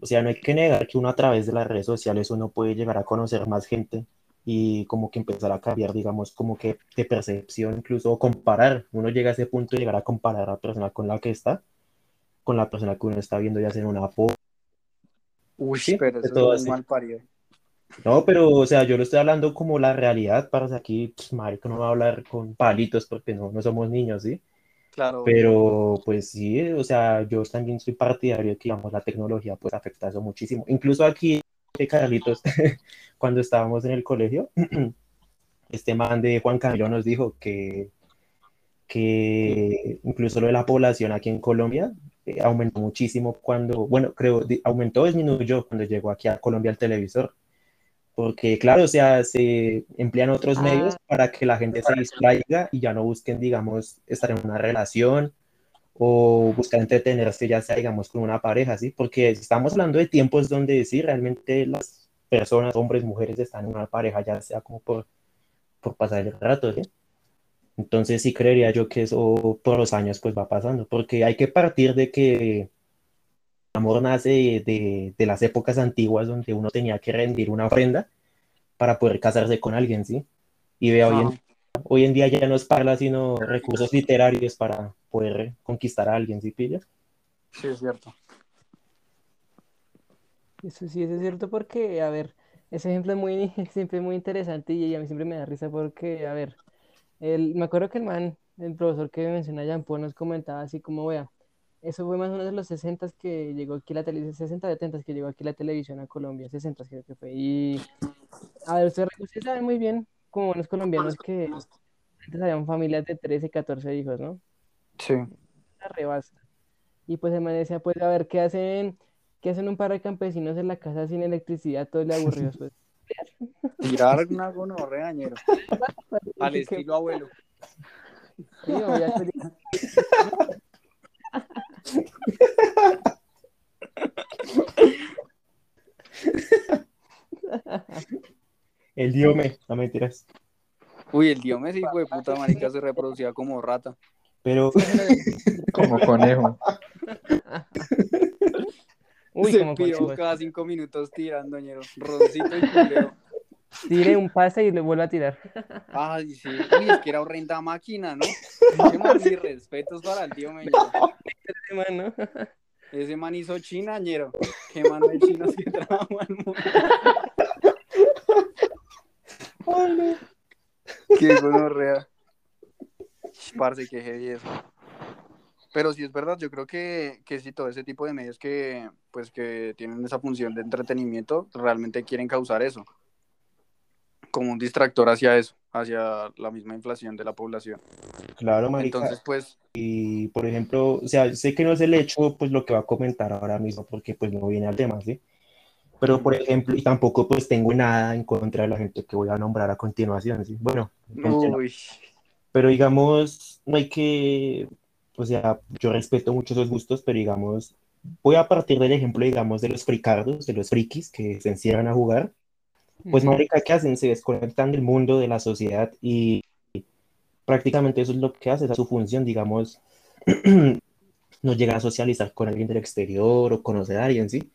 o sea, no hay que negar que uno a través de las redes sociales uno puede llegar a conocer más gente y como que empezar a cambiar, digamos, como que de percepción, incluso comparar. Uno llega a ese punto de llegar a comparar a la persona con la que está, con la persona que uno está viendo ya sea en una foto. Uy, Sí, pero eso es un mal parido. No, pero, o sea, yo lo estoy hablando como la realidad, para aquí, pues, marico, no va a hablar con palitos porque no, no somos niños, ¿sí? Claro, Pero, pues sí, o sea, yo también soy partidario que, digamos, la tecnología, pues, afecta eso muchísimo. Incluso aquí, eh, Carlitos, cuando estábamos en el colegio, este man de Juan Camilo nos dijo que, que incluso lo de la población aquí en Colombia eh, aumentó muchísimo cuando, bueno, creo, aumentó disminuyó cuando llegó aquí a Colombia el televisor. Porque, claro, o sea, se emplean otros Ah. medios para que la gente se distraiga y ya no busquen, digamos, estar en una relación o buscar entretenerse, ya sea, digamos, con una pareja, ¿sí? Porque estamos hablando de tiempos donde sí, realmente las personas, hombres, mujeres, están en una pareja, ya sea como por, por pasar el rato, ¿sí? Entonces sí creería yo que eso por los años pues va pasando, porque hay que partir de que amor nace de, de- de las épocas antiguas donde uno tenía que rendir una ofrenda para poder casarse con alguien, ¿sí? Y vea, hoy en, hoy en día ya no es parla, sino recursos literarios para poder conquistar a alguien, ¿sí pillas? Sí, es cierto. Eso sí, eso es cierto porque, a ver, ese ejemplo es muy, siempre muy interesante y a mí siempre me da risa porque, a ver, el, me acuerdo que el man, el profesor que menciona Jean Paul nos comentaba así como, vea, eso fue más o menos de los 60 que llegó aquí la televisión, 60, 70 que llegó aquí la televisión a Colombia, 60 creo que fue. Y, a ver, ustedes ustedes saben muy bien, como buenos colombianos, que antes habían familias de 13, 14 hijos, ¿no? Sí. La rebasta. Y pues el man decía, pues a ver, ¿qué hacen, qué hacen un par de campesinos en la casa sin electricidad, todos le aburridos? Pues, Tirar una gonorrea, ñero. Al estilo abuelo. Sí, o ya sería- El diome, no mentiras. Uy, el Diomedes, hijo de puta marica, se reproducía como rata. Pero Como conejo. Uy, se como cada cinco minutos tirando, ñero. Roncito y culeo. Tire un pase y le vuelve a tirar. Ay, sí. Uy, es que era horrenda máquina, ¿no? Qué mis respetos para el tío man, ¿no? Ese man hizo China, ñero. Qué mano de chinos que trajo al mundo. Qué gonorrea. Parce, qué heavy eso. Pero sí es verdad, yo creo que, que sí, todo ese tipo de medios que, pues, que tienen esa función de entretenimiento realmente quieren causar eso. Como un distractor hacia eso, hacia la misma inflación de la población. claro, marica. Entonces, pues, Y, por ejemplo, o sea, sé que no es el hecho, pues, lo que va a comentar ahora mismo, porque, pues, no viene al tema, ¿sí? Pero, por ejemplo, y tampoco, pues, tengo nada en contra de la gente que voy a nombrar a continuación, ¿sí? Bueno, uy, pero, digamos, no hay que, o sea, yo respeto mucho esos gustos, pero, digamos, voy a partir del ejemplo, digamos, de los fricardos, de los frikis que se encierran a jugar, pues, marica, ¿qué hacen? Se desconectan del mundo, de la sociedad, y prácticamente eso es lo que hace, esa es su función, digamos, no llegan a socializar con alguien del exterior o conocer a alguien, ¿sí?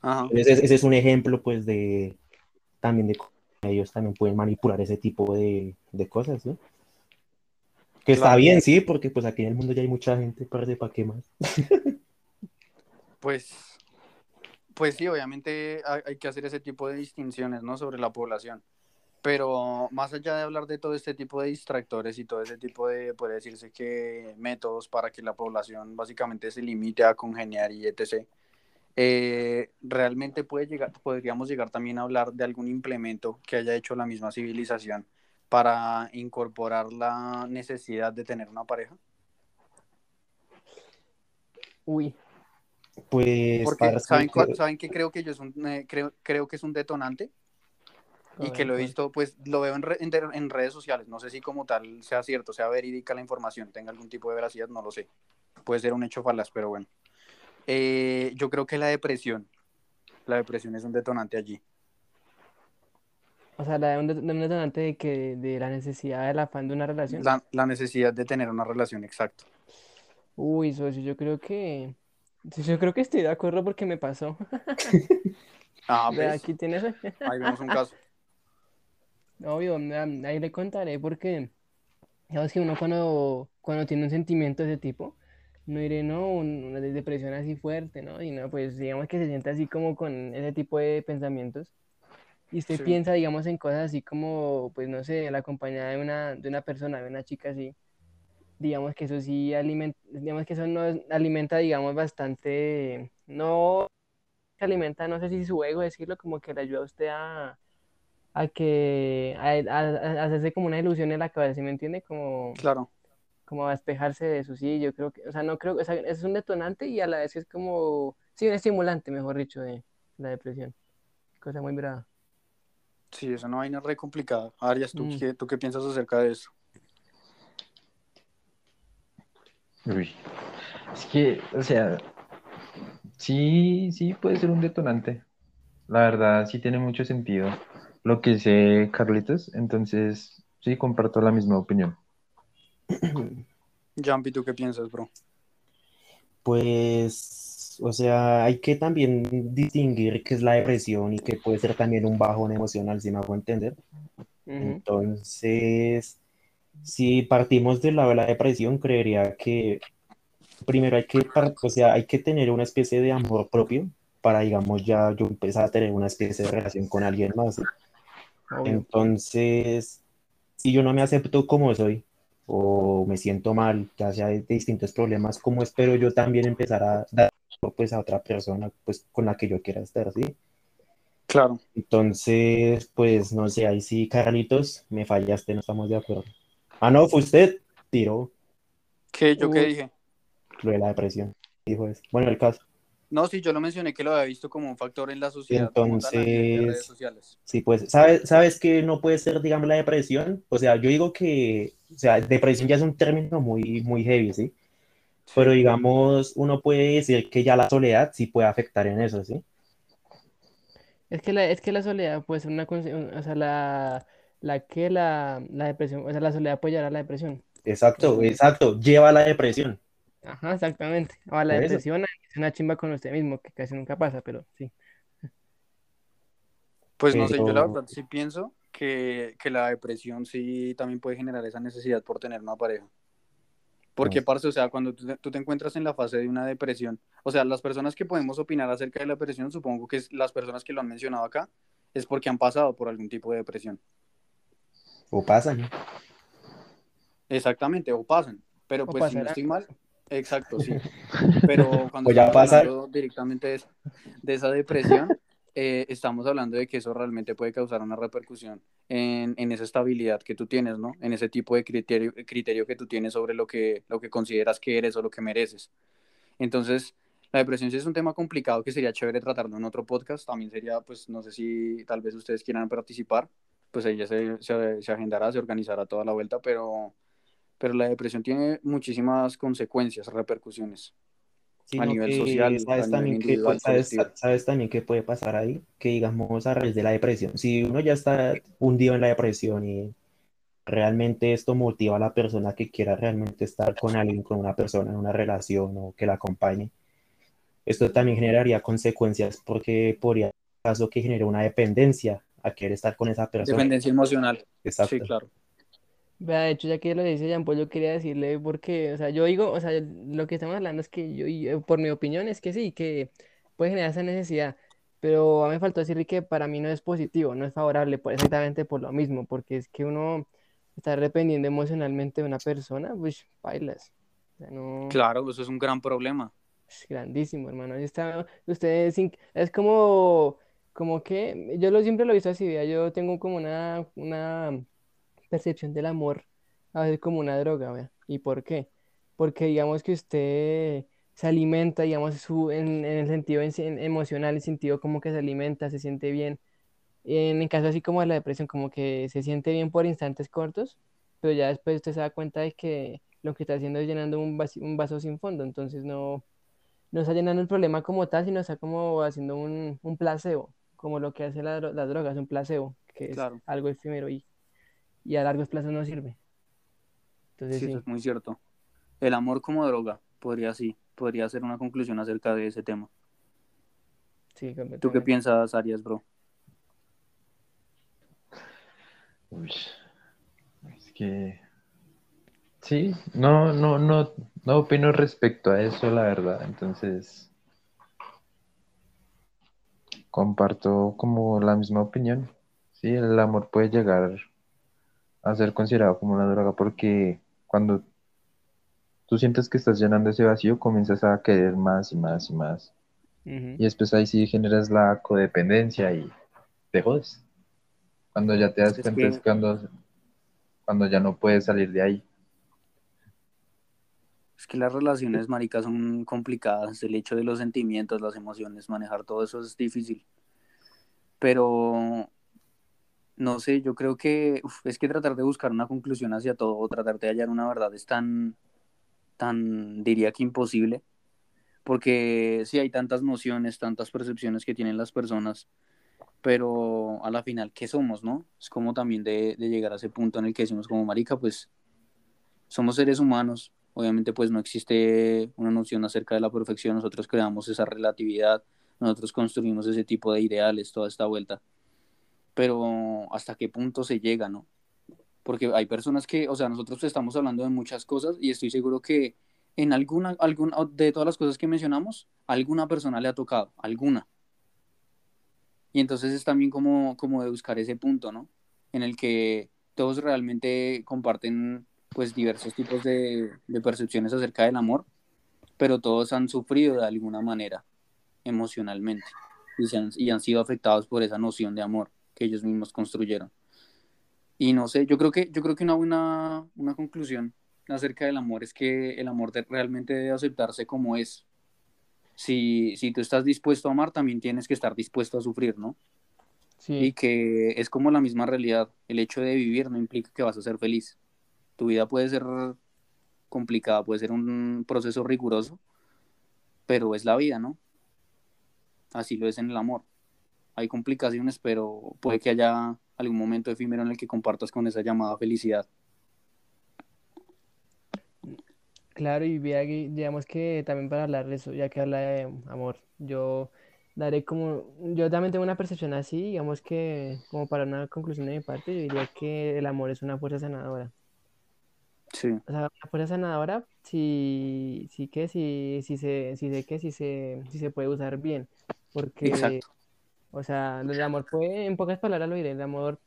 Ajá. Entonces, ese es un ejemplo, pues, de también de cómo ellos también pueden manipular ese tipo de, de cosas, ¿no? Que está Claro. bien, sí, porque pues aquí en el mundo ya hay mucha gente, parce, ¿para qué más? Pues, pues sí, obviamente hay, que hacer ese tipo de distinciones, ¿no? Sobre la población. Pero más allá de hablar de todo este tipo de distractores y todo ese tipo de, puede decirse que métodos para que la población básicamente se limite a congeniar y etc. eh, realmente puede llegar, podríamos llegar también a hablar de algún implemento que haya hecho la misma civilización para incorporar la necesidad de tener una pareja. Uy, Pues, Porque ¿saben, que- cuál- ¿saben que creo que yo es un, eh, creo, creo que es un detonante? y que lo he visto, pues lo veo en, re- en, de- en redes sociales. No sé si como tal sea cierto, sea verídica la información, tenga algún tipo de veracidad, no lo sé. Puede ser un hecho falaz, pero bueno. Eh, yo creo que la depresión, la depresión es un detonante allí. O sea, la de un, det- de un detonante de que de la necesidad del afán de una relación. La, la necesidad de tener una relación exacta. Uy, socio, yo creo que yo creo que estoy de acuerdo porque me pasó. Ah, ¿ves? aquí tienes. Ahí vemos un caso. Obvio, ahí le contaré porque, digamos que uno cuando, cuando tiene un sentimiento de ese tipo, no diré, no, un- una de- depresión así fuerte, ¿no? Y no, pues digamos que se siente así como con ese tipo de pensamientos. Y usted Sí. piensa, digamos, en cosas así como, pues no sé, la compañía de una, de una persona, de una chica así. Digamos que eso sí alimenta, digamos que eso no es- alimenta, digamos, bastante, no que alimenta, no sé si su ego decirlo, como que le ayuda a usted a, a que, a, a- a hacerse como una ilusión en la cabeza, ¿sí me entiende? Como, Claro. como a despejarse de eso, sí, yo creo que, o sea, no creo, o sea, es un detonante y a la vez es como, sí, un estimulante, mejor dicho, de la depresión. Cosa muy brava. Sí, es una vaina re complicada. Arias, ¿tú, Mm. qué, ¿tú qué piensas acerca de eso? Uy. Es que, o sea, sí, sí puede ser un detonante. La verdad, sí tiene mucho sentido lo que dice Carlitos. Entonces, sí, comparto la misma opinión. Jumpy, ¿tú qué piensas, bro? Pues, o sea, hay que también distinguir qué es la depresión y que puede ser también un bajón emocional, si me hago entender. Entonces, si partimos de la depresión, creería que primero hay que, o sea, hay que tener una especie de amor propio para, digamos, ya yo empezar a tener una especie de relación con alguien más. Entonces, si yo no me acepto como soy o me siento mal, ya sea de distintos problemas, ¿cómo espero yo también empezar a dar pues a otra persona pues con la que yo quiera estar, ¿sí? Claro. Entonces, pues no sé, ahí sí, Carlitos, me fallaste, no estamos de acuerdo. Ah, no, fue usted, tiró ¿Qué, ¿Yo qué dije? lo de la depresión, dijo eso. Bueno, el caso, No, sí, yo lo mencioné que lo había visto como un factor en la sociedad. tal, Entonces- redes sociales. sí, pues, ¿sabes, sabes que no puede ser, digamos, la depresión? O sea, yo digo que, o sea, depresión ya es un término muy, muy heavy, ¿sí? Pero digamos, uno puede decir que ya la soledad sí puede afectar en eso, ¿sí? Es que la, es que la soledad puede ser una, o sea, la, la que la, la depresión, o sea, la soledad puede llevar a la depresión. Exacto, exacto, lleva a la depresión. Ajá, exactamente. O a la Por eso. depresión es una chimba con usted mismo, que casi nunca pasa, pero sí. Pues no sé, yo la verdad sí pienso que, que la depresión sí también puede generar esa necesidad por tener una pareja. Porque, No. parce, o sea, cuando tú te, tú te encuentras en la fase de una depresión, o sea, las personas que podemos opinar acerca de la depresión, supongo que es las personas que lo han mencionado acá, es porque han pasado por algún tipo de depresión. O pasa, ¿no? Exactamente, o pasan. Pero O pues si no estoy mal, exacto, sí. Pero cuando ya pasan. hablando directamente de, de esa depresión, eh, estamos hablando de que eso realmente puede causar una repercusión en, en esa estabilidad que tú tienes, ¿no? En ese tipo de criterio, criterio que tú tienes sobre lo que, lo que consideras que eres o lo que mereces. Entonces, la depresión sí es un tema complicado que sería chévere tratarlo en otro podcast. También sería, pues, no sé si tal vez ustedes quieran participar, pues ahí ya se, se, se agendará, se organizará toda la vuelta, pero, pero la depresión tiene muchísimas consecuencias, repercusiones. Sino nivel social, a sabes nivel también que, individual, sabes, sabes también qué puede pasar ahí, que digamos a raíz de la depresión, si uno ya está hundido en la depresión y realmente esto motiva a la persona que quiera realmente estar con alguien, con una persona en una relación o que la acompañe. Esto también generaría consecuencias porque podría caso que genere una dependencia a querer estar con esa persona. Dependencia emocional. Exacto. Sí, claro. Vea, de hecho, ya que lo dice Jean Paul, yo quería decirle porque, o sea, yo digo, o sea, lo que estamos hablando es que yo, eh, por mi opinión, es que sí, que puede generar esa necesidad, pero a mí me faltó decirle que para mí no es positivo, no es favorable, por exactamente por lo mismo, porque es que uno está dependiendo emocionalmente de una persona, pues, bailas. O sea, no, Claro, eso es un gran problema. es grandísimo, hermano. Ahí Está, ustedes, sin- es como, como que, yo siempre lo he visto así, vea, yo tengo como una, una percepción del amor a veces como una droga, ¿vea? ¿Y por qué? Porque digamos que usted se alimenta, digamos, su, en, en el sentido en- en emocional, el sentido como que se alimenta, se siente bien. En el caso así como de la depresión, como que se siente bien por instantes cortos, pero ya después usted se da cuenta de que lo que está haciendo es llenando un vasi- un vaso sin fondo, entonces no, no está llenando el problema como tal, sino está como haciendo un, un placebo, como lo que hace la, dro- la droga, es un placebo, que es Claro. algo efímero y, y a largos plazos no sirve. Entonces Sí, sí, eso es muy cierto. El amor como droga, podría sí, podría ser una conclusión acerca de ese tema. sí, ¿Tú qué piensas, Arias, bro? Uy, es que sí, no, no, no, no opino respecto a eso, la verdad. Entonces, comparto como la misma opinión. Sí, el amor puede llegar a ser considerado como una droga porque cuando tú sientes que estás llenando ese vacío, comienzas a querer más y más y más. Y después ahí sí generas la codependencia y te jodes. Cuando ya te das Es cuenta que- es cuando, cuando ya no puedes salir de ahí. Es que las relaciones, maricas, son complicadas. El hecho de los sentimientos, las emociones, manejar todo eso es difícil. Pero, no sé, yo creo que uf, es que tratar de buscar una conclusión hacia todo o tratar de hallar una verdad es tan, tan, diría que imposible. Porque sí hay tantas nociones, tantas percepciones que tienen las personas, pero a la final, ¿qué somos, no? Es como también de, de llegar a ese punto en el que decimos como marica, pues somos seres humanos, obviamente pues no existe una noción acerca de la perfección, nosotros creamos esa relatividad, nosotros construimos ese tipo de ideales, toda esta vuelta, pero hasta qué punto se llega, ¿no? Porque hay personas que, o sea, nosotros estamos hablando de muchas cosas y estoy seguro que en alguna, alguna de todas las cosas que mencionamos, alguna persona le ha tocado, alguna. Y entonces es también como, como de buscar ese punto, ¿no? En el que todos realmente comparten pues diversos tipos de, de percepciones acerca del amor, pero todos han sufrido de alguna manera emocionalmente y, se han, y han sido afectados por esa noción de amor que ellos mismos construyeron. Y no sé, yo creo que, yo creo que una buena una conclusión acerca del amor es que el amor de- realmente debe aceptarse como es. Si, si tú estás dispuesto a amar, también tienes que estar dispuesto a sufrir, ¿no? Y que es como la misma realidad. El hecho de vivir no implica que vas a ser feliz. Tu vida puede ser complicada, puede ser un proceso riguroso, pero es la vida, ¿no? Así lo es en el amor. Hay complicaciones, pero puede que haya algún momento efímero en el que compartas con esa llamada felicidad. claro, y digamos que también para hablar de eso, ya que habla de amor, yo daré como, yo también tengo una percepción así, digamos que como para una conclusión de mi parte, yo diría que el amor es una fuerza sanadora. Sí, O sea, una fuerza sanadora, sí, sí que, sí, sí se, sí sé que sí se, sí se puede usar bien, porque, exacto. o sea, el amor puede, en pocas palabras lo diré, el amor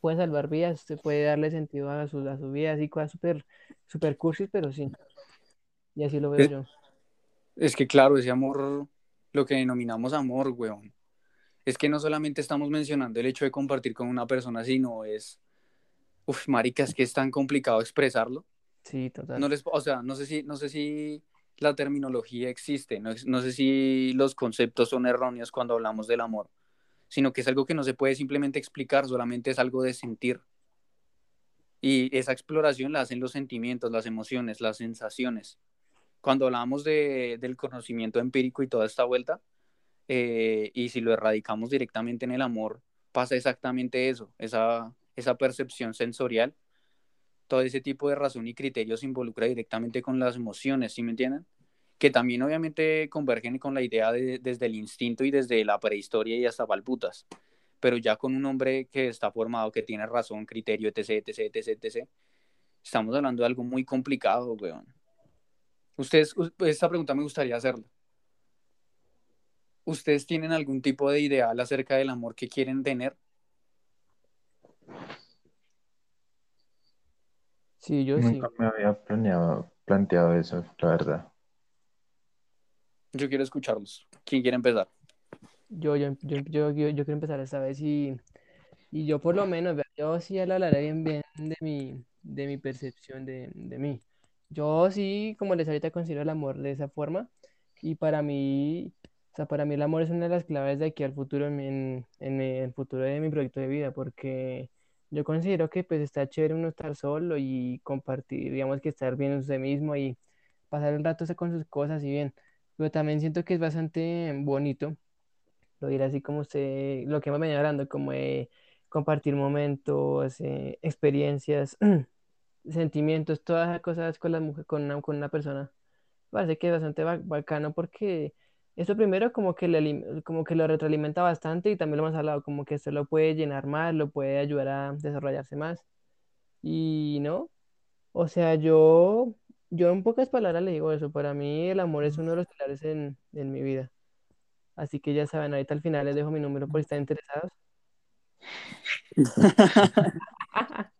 puede salvar vidas, usted puede darle sentido a su, a su vida, así cosas súper, súper cursis, pero sí, y así lo veo Es, yo. es que claro, ese amor, lo que denominamos amor, weón, es que no solamente estamos mencionando el hecho de compartir con una persona, sino es, uf, marica, es que es tan complicado expresarlo. Sí, total. No les, o sea, no sé si, no sé si la terminología existe, no, no sé si los conceptos son erróneos cuando hablamos del amor, sino que es algo que no se puede simplemente explicar, solamente es algo de sentir. Y esa exploración la hacen los sentimientos, las emociones, las sensaciones. Cuando hablamos de, del conocimiento empírico y toda esta vuelta, eh, y si lo erradicamos directamente en el amor, pasa exactamente eso, esa, esa percepción sensorial todo ese tipo de razón y criterio se involucra directamente con las emociones, ¿sí me entienden? Que también obviamente convergen con la idea de, desde el instinto y desde la prehistoria y hasta palputas, pero ya con un hombre que está formado, que tiene razón, criterio, etc., etc., etc., etc., estamos hablando de algo muy complicado, weón. Ustedes, esta pregunta me gustaría hacerla. ¿Ustedes tienen algún tipo de ideal acerca del amor que quieren tener? Sí, yo Nunca sí. me había planeado, planteado eso, la verdad. Yo quiero escucharlos. ¿Quién quiere empezar? Yo, yo, yo, yo, yo, yo quiero empezar esta vez y, y yo por lo menos, yo sí hablaré bien, bien de mi, de mi percepción de, de mí. Yo sí, como les ahorita considero el amor de esa forma y para mí, o sea, para mí el amor es una de las claves de aquí al futuro, en, en, en el futuro de mi proyecto de vida, porque yo considero que pues está chévere uno estar solo y compartir, digamos que estar bien usted mismo y pasar el rato con sus cosas y bien, pero también siento que es bastante bonito lo diré así como usted, lo que hemos venido hablando, como compartir momentos, eh, experiencias, sentimientos, todas esas cosas con la mujer, con una, con una persona. Parece que es bastante ba- bacano porque eso primero como que, le, como que lo retroalimenta bastante y también lo hemos hablado, como que esto lo puede llenar más, lo puede ayudar a desarrollarse más. Y no, o sea, yo, yo en pocas palabras le digo eso, para mí el amor es uno de los pilares en, en mi vida. Así que ya saben, ahorita al final les dejo mi número por si están interesados.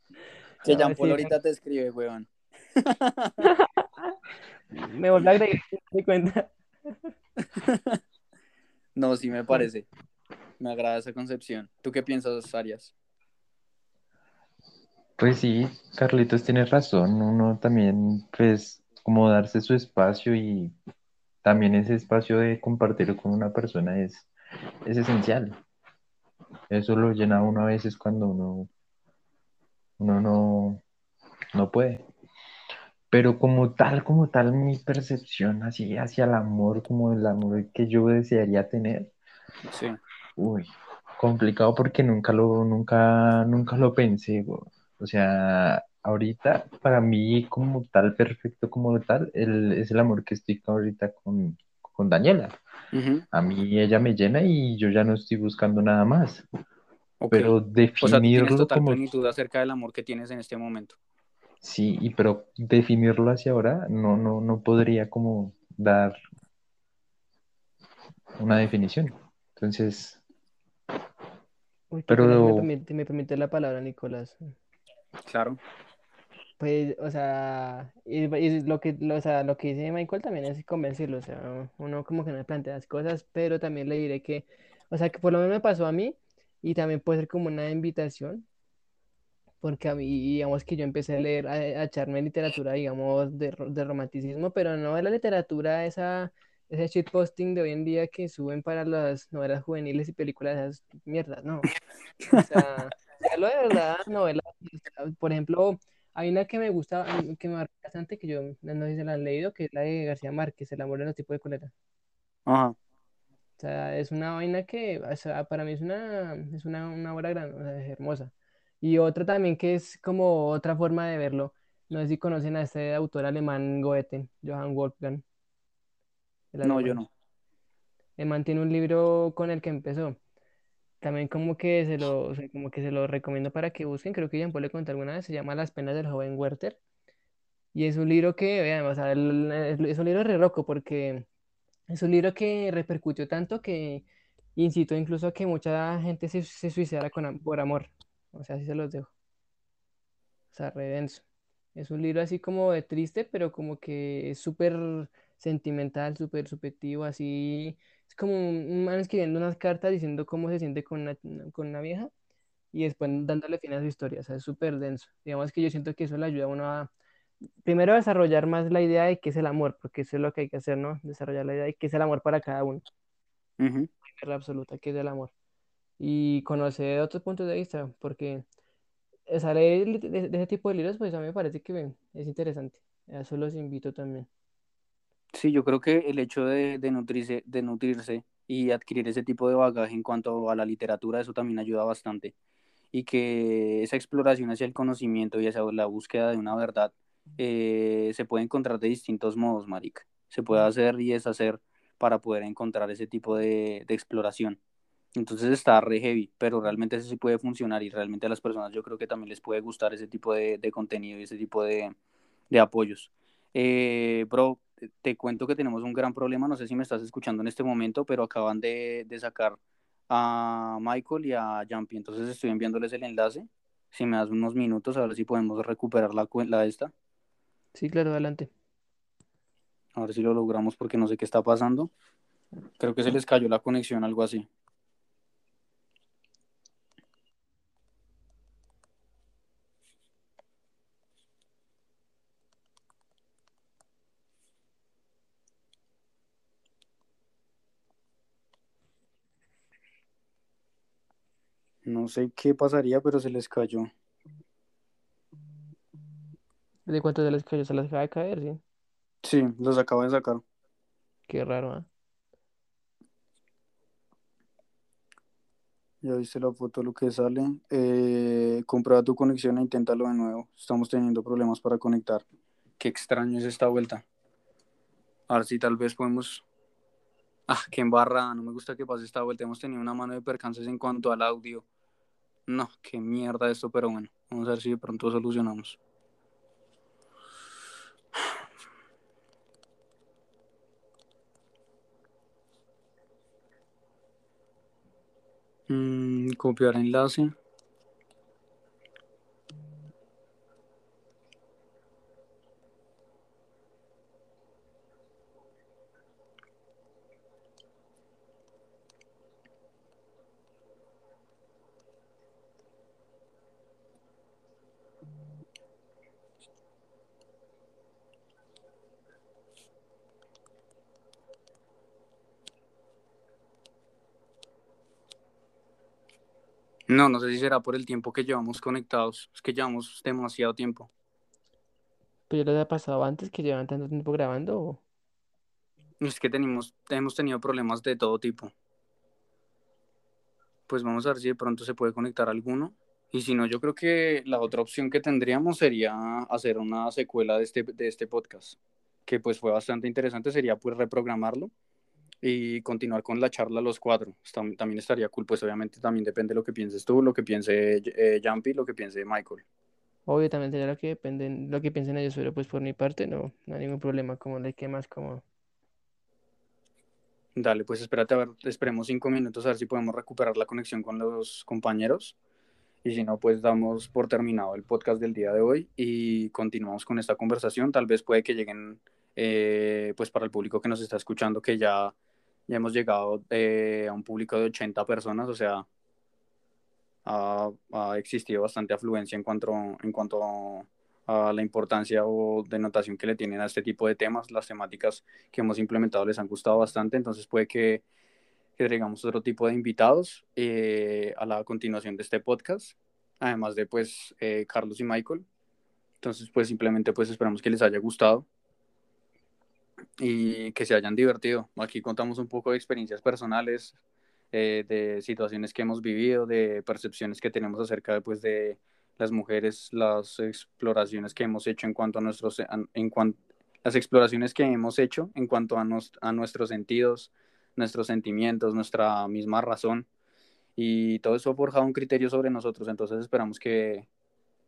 Que Jean Paul ahorita te escribe, weón. me volví a agregar mi cuenta. No, sí me parece. Me agrada esa concepción. ¿Tú qué piensas, Arias? Pues sí, Carlitos tiene razón. Uno también, pues, como darse su espacio y también ese espacio de compartir con una persona es, es esencial. Eso lo llena uno a veces cuando uno, uno no, no puede. Pero como tal, como tal, mi percepción así hacia el amor, como el amor que yo desearía tener, Sí. uy, complicado porque nunca lo, nunca, nunca lo pensé, güey. O sea, ahorita para mí como tal, perfecto como tal, el, es el amor que estoy ahorita con, con Daniela. Ujú, A mí ella me llena y yo ya no estoy buscando nada más. Ok. Pero O sea, tienes definirlo total como plenitud acerca del amor que tienes en este momento. Sí, y pero definirlo hacia ahora no, no, no podría como dar una definición. Entonces, Uy, me pero permite, me permite la palabra, Nicolás. Claro. Pues, o sea, y, y lo que, lo, o sea, lo que dice Michael también es convencerlo, o sea, uno como que no le plantea las cosas, pero también le diré que, o sea, que por lo menos me pasó a mí y también puede ser como una invitación, porque a mí, digamos que yo empecé a leer, a, a echarme literatura, digamos, de, de romanticismo, pero no de la literatura, esa, ese shitposting de hoy en día que suben para las novelas juveniles y películas de esas mierdas, no. O sea, leerlo de verdad, novelas, por ejemplo, hay una que me gusta, mm, que me marca bastante, que yo no sé si la han leído, que es la de García Márquez, El amor en los tipos de cólera. Ajá. O sea, es una vaina que, o sea, para mí es una, es una, una obra gran, o sea, es hermosa. Y otra también que es como otra forma de verlo. No sé si conocen a este autor alemán Goethe, Johann Wolfgang, No, yo no. El man tiene un libro con el que empezó. También como que se lo, o sea, como que se lo recomiendo para que busquen, creo que ya le conté alguna vez, se llama Las penas del joven Werther. Y es un libro que, vean, o sea, el- el- es un libro re loco porque es un libro que repercutió tanto que incitó incluso a que mucha gente se, se suicidara con, por amor. O sea, así se los dejo. O sea, re denso. Es un libro así como de triste, pero como que es súper sentimental, súper subjetivo, así. Es como un man escribiendo unas cartas diciendo cómo se siente con una, con una vieja y después dándole fin a su historia. O sea, es súper denso. Digamos que yo siento que eso le ayuda a uno a, primero, a desarrollar más la idea de qué es el amor, porque eso es lo que hay que hacer, ¿no? Desarrollar la idea de qué es el amor para cada uno, Ujú. la absoluta, qué es el amor. Y conocer otros puntos de vista, porque leer li- de, de ese tipo de libros, pues a mí me parece que es interesante. A eso los invito también. Sí, yo creo que el hecho de, de nutrirse, de nutrirse y adquirir ese tipo de bagaje en cuanto a la literatura, eso también ayuda bastante. y que esa exploración hacia el conocimiento y hacia la búsqueda de una verdad eh, se puede encontrar de distintos modos, marica. Se puede hacer y deshacer para poder encontrar ese tipo de, de exploración. Entonces está re heavy, pero realmente eso sí puede funcionar y realmente a las personas yo creo que también les puede gustar ese tipo de, de contenido y ese tipo de, de apoyos. Eh, bro, te cuento que tenemos un gran problema, no sé si me estás escuchando en este momento, pero acaban de, de sacar a Michael y a Jumpy, entonces estoy enviándoles el enlace. Si me das unos minutos, a ver si podemos recuperar la, la esta. Sí, claro, adelante. A ver si lo logramos porque no sé qué está pasando. Creo que se les cayó la conexión, algo así. No sé qué pasaría, pero se les cayó. ¿De cuánto de las cayó? Se las acaba de caer, sí. Sí, los acabo de sacar. Qué raro, ¿ah? Ya viste la foto, lo que sale. Eh, comprueba tu conexión e inténtalo de nuevo. Estamos teniendo problemas para conectar. Qué extraño es esta vuelta. A ver si tal vez podemos. Ah, qué embarrada. No me gusta que pase esta vuelta. Hemos tenido una mano de percances en cuanto al audio. No, qué mierda esto, pero bueno. Vamos a ver si de pronto solucionamos. Mm, copiar enlace. No, no sé si será por el tiempo que llevamos conectados. Es que llevamos demasiado tiempo. ¿Pero ya les ha pasado antes que llevan tanto tiempo grabando? o- Es que tenemos, hemos tenido problemas de todo tipo. Pues vamos a ver si de pronto se puede conectar alguno. Y si no, yo creo que la otra opción que tendríamos sería hacer una secuela de este, de este podcast, que pues fue bastante interesante, sería pues reprogramarlo y continuar con la charla los cuatro. Tam- También estaría cool, pues obviamente también depende de lo que pienses tú, lo que piense eh, Jumpy, lo que piense Michael. Obvio, también sería lo que dependen, lo que piensen ellos, pero pues por mi parte no, no hay ningún problema, como le que más como. Dale, pues espérate a ver, esperemos cinco minutos a ver si podemos recuperar la conexión con los compañeros. Y si no, pues damos por terminado el podcast del día de hoy y continuamos con esta conversación. Tal vez puede que lleguen, eh, pues para el público que nos está escuchando, que ya, ya hemos llegado eh, a un público de 80 personas, o sea, ha, existido bastante afluencia en cuanto, en cuanto a la importancia o denotación que le tienen a este tipo de temas. Las temáticas que hemos implementado les han gustado bastante, entonces puede que, que traigamos otro tipo de invitados eh, a la continuación de este podcast, además de pues eh, Carlos y Michael. Entonces pues simplemente pues esperamos que les haya gustado y que se hayan divertido. Aquí contamos un poco de experiencias personales, eh, de situaciones que hemos vivido, de percepciones que tenemos acerca de, pues, de las mujeres, las exploraciones que hemos hecho en cuanto a nuestros, en cuanto, las exploraciones que hemos hecho en cuanto a, nos, a nuestros sentidos, nuestros sentimientos, nuestra misma razón. Y todo eso ha forjado un criterio sobre nosotros, entonces esperamos que,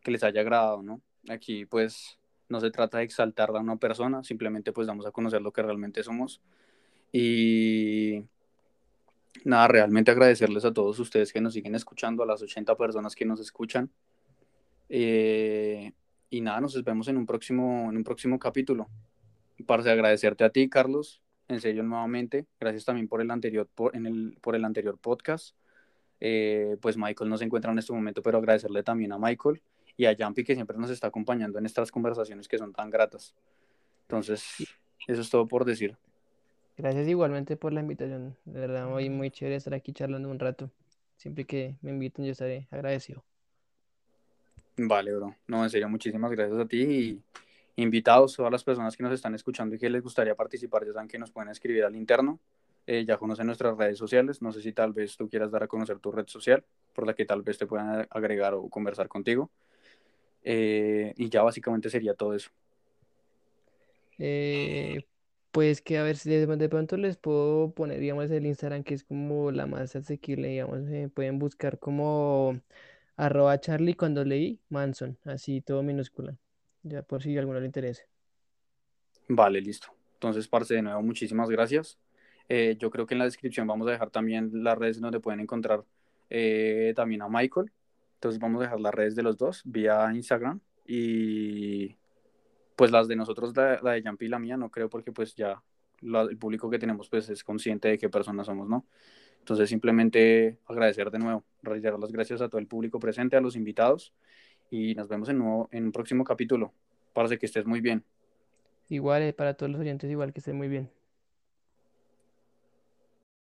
que les haya agradado, ¿no? Aquí pues no se trata de exaltar a una persona, simplemente pues damos a conocer lo que realmente somos. Y nada, realmente agradecerles a todos ustedes que nos siguen escuchando, a las 80 personas que nos escuchan. Eh, y nada, nos vemos en un próximo, en un próximo capítulo. Para agradecerte a ti, Carlos, en serio nuevamente. Gracias también por el anterior, por, el, por el anterior podcast. Eh, pues Michael no se encuentra en este momento, pero agradecerle también a Michael y a Jumpy que siempre nos está acompañando en estas conversaciones que son tan gratas. Entonces, eso es todo por decir. Gracias igualmente por la invitación. De verdad, muy, muy chévere estar aquí charlando un rato. Siempre que me inviten, yo estaré agradecido. Vale, bro. No, en serio, muchísimas gracias a ti y invitados, todas las personas que nos están escuchando y que les gustaría participar, ya saben que nos pueden escribir al interno eh, ya conocen nuestras redes sociales. No sé si tal vez tú quieras dar a conocer tu red social por la que tal vez te puedan agregar o conversar contigo. Eh, y ya básicamente sería todo eso. Eh, pues que a ver si de, pronto les puedo poner, digamos, el Instagram que es como la más asequible, digamos, eh, pueden buscar como arroba Charlie cuando leí Manson, así todo minúscula, ya por si a alguno le interese. Vale, listo. Entonces, parce, de nuevo, muchísimas gracias. Eh, yo creo que en la descripción vamos a dejar también las redes donde pueden encontrar también a Michael. Entonces vamos a dejar las redes de los dos vía Instagram y pues las de nosotros, la, de Yampi y la mía, no creo porque pues ya el público que tenemos pues es consciente de qué personas somos, ¿no? Entonces simplemente agradecer de nuevo, reiterar las gracias a todo el público presente, a los invitados y nos vemos en, nuevo, en un próximo capítulo. Parece que estés muy bien. Igual, eh, para todos los oyentes, igual que estén muy bien.